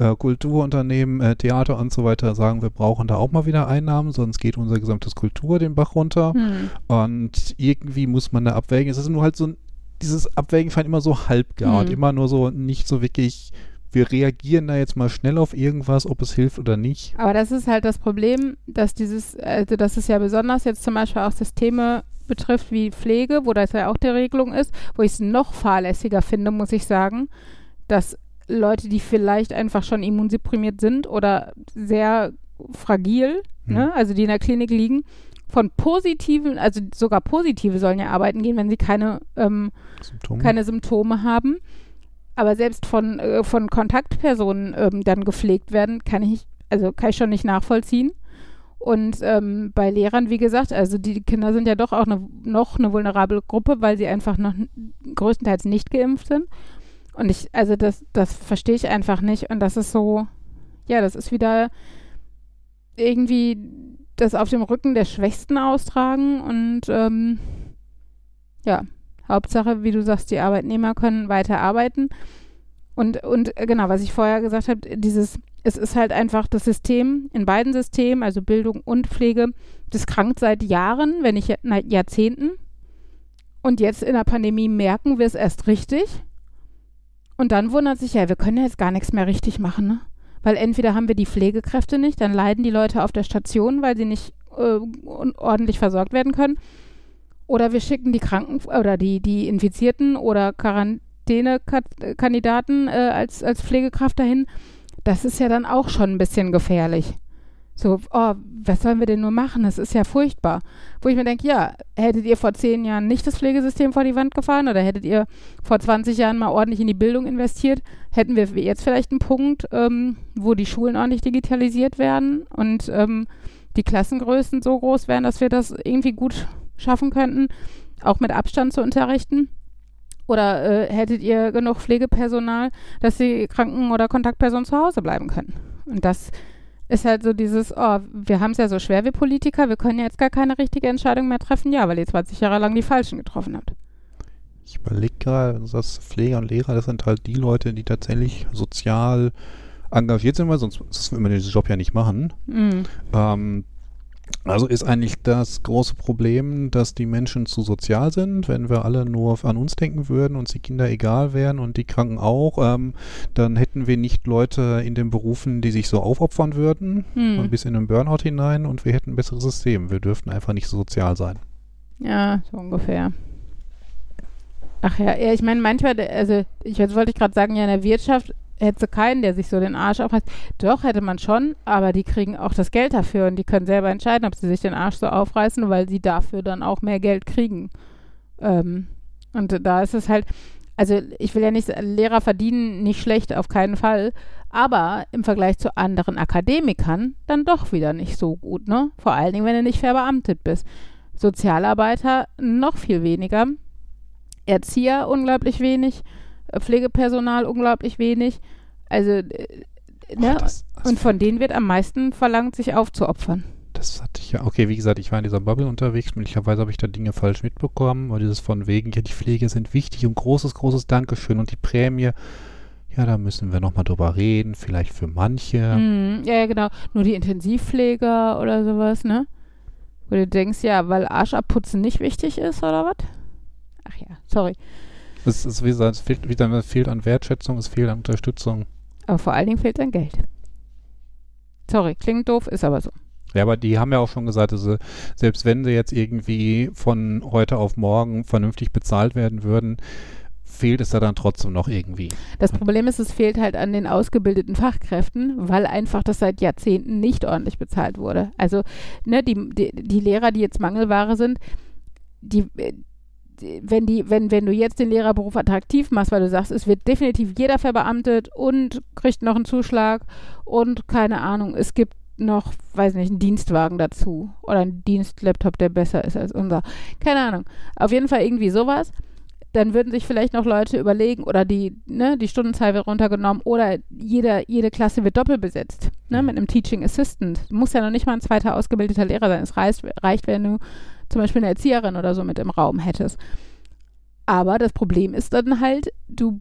äh, Kulturunternehmen, äh, Theater und so weiter sagen, wir brauchen da auch mal wieder Einnahmen, sonst geht unser gesamtes Kultur den Bach runter. Mhm. Und irgendwie muss man da abwägen. Es ist nur halt so dieses Abwägen fand immer so halbgar mhm. immer nur so nicht so wirklich wir reagieren da jetzt mal schnell auf irgendwas, ob es hilft oder nicht. Aber das ist halt das Problem, dass dieses, also dass es ja besonders jetzt zum Beispiel auch Systeme betrifft wie Pflege, wo das ja auch die Regelung ist, wo ich es noch fahrlässiger finde, muss ich sagen, dass Leute, die vielleicht einfach schon immunsupprimiert sind oder sehr fragil, hm. ne, also die in der Klinik liegen, von positiven, also sogar positive sollen ja arbeiten gehen, wenn sie keine, ähm, Symptome. keine Symptome haben. Aber selbst von, äh, von Kontaktpersonen ähm, dann gepflegt werden, kann ich, also kann ich schon nicht nachvollziehen. Und ähm, bei Lehrern, wie gesagt, also die Kinder sind ja doch auch eine, noch eine vulnerable Gruppe, weil sie einfach noch größtenteils nicht geimpft sind. Und ich, also das, das verstehe ich einfach nicht. Und das ist so, ja, das ist wieder irgendwie das auf dem Rücken der Schwächsten austragen und ähm, ja, Hauptsache, wie du sagst, die Arbeitnehmer können weiter arbeiten. Und, und äh, genau, was ich vorher gesagt habe, dieses, es ist halt einfach das System in beiden Systemen, also Bildung und Pflege, das krankt seit Jahren, wenn nicht Jahrzehnten. Und jetzt in der Pandemie merken wir es erst richtig. Und dann wundert sich, ja, wir können ja jetzt gar nichts mehr richtig machen, ne? Weil entweder haben wir die Pflegekräfte nicht, dann leiden die Leute auf der Station, weil sie nicht äh, ordentlich versorgt werden können. Oder wir schicken die Kranken oder die, die Infizierten oder Quarantänekandidaten äh, als, als Pflegekraft dahin. Das ist ja dann auch schon ein bisschen gefährlich. So, oh, was sollen wir denn nur machen? Das ist ja furchtbar. Wo ich mir denke, ja, hättet ihr vor zehn Jahren nicht das Pflegesystem vor die Wand gefahren oder hättet ihr vor 20 Jahren mal ordentlich in die Bildung investiert, hätten wir jetzt vielleicht einen Punkt, ähm, wo die Schulen ordentlich digitalisiert werden und ähm, die Klassengrößen so groß wären, dass wir das irgendwie gut schaffen könnten, auch mit Abstand zu unterrichten. Oder äh, hättet ihr genug Pflegepersonal, dass die Kranken- oder Kontaktpersonen zu Hause bleiben können? Und das ist halt so dieses, oh, wir haben es ja so schwer wie Politiker, wir können ja jetzt gar keine richtige Entscheidung mehr treffen. Ja, weil ihr 20 Jahre lang die falschen getroffen habt. Ich überlege gerade, dass Pfleger und Lehrer, das sind halt die Leute, die tatsächlich sozial engagiert sind, weil sonst, sonst würde man diesen Job ja nicht machen. Mhm. Ähm, Also ist eigentlich das große Problem, dass die Menschen zu sozial sind. Wenn wir alle nur an uns denken würden, uns die Kinder egal wären und die Kranken auch, ähm, dann hätten wir nicht Leute in den Berufen, die sich so aufopfern würden, Hm. bis in den Burnout hinein und wir hätten ein besseres System. Wir dürften einfach nicht so sozial sein. Ja, so ungefähr. Ach ja, ja ich meine, manchmal, also ich jetzt wollte ich gerade sagen, ja, in der Wirtschaft hätte keinen, der sich so den Arsch aufreißt. Doch, hätte man schon, aber die kriegen auch das Geld dafür und die können selber entscheiden, ob sie sich den Arsch so aufreißen, weil sie dafür dann auch mehr Geld kriegen. Ähm, und da ist es halt, also ich will ja nicht, Lehrer verdienen nicht schlecht, auf keinen Fall, aber im Vergleich zu anderen Akademikern dann doch wieder nicht so gut, ne? Vor allen Dingen, wenn du nicht verbeamtet bist. Sozialarbeiter noch viel weniger, Erzieher unglaublich wenig, äh, Pflegepersonal unglaublich wenig. Also, äh, ne? Ach, das, das, und von denen wird am meisten verlangt, sich aufzuopfern. das hatte ich ja. Okay, wie gesagt, ich war in dieser Bubble unterwegs. Möglicherweise habe ich da Dinge falsch mitbekommen. Aber dieses von wegen, ja, die Pflege sind wichtig und großes, großes Dankeschön. Und die Prämie, ja, da müssen wir nochmal drüber reden. Vielleicht für manche. Ja, ja, genau. Nur die Intensivpfleger oder sowas, ne? Wo du denkst, ja, weil Arsch abputzen nicht wichtig ist oder was? Ach ja, sorry. Es ist, wie gesagt, es fehlt, wieder, es fehlt an Wertschätzung, es fehlt an Unterstützung. Aber vor allen Dingen fehlt an Geld. Sorry, klingt doof, ist aber so. Ja, aber die haben ja auch schon gesagt, also selbst wenn sie jetzt irgendwie von heute auf morgen vernünftig bezahlt werden würden, fehlt es da dann trotzdem noch irgendwie. Das Problem ist, es fehlt halt an den ausgebildeten Fachkräften, weil einfach das seit Jahrzehnten nicht ordentlich bezahlt wurde. Also, ne, die, die, die Lehrer, die jetzt Mangelware sind, die, äh, die- wenn, die, wenn, wenn du jetzt den Lehrerberuf attraktiv machst, weil du sagst, es wird definitiv jeder verbeamtet und kriegt noch einen Zuschlag und keine Ahnung, es gibt noch, weiß nicht, einen Dienstwagen dazu oder einen Dienstlaptop, der besser ist als unser. Keine Ahnung. Auf jeden Fall irgendwie sowas dann würden sich vielleicht noch Leute überlegen oder die, ne, die Stundenzahl wird runtergenommen oder jede, jede Klasse wird doppelt besetzt, ne, mit einem Teaching Assistant. Muss ja noch nicht mal ein zweiter ausgebildeter Lehrer sein. Es reicht, reicht, wenn du zum Beispiel eine Erzieherin oder so mit im Raum hättest. Aber das Problem ist dann halt, du,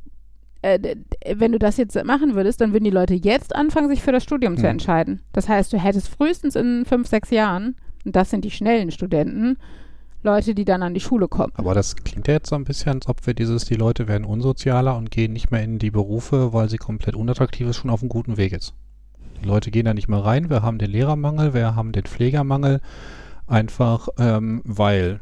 äh, wenn du das jetzt machen würdest, dann würden die Leute jetzt anfangen, sich für das Studium zu Hm. entscheiden. Das heißt, du hättest frühestens in fünf, sechs Jahren, und das sind die schnellen Studenten, Leute, die dann an die Schule kommen. Aber das klingt ja jetzt so ein bisschen, als ob wir dieses, die Leute werden unsozialer und gehen nicht mehr in die Berufe, weil sie komplett unattraktiv ist, schon auf einem guten Weg ist. Die Leute gehen da nicht mehr rein. Wir haben den Lehrermangel, wir haben den Pflegermangel, einfach ähm, weil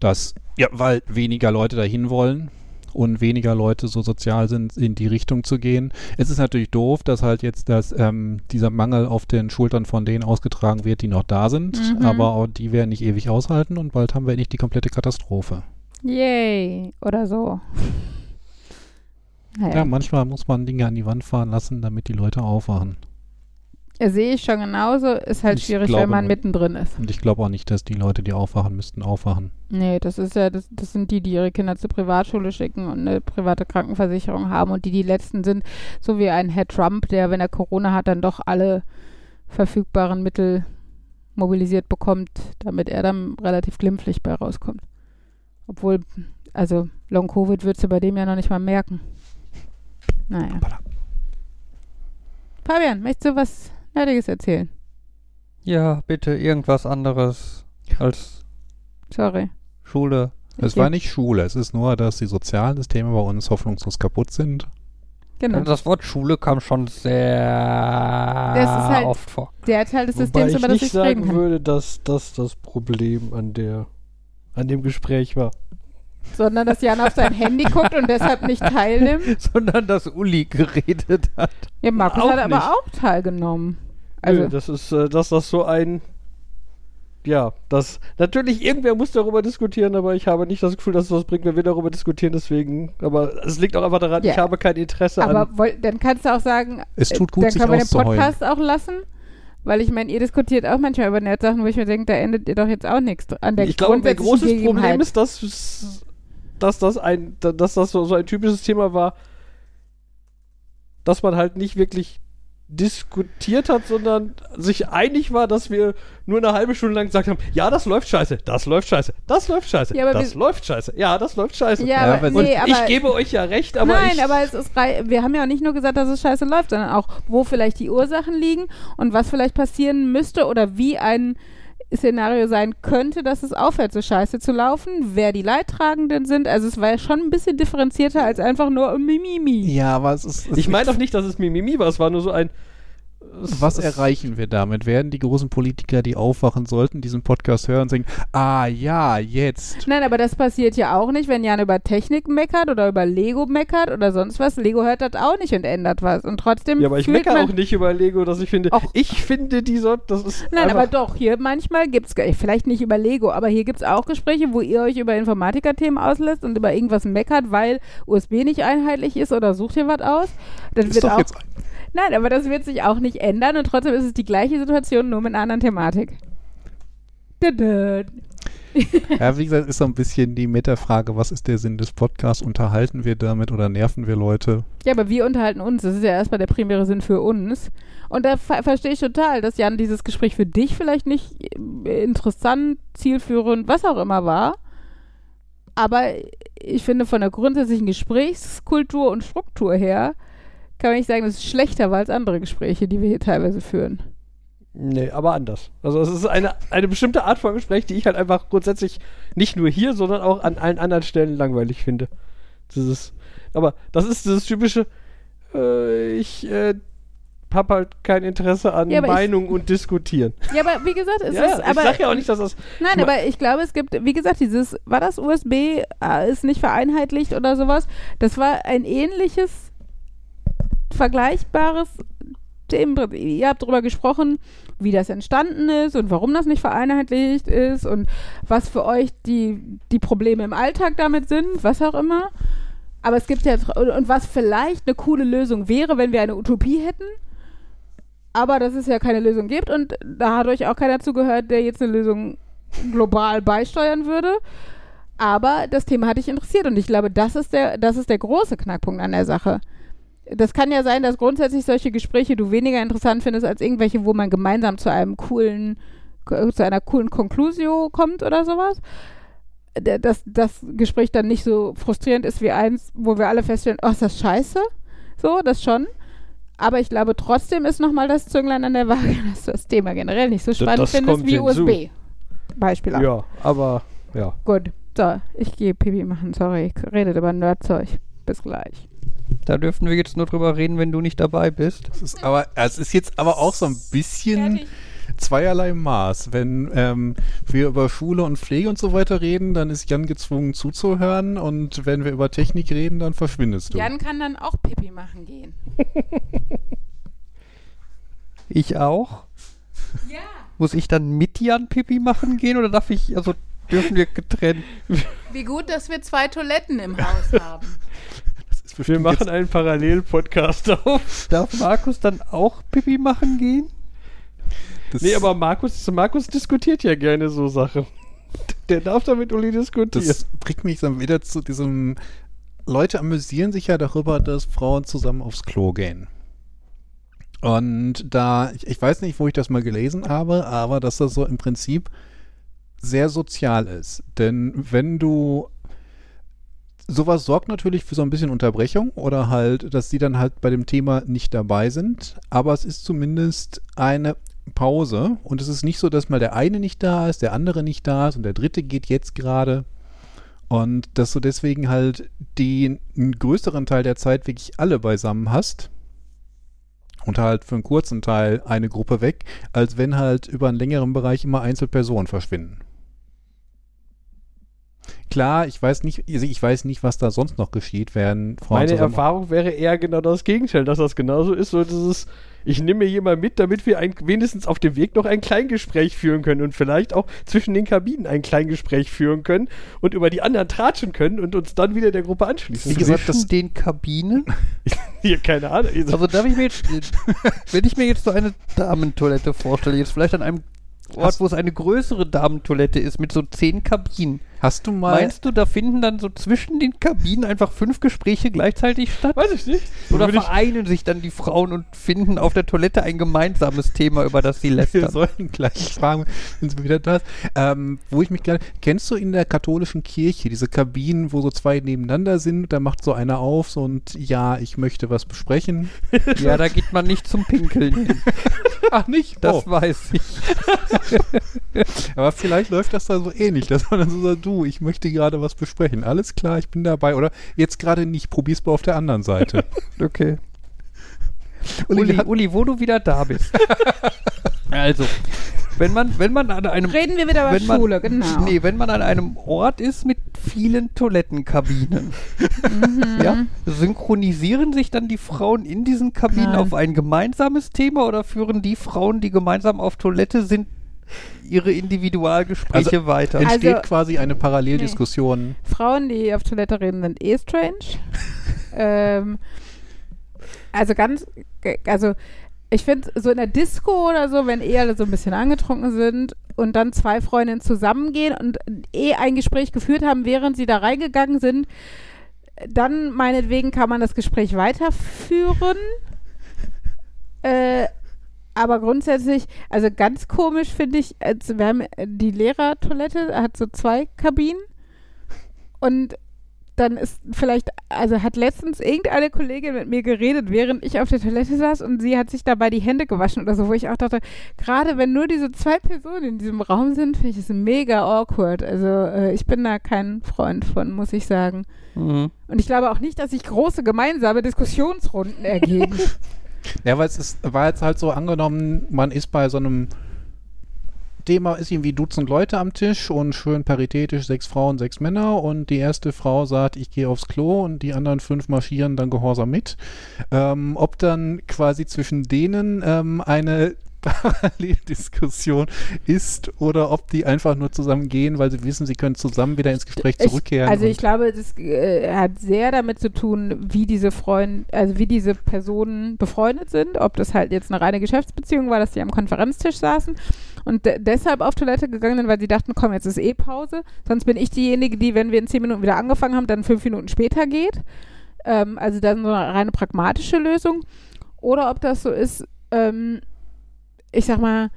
das, ja, weil weniger Leute dahin wollen und weniger Leute so sozial sind, in die Richtung zu gehen. Es ist natürlich doof, dass halt jetzt das, ähm, dieser Mangel auf den Schultern von denen ausgetragen wird, die noch da sind, Mhm. aber auch die werden nicht ewig aushalten und bald haben wir nicht die komplette Katastrophe. Yay! Oder so. Naja. Ja, manchmal muss man Dinge an die Wand fahren lassen, damit die Leute aufwachen. Sehe ich schon genauso. Ist halt Ich schwierig, glaube wenn man mittendrin ist. Und ich glaube auch nicht, dass die Leute, die aufwachen müssten, aufwachen. Nee, das ist ja, das, das sind die, die ihre Kinder zur Privatschule schicken und eine private Krankenversicherung haben und die die letzten sind, so wie ein Herr Trump, der, wenn er Corona hat, dann doch alle verfügbaren Mittel mobilisiert bekommt, damit er dann relativ glimpflich bei rauskommt. Obwohl, also Long Covid würdest du bei dem ja noch nicht mal merken. Naja. Fabian, möchtest du was Nerdiges erzählen? Ja, bitte irgendwas anderes als Sorry. Schule. Es Okay. war nicht Schule, es ist nur, dass die sozialen Systeme bei uns hoffnungslos kaputt sind. Genau. Das Wort Schule kam schon sehr Das ist halt- oft vor. Der Teil des Systems, über das nicht ich reden sagen kann. würde, dass das das Problem an der an dem Gespräch war. sondern dass Jan auf sein Handy guckt und deshalb nicht teilnimmt. Sondern dass Uli geredet hat. Ja, Markus Auch hat aber nicht. auch teilgenommen. Also, Also, das ist, äh, dass das so ein ja, das natürlich irgendwer muss darüber diskutieren, aber ich habe nicht das Gefühl, dass es was bringt, wenn wir darüber diskutieren. Deswegen, aber es liegt auch einfach daran, Ja. ich habe kein Interesse an. aber dann kannst du auch sagen, Es äh, tut gut, dann sich können wir den. Podcast auch lassen. Weil ich meine, ihr diskutiert auch manchmal über Nerdsachen, wo ich mir denke, da endet ihr doch jetzt auch nichts an der ich glaube, ein großes Problem ist, dass, dass das ein, dass das so, so ein typisches Thema war, dass man halt nicht wirklich diskutiert hat, sondern sich einig war, dass wir nur eine halbe Stunde lang gesagt haben, ja, das läuft scheiße, das läuft scheiße, das läuft scheiße, Ja, aber das wir- läuft scheiße, ja, das läuft scheiße. Ja, Ja, aber, aber- nee, aber ich gebe euch ja recht, aber Nein, ich, aber es ist rei- wir haben ja auch nicht nur gesagt, dass es scheiße läuft, sondern auch, wo vielleicht die Ursachen liegen und was vielleicht passieren müsste oder wie ein Szenario sein könnte, dass es aufhört, so scheiße zu laufen, wer die Leidtragenden sind. Also es war ja schon ein bisschen differenzierter als einfach nur Mimimi. Ja, aber es ist. Es ich meine doch nicht, dass es Mimimi war, es war nur so ein Was erreichen wir damit? Werden die großen Politiker, die aufwachen sollten, diesen Podcast hören und sagen, ah ja, jetzt. Nein, aber das passiert ja auch nicht, wenn Jan über Technik meckert oder über Lego meckert oder sonst was. Lego hört das auch nicht und ändert was. Und trotzdem. Ja, aber ich meckere auch nicht über Lego, dass ich finde, ich finde die so, das ist Nein, aber doch, hier manchmal gibt es, vielleicht nicht über Lego, aber hier gibt es auch Gespräche, wo ihr euch über Informatiker-Themen auslässt und über irgendwas meckert, weil USB nicht einheitlich ist oder sucht ihr was aus. Das Ist wird doch auch, jetzt. Nein, aber das wird sich auch nicht ändern und trotzdem ist es die gleiche Situation, nur mit einer anderen Thematik. Dada. Ja, wie gesagt, ist so ein bisschen die Metafrage, was ist der Sinn des Podcasts? Unterhalten wir damit oder nerven wir Leute? Ja, aber wir unterhalten uns. Das ist ja erstmal der primäre Sinn für uns. Und da ver verstehe ich total, dass Jan dieses Gespräch für dich vielleicht nicht äh, interessant, zielführend, was auch immer war. Aber ich finde, von der grundsätzlichen Gesprächskultur und Struktur her kann man nicht sagen, dass es schlechter war als andere Gespräche, die wir hier teilweise führen. Nee, aber anders. Also es ist eine, eine bestimmte Art von Gespräch, die ich halt einfach grundsätzlich nicht nur hier, sondern auch an allen anderen Stellen langweilig finde. Dieses, aber das ist dieses typische, äh, ich äh, hab halt kein Interesse an Ja, aber ich- Meinung und Diskutieren. Ja, aber wie gesagt, es ja, ist. ich aber, sag ja auch nicht, dass das. Nein, Ich aber ich glaube, es gibt, wie gesagt, dieses, war das USB, äh, ist nicht vereinheitlicht oder sowas. Das war ein ähnliches, vergleichbares Themenprinzip. Ihr habt darüber gesprochen, wie das entstanden ist und warum das nicht vereinheitlicht ist und was für euch die, die Probleme im Alltag damit sind, was auch immer. Aber es gibt ja, und, und was vielleicht eine coole Lösung wäre, wenn wir eine Utopie hätten. Aber dass es ja keine Lösung gibt und da hat euch auch keiner zugehört, der jetzt eine Lösung global beisteuern würde. Aber das Thema hat dich interessiert und ich glaube, das ist der, das ist der große Knackpunkt an der Sache. Das kann ja sein, dass grundsätzlich solche Gespräche du weniger interessant findest als irgendwelche, wo man gemeinsam zu einem coolen, zu einer coolen Conclusio kommt oder sowas. D- Dass das Gespräch dann nicht so frustrierend ist wie eins, wo wir alle feststellen, oh, ist das scheiße? So, das schon. Aber ich glaube, trotzdem ist nochmal das Zünglein an der Waage, dass du das Thema generell nicht so spannend das findest wie hinzu. USB. Beispiel auch. Ja, aber ja. Gut, so, ich gehe Pipi machen, sorry, ich redet über Nerdzeug. Bis gleich. Da dürfen wir jetzt nur drüber reden, wenn du nicht dabei bist. Es ist aber, es ist jetzt aber auch so ein bisschen zweierlei Maß. Wenn ähm, wir über Schule und Pflege und so weiter reden, dann ist Jan gezwungen zuzuhören und wenn wir über Technik reden, dann verschwindest du. Jan kann dann auch Pipi machen gehen. Ich auch. Ja. Muss ich dann mit Jan Pipi machen gehen oder darf ich, also dürfen wir getrennt? Wie gut, dass wir zwei Toiletten im Haus haben. Ist Wir bestimmt machen jetzt, einen Parallel-Podcast auf. Darf Markus dann auch Pipi machen gehen? das, Nee, aber Markus, Markus diskutiert ja gerne so Sachen. Der darf da mit Uli diskutieren. das bringt mich dann wieder zu diesem. Leute amüsieren sich ja darüber, dass Frauen zusammen aufs Klo gehen. Und da, ich, ich weiß nicht, wo ich das mal gelesen habe, aber dass das so im Prinzip sehr sozial ist. Denn wenn du sowas sorgt natürlich für so ein bisschen Unterbrechung oder halt, dass die dann halt bei dem Thema nicht dabei sind, aber es ist zumindest eine Pause. Und es ist nicht so, dass mal der eine nicht da ist, der andere nicht da ist und der dritte geht jetzt gerade. Und dass du deswegen halt den größeren Teil der Zeit wirklich alle beisammen hast und halt für einen kurzen Teil eine Gruppe weg, als wenn halt über einen längeren Bereich immer Einzelpersonen verschwinden. Klar, ich weiß nicht, also ich weiß nicht, was da sonst noch geschieht, während Frauen Meine zusammen Erfahrung wäre eher genau das Gegenteil, dass das genauso ist. So dieses, ich nehme mir jemanden mit, damit wir ein, wenigstens auf dem Weg noch ein Kleingespräch führen können und vielleicht auch zwischen den Kabinen ein Kleingespräch führen können und über die anderen tratschen können und uns dann wieder der Gruppe anschließen. Wie gesagt, Zwischen das- den Kabinen? Hier, keine Ahnung. Also darf ich mir jetzt, wenn ich mir jetzt so eine Damentoilette vorstelle, jetzt vielleicht an einem Ort, Hast- wo es eine größere Damentoilette ist mit so zehn Kabinen. Hast du mal. Meinst du, da finden dann so zwischen den Kabinen einfach fünf Gespräche gleichzeitig statt? Weiß ich nicht. Oder Würde ich- vereinen sich dann die Frauen und finden auf der Toilette ein gemeinsames Thema, über das sie Wir lästern? sollten gleich fragen, sind wir wieder da? Ähm, wo ich mich gerne. Kennst du in der katholischen Kirche diese Kabinen, wo so zwei nebeneinander sind? Da macht so einer auf so und ja, ich möchte was besprechen. Ja, da geht man nicht zum Pinkeln hin. Ach nicht? Das oh, weiß ich. aber vielleicht läuft das da so ähnlich, dass man dann so sagt, du, ich möchte gerade was besprechen. Alles klar, ich bin dabei. Oder jetzt gerade nicht, probier's mal auf der anderen Seite. Okay. Uli, Uli, Uli, wo du wieder da bist. also, wenn man, wenn man an einem Reden wir wieder über wenn man, Schule, genau. Nee, wenn man an einem Ort ist mit vielen Toilettenkabinen, Mhm. ja, synchronisieren sich dann die Frauen in diesen Kabinen Nein. auf ein gemeinsames Thema oder führen die Frauen, die gemeinsam auf Toilette sind, ihre Individualgespräche weiter? Entsteht Also- quasi eine Paralleldiskussion. Frauen, die auf Toilette reden, sind eh strange. ähm, also ganz, also ich finde so in der Disco oder so, wenn eh alle so ein bisschen angetrunken sind und dann zwei Freundinnen zusammengehen und eh ein Gespräch geführt haben, während sie da reingegangen sind, dann meinetwegen kann man das Gespräch weiterführen. Äh, aber grundsätzlich, also ganz komisch finde ich, als wir haben äh, die Lehrertoilette hat so zwei Kabinen und dann ist vielleicht, also hat letztens irgendeine Kollegin mit mir geredet, während ich auf der Toilette saß und sie hat sich dabei die Hände gewaschen oder so, wo ich auch dachte, gerade wenn nur diese zwei Personen in diesem Raum sind, finde ich es mega awkward. Also äh, ich bin da kein Freund von, muss ich sagen. Mhm. Und ich glaube auch nicht, dass sich große gemeinsame Diskussionsrunden ergeben. Ja, weil es ist, war jetzt halt so angenommen, man ist bei so einem Thema, ist irgendwie Dutzend Leute am Tisch und schön paritätisch, sechs Frauen, sechs Männer und die erste Frau sagt, ich gehe aufs Klo und die anderen fünf marschieren dann gehorsam mit. Ähm, ob dann quasi zwischen denen ähm, eine Paralleldiskussion ist oder ob die einfach nur zusammen gehen, weil sie wissen, sie können zusammen wieder ins Gespräch zurückkehren. Ich, also ich glaube, das äh, hat sehr damit zu tun, wie diese Freund, also wie diese Personen befreundet sind, ob das halt jetzt eine reine Geschäftsbeziehung war, dass sie am Konferenztisch saßen und de deshalb auf Toilette gegangen sind, weil sie dachten, komm, jetzt ist eh Pause. Sonst bin ich diejenige, die, wenn wir in zehn Minuten wieder angefangen haben, dann fünf Minuten später geht. Ähm, also dann so eine reine pragmatische Lösung. Oder ob das so ist, ähm, ich sag mal,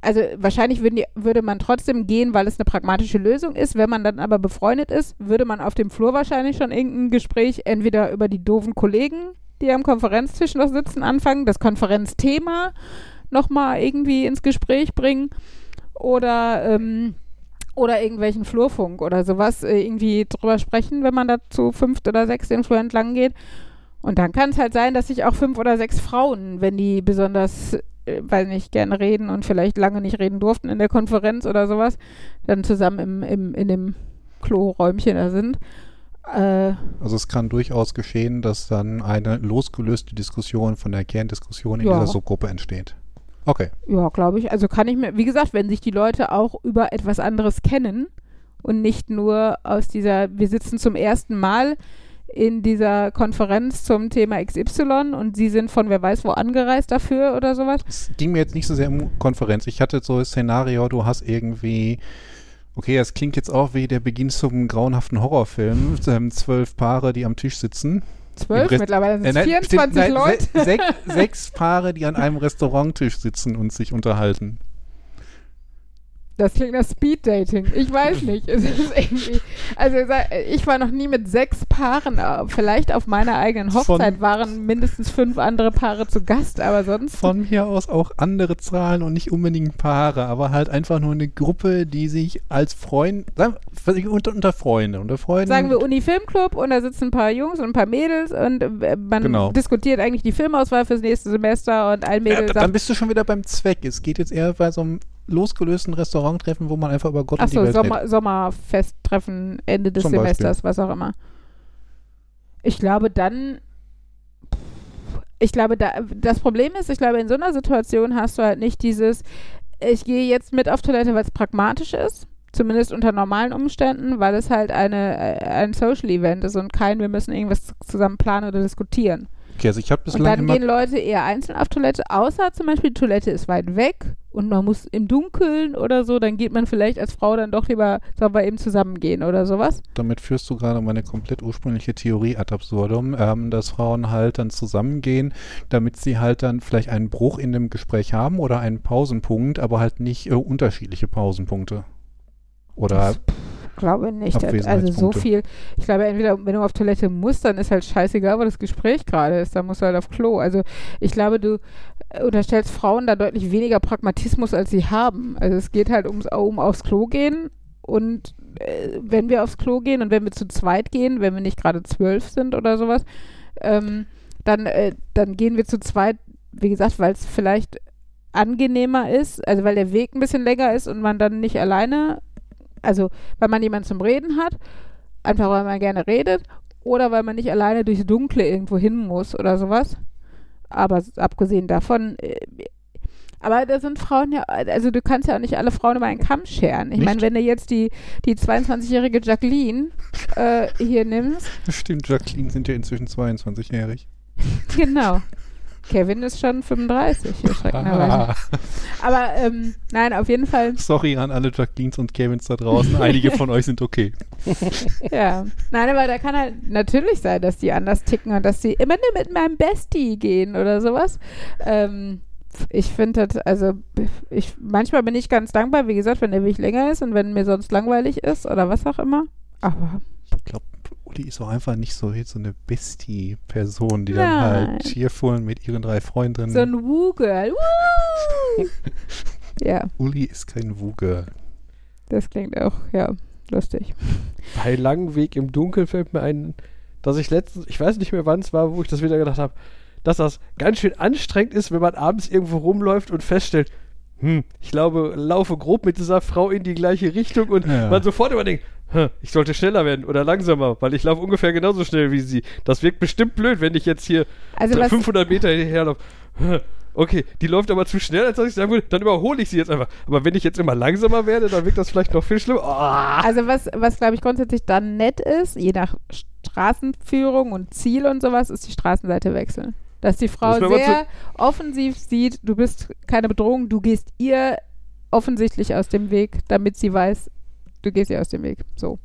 also wahrscheinlich die, würde man trotzdem gehen, weil es eine pragmatische Lösung ist. Wenn man dann aber befreundet ist, würde man auf dem Flur wahrscheinlich schon irgendein Gespräch entweder über die doofen Kollegen, die am Konferenztisch noch sitzen, anfangen, das Konferenzthema nochmal irgendwie ins Gespräch bringen oder ähm, oder irgendwelchen Flurfunk oder sowas äh, irgendwie drüber sprechen, wenn man da zu fünft oder sechs den Flur entlang geht. Und dann kann es halt sein, dass sich auch fünf oder sechs Frauen, wenn die besonders, äh, weiß nicht, gerne reden und vielleicht lange nicht reden durften in der Konferenz oder sowas, dann zusammen im, im, in dem Kloräumchen da sind. Äh, Also es kann durchaus geschehen, dass dann eine losgelöste Diskussion von der Kerndiskussion in Ja. dieser Subgruppe entsteht. Okay. ja, glaube ich. Also kann ich mir, wie gesagt, wenn sich die Leute auch über etwas anderes kennen und nicht nur aus dieser, wir sitzen zum ersten Mal in dieser Konferenz zum Thema XY und sie sind von wer weiß wo angereist dafür oder sowas. Es ging mir jetzt nicht so sehr um Konferenz. Ich hatte so ein Szenario, du hast irgendwie, okay, das klingt jetzt auch wie der Beginn zum grauenhaften Horrorfilm. Ähm, zwölf Paare, die am Tisch sitzen. Zwölf, mittlerweile sind Äh, es nein, 24 stimmt, nein, Leute. se sech, sechs Paare, die an einem Restauranttisch sitzen und sich unterhalten. Das klingt nach Speeddating. Ich weiß nicht. Es ist irgendwie, also ich war noch nie mit sechs Paaren. äh, Vielleicht auf meiner eigenen Hochzeit Von- waren mindestens fünf andere Paare zu Gast, aber sonst. Von mir aus auch andere Zahlen und nicht unbedingt Paare, aber halt einfach nur eine Gruppe, die sich als Freund, sagen wir, unter, unter Freunde, unter Freunden. Sagen wir Uni-Filmclub und da sitzen ein paar Jungs und ein paar Mädels und äh, man Genau. diskutiert eigentlich die Filmauswahl fürs nächste Semester und ein ja, Mädel dann sagt, bist du schon wieder beim Zweck. Es geht jetzt eher bei so einem losgelösten Restauranttreffen, wo man einfach über Gott und die achso, Welt redet. Sommer, Sommerfesttreffen Ende des Zum Beispiel. Semesters, was auch immer. Ich glaube dann, ich glaube, da, das Problem ist, ich glaube, in so einer Situation hast du halt nicht dieses, ich gehe jetzt mit auf Toilette, weil es pragmatisch ist. Zumindest unter normalen Umständen, weil es halt eine, äh, ein Social Event ist und kein, wir müssen irgendwas zusammen planen oder diskutieren. Okay, also ich habe Und bislang dann immer gehen Leute eher einzeln auf Toilette, außer zum Beispiel die Toilette ist weit weg und man muss im Dunkeln oder so, dann geht man vielleicht als Frau dann doch lieber, sollen wir eben zusammengehen oder sowas. damit führst du gerade meine komplett ursprüngliche Theorie ad absurdum, ähm, dass Frauen halt dann zusammengehen, damit sie halt dann vielleicht einen Bruch in dem Gespräch haben oder einen Pausenpunkt, aber halt nicht äh, unterschiedliche Pausenpunkte. Oder Glaube nicht. Also so viel. Ich glaube, entweder wenn du auf Toilette musst, dann ist halt scheißegal, wo das Gespräch gerade ist. Dann musst du halt auf Klo. Also ich glaube, du äh, unterstellst Frauen da deutlich weniger Pragmatismus, als sie haben. Also es geht halt ums, um aufs Klo gehen und äh, wenn wir aufs Klo gehen und wenn wir zu zweit gehen, wenn wir nicht gerade zwölf sind oder sowas, ähm, dann, äh, dann gehen wir zu zweit, wie gesagt, weil es vielleicht angenehmer ist, also weil der Weg ein bisschen länger ist und man dann nicht alleine, also weil man jemanden zum Reden hat, einfach weil man gerne redet oder weil man nicht alleine durchs Dunkle irgendwo hin muss oder sowas. Aber abgesehen davon, äh, aber da sind Frauen ja, also du kannst ja auch nicht alle Frauen über einen Kamm scheren. Ich meine, wenn du jetzt die, die 22-jährige Jacqueline äh, hier nimmst, Stimmt, Jacqueline sind ja inzwischen 22-jährig. genau. Kevin ist schon 35, erschreckenderweise. Ah, Aber ähm, nein, auf jeden Fall, sorry an alle Jacquelines und Kevins da draußen. Einige von euch sind okay. ja. Nein, aber da kann halt natürlich sein, dass die anders ticken und dass sie immer nur mit meinem Bestie gehen oder sowas. Ähm, ich finde das, also ich manchmal bin ich ganz dankbar, wie gesagt, wenn der Weg länger ist und wenn mir sonst langweilig ist oder was auch immer. Aber Ich glaube, Uli ist auch einfach nicht so, so eine Bestie-Person, die dann halt cheerful mit ihren drei Freundinnen. so ein Woo-Girl. Woo! ja, Uli ist kein Wuger. das klingt auch, ja, lustig. Bei langem Weg im Dunkeln fällt mir ein, dass ich letztens, ich weiß nicht mehr wann es war, wo ich das wieder gedacht habe, dass das ganz schön anstrengend ist, wenn man abends irgendwo rumläuft und feststellt, hm, ich glaube, laufe grob mit dieser Frau in die gleiche Richtung und Ja. man sofort immer denkt, "Hm, ich sollte schneller werden oder langsamer, weil ich laufe ungefähr genauso schnell wie sie. Das wirkt bestimmt blöd, wenn ich jetzt hier Also was, 500 Meter hinterherlaufe. Okay, die läuft aber zu schnell, als dass ich sagen würde, dann überhole ich sie jetzt einfach. Aber wenn ich jetzt immer langsamer werde, dann wirkt das vielleicht noch viel schlimmer. Ah. Also was, was glaube ich grundsätzlich dann nett ist, je nach Straßenführung und Ziel und sowas, ist die Straßenseite wechseln. Dass die Frau Das sehr offensiv sieht, du bist keine Bedrohung, du gehst ihr offensichtlich aus dem Weg, damit sie weiß, du gehst ihr aus dem Weg. So.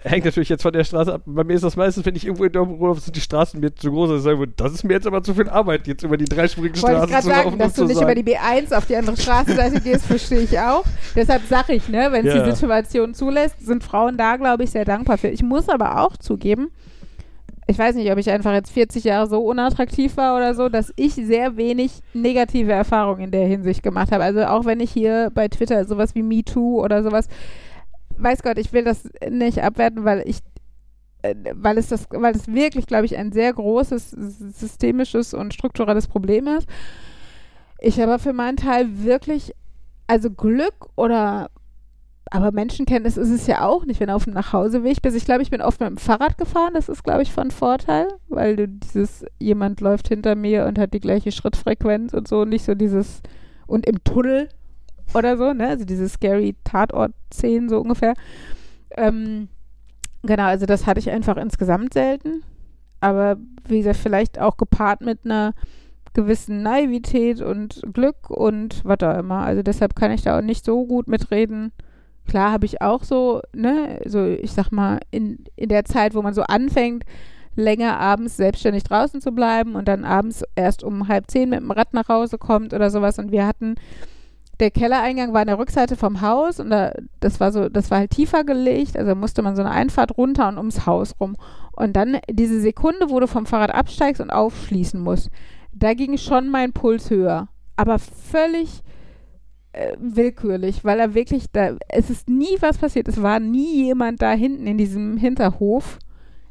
Hängt natürlich jetzt von der Straße ab. Bei mir ist das meistens, wenn ich irgendwo in Dortmund sind die Straßen mir zu groß. dass ich das ist mir jetzt aber zu viel Arbeit, jetzt über die dreispurigen Wollte ich Straßen gerade zu sagen, laufen dass du nicht sagen. über die B1 auf die andere Straßenseite gehst, verstehe ich auch. Deshalb sage ich, ne, wenn es Ja. die Situation zulässt, sind Frauen da, glaube ich, sehr dankbar für. Ich muss aber auch zugeben, ich weiß nicht, ob ich einfach jetzt 40 Jahre so unattraktiv war oder so, dass ich sehr wenig negative Erfahrungen in der Hinsicht gemacht habe. Also auch wenn ich hier bei Twitter sowas wie MeToo oder sowas, weiß Gott, ich will das nicht abwerten, weil ich äh, weil es das, weil es wirklich, glaube ich, ein sehr großes systemisches und strukturelles Problem ist. Ich aber für meinen Teil wirklich, also Glück oder aber Menschenkenntnis ist es ja auch nicht, wenn du auf dem Nachhauseweg bist. Ich glaube, ich bin oft mit dem Fahrrad gefahren. Das ist, glaube ich, von Vorteil, weil du dieses, jemand läuft hinter mir und hat die gleiche Schrittfrequenz und so, nicht so dieses, und im Tunnel oder so, ne? Also diese scary Tatort-Szenen so ungefähr. Ähm, genau, also das hatte ich einfach insgesamt selten. Aber wie gesagt, vielleicht auch gepaart mit einer gewissen Naivität und Glück und was auch immer. Also deshalb kann ich da auch nicht so gut mitreden. Klar habe ich auch so, ne, so ich sag mal, in, in der Zeit, wo man so anfängt, länger abends selbstständig draußen zu bleiben und dann abends erst um halb zehn mit dem Rad nach Hause kommt oder sowas. Und wir hatten, der Kellereingang war an der Rückseite vom Haus und da, das war so, das war halt tiefer gelegt, also musste man so eine Einfahrt runter und ums Haus rum. Und dann diese Sekunde, wo du vom Fahrrad absteigst und aufschließen musst, da ging schon mein Puls höher. Aber völlig äh, willkürlich, weil er wirklich da, es ist nie was passiert. Es war nie jemand da hinten in diesem Hinterhof.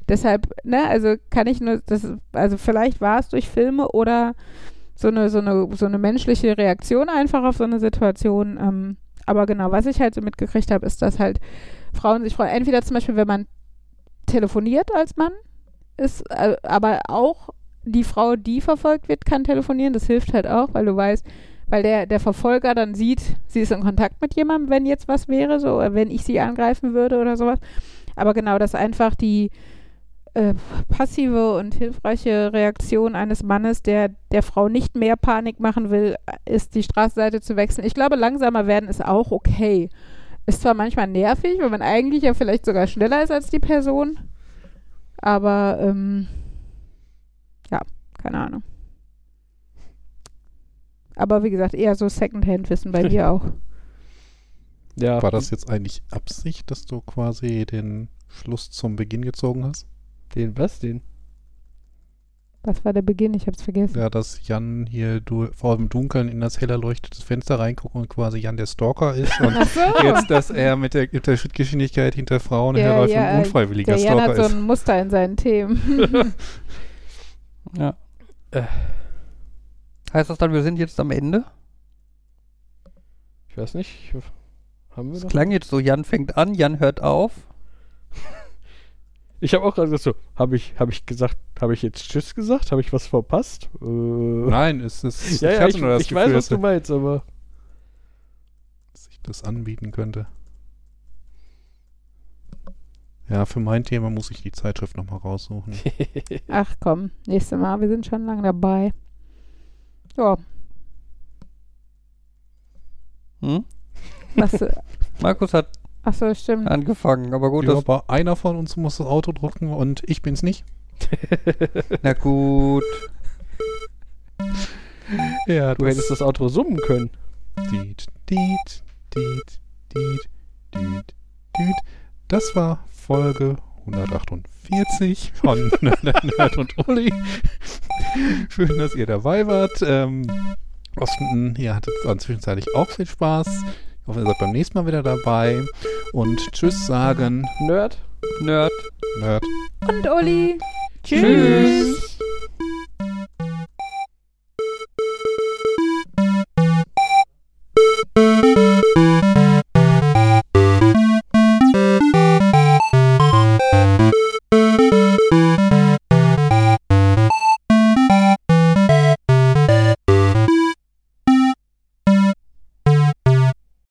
Deshalb, ne, also kann ich nur, das, also vielleicht war es durch Filme oder so eine, so eine, so eine menschliche Reaktion einfach auf so eine Situation. Ähm, aber genau, was ich halt so mitgekriegt habe, ist, dass halt Frauen sich freuen. Entweder zum Beispiel, wenn man telefoniert als Mann, ist, äh, aber auch die Frau, die verfolgt wird, kann telefonieren. Das hilft halt auch, weil du weißt, weil der, der Verfolger dann sieht, sie ist in Kontakt mit jemandem, wenn jetzt was wäre, so, oder wenn ich sie angreifen würde oder sowas. Aber genau, dass einfach die, äh, passive und hilfreiche Reaktion eines Mannes, der der Frau nicht mehr Panik machen will, ist die Straßenseite zu wechseln. Ich glaube, langsamer werden ist auch okay. Ist zwar manchmal nervig, weil man eigentlich ja vielleicht sogar schneller ist als die Person, aber ähm, ja, keine Ahnung. Aber wie gesagt, eher so Secondhand-Wissen bei dir auch. Ja. War das jetzt eigentlich Absicht, dass du quasi den Schluss zum Beginn gezogen hast? Den, was? Den? Was war der Beginn? Ich hab's vergessen. Ja, dass Jan hier du, vor dem Dunkeln in das hell erleuchtete Fenster reinguckt und quasi Jan der Stalker ist und so. jetzt, dass er mit der, mit der Schrittgeschwindigkeit hinter Frauen Ja, herläuft ja, und unfreiwilliger der Jan Stalker hat so ist. ein Muster in seinen Themen. Ja. Äh. Heißt das dann, wir sind jetzt am Ende? Ich weiß nicht. Haben wir Es noch? klang jetzt so, Jan fängt an, Jan hört auf. Ich habe auch gerade gesagt, so, habe ich, hab ich gesagt, habe ich jetzt Tschüss gesagt? Habe ich was verpasst? Äh, Nein, es ist. ja, ja, hatte ich, nur das ich Gefühl, weiß, was dass du meinst, aber sich das anbieten könnte. Ja, für mein Thema muss ich die Zeitschrift nochmal raussuchen. Ach komm, nächstes Mal, wir sind schon lange dabei. Ja, Hm? was, äh, Markus hat ach so, stimmt. angefangen, aber gut, ja, das, aber einer von uns muss das Auto drücken und ich bin's nicht. na gut. Ja, du hättest das Outro summen können. Diet, diet, diet, diet, diet, diet. Das war Folge 148 von Nerd und Uli. Schön, dass ihr dabei wart. Ähm, hoffen, ihr hattet dann zwischenzeitlich auch viel Spaß. Ich hoffe, ihr seid beim nächsten Mal wieder dabei. Und Tschüss sagen, Nerd. Nerd. Nerd. Und Uli. Tschüss.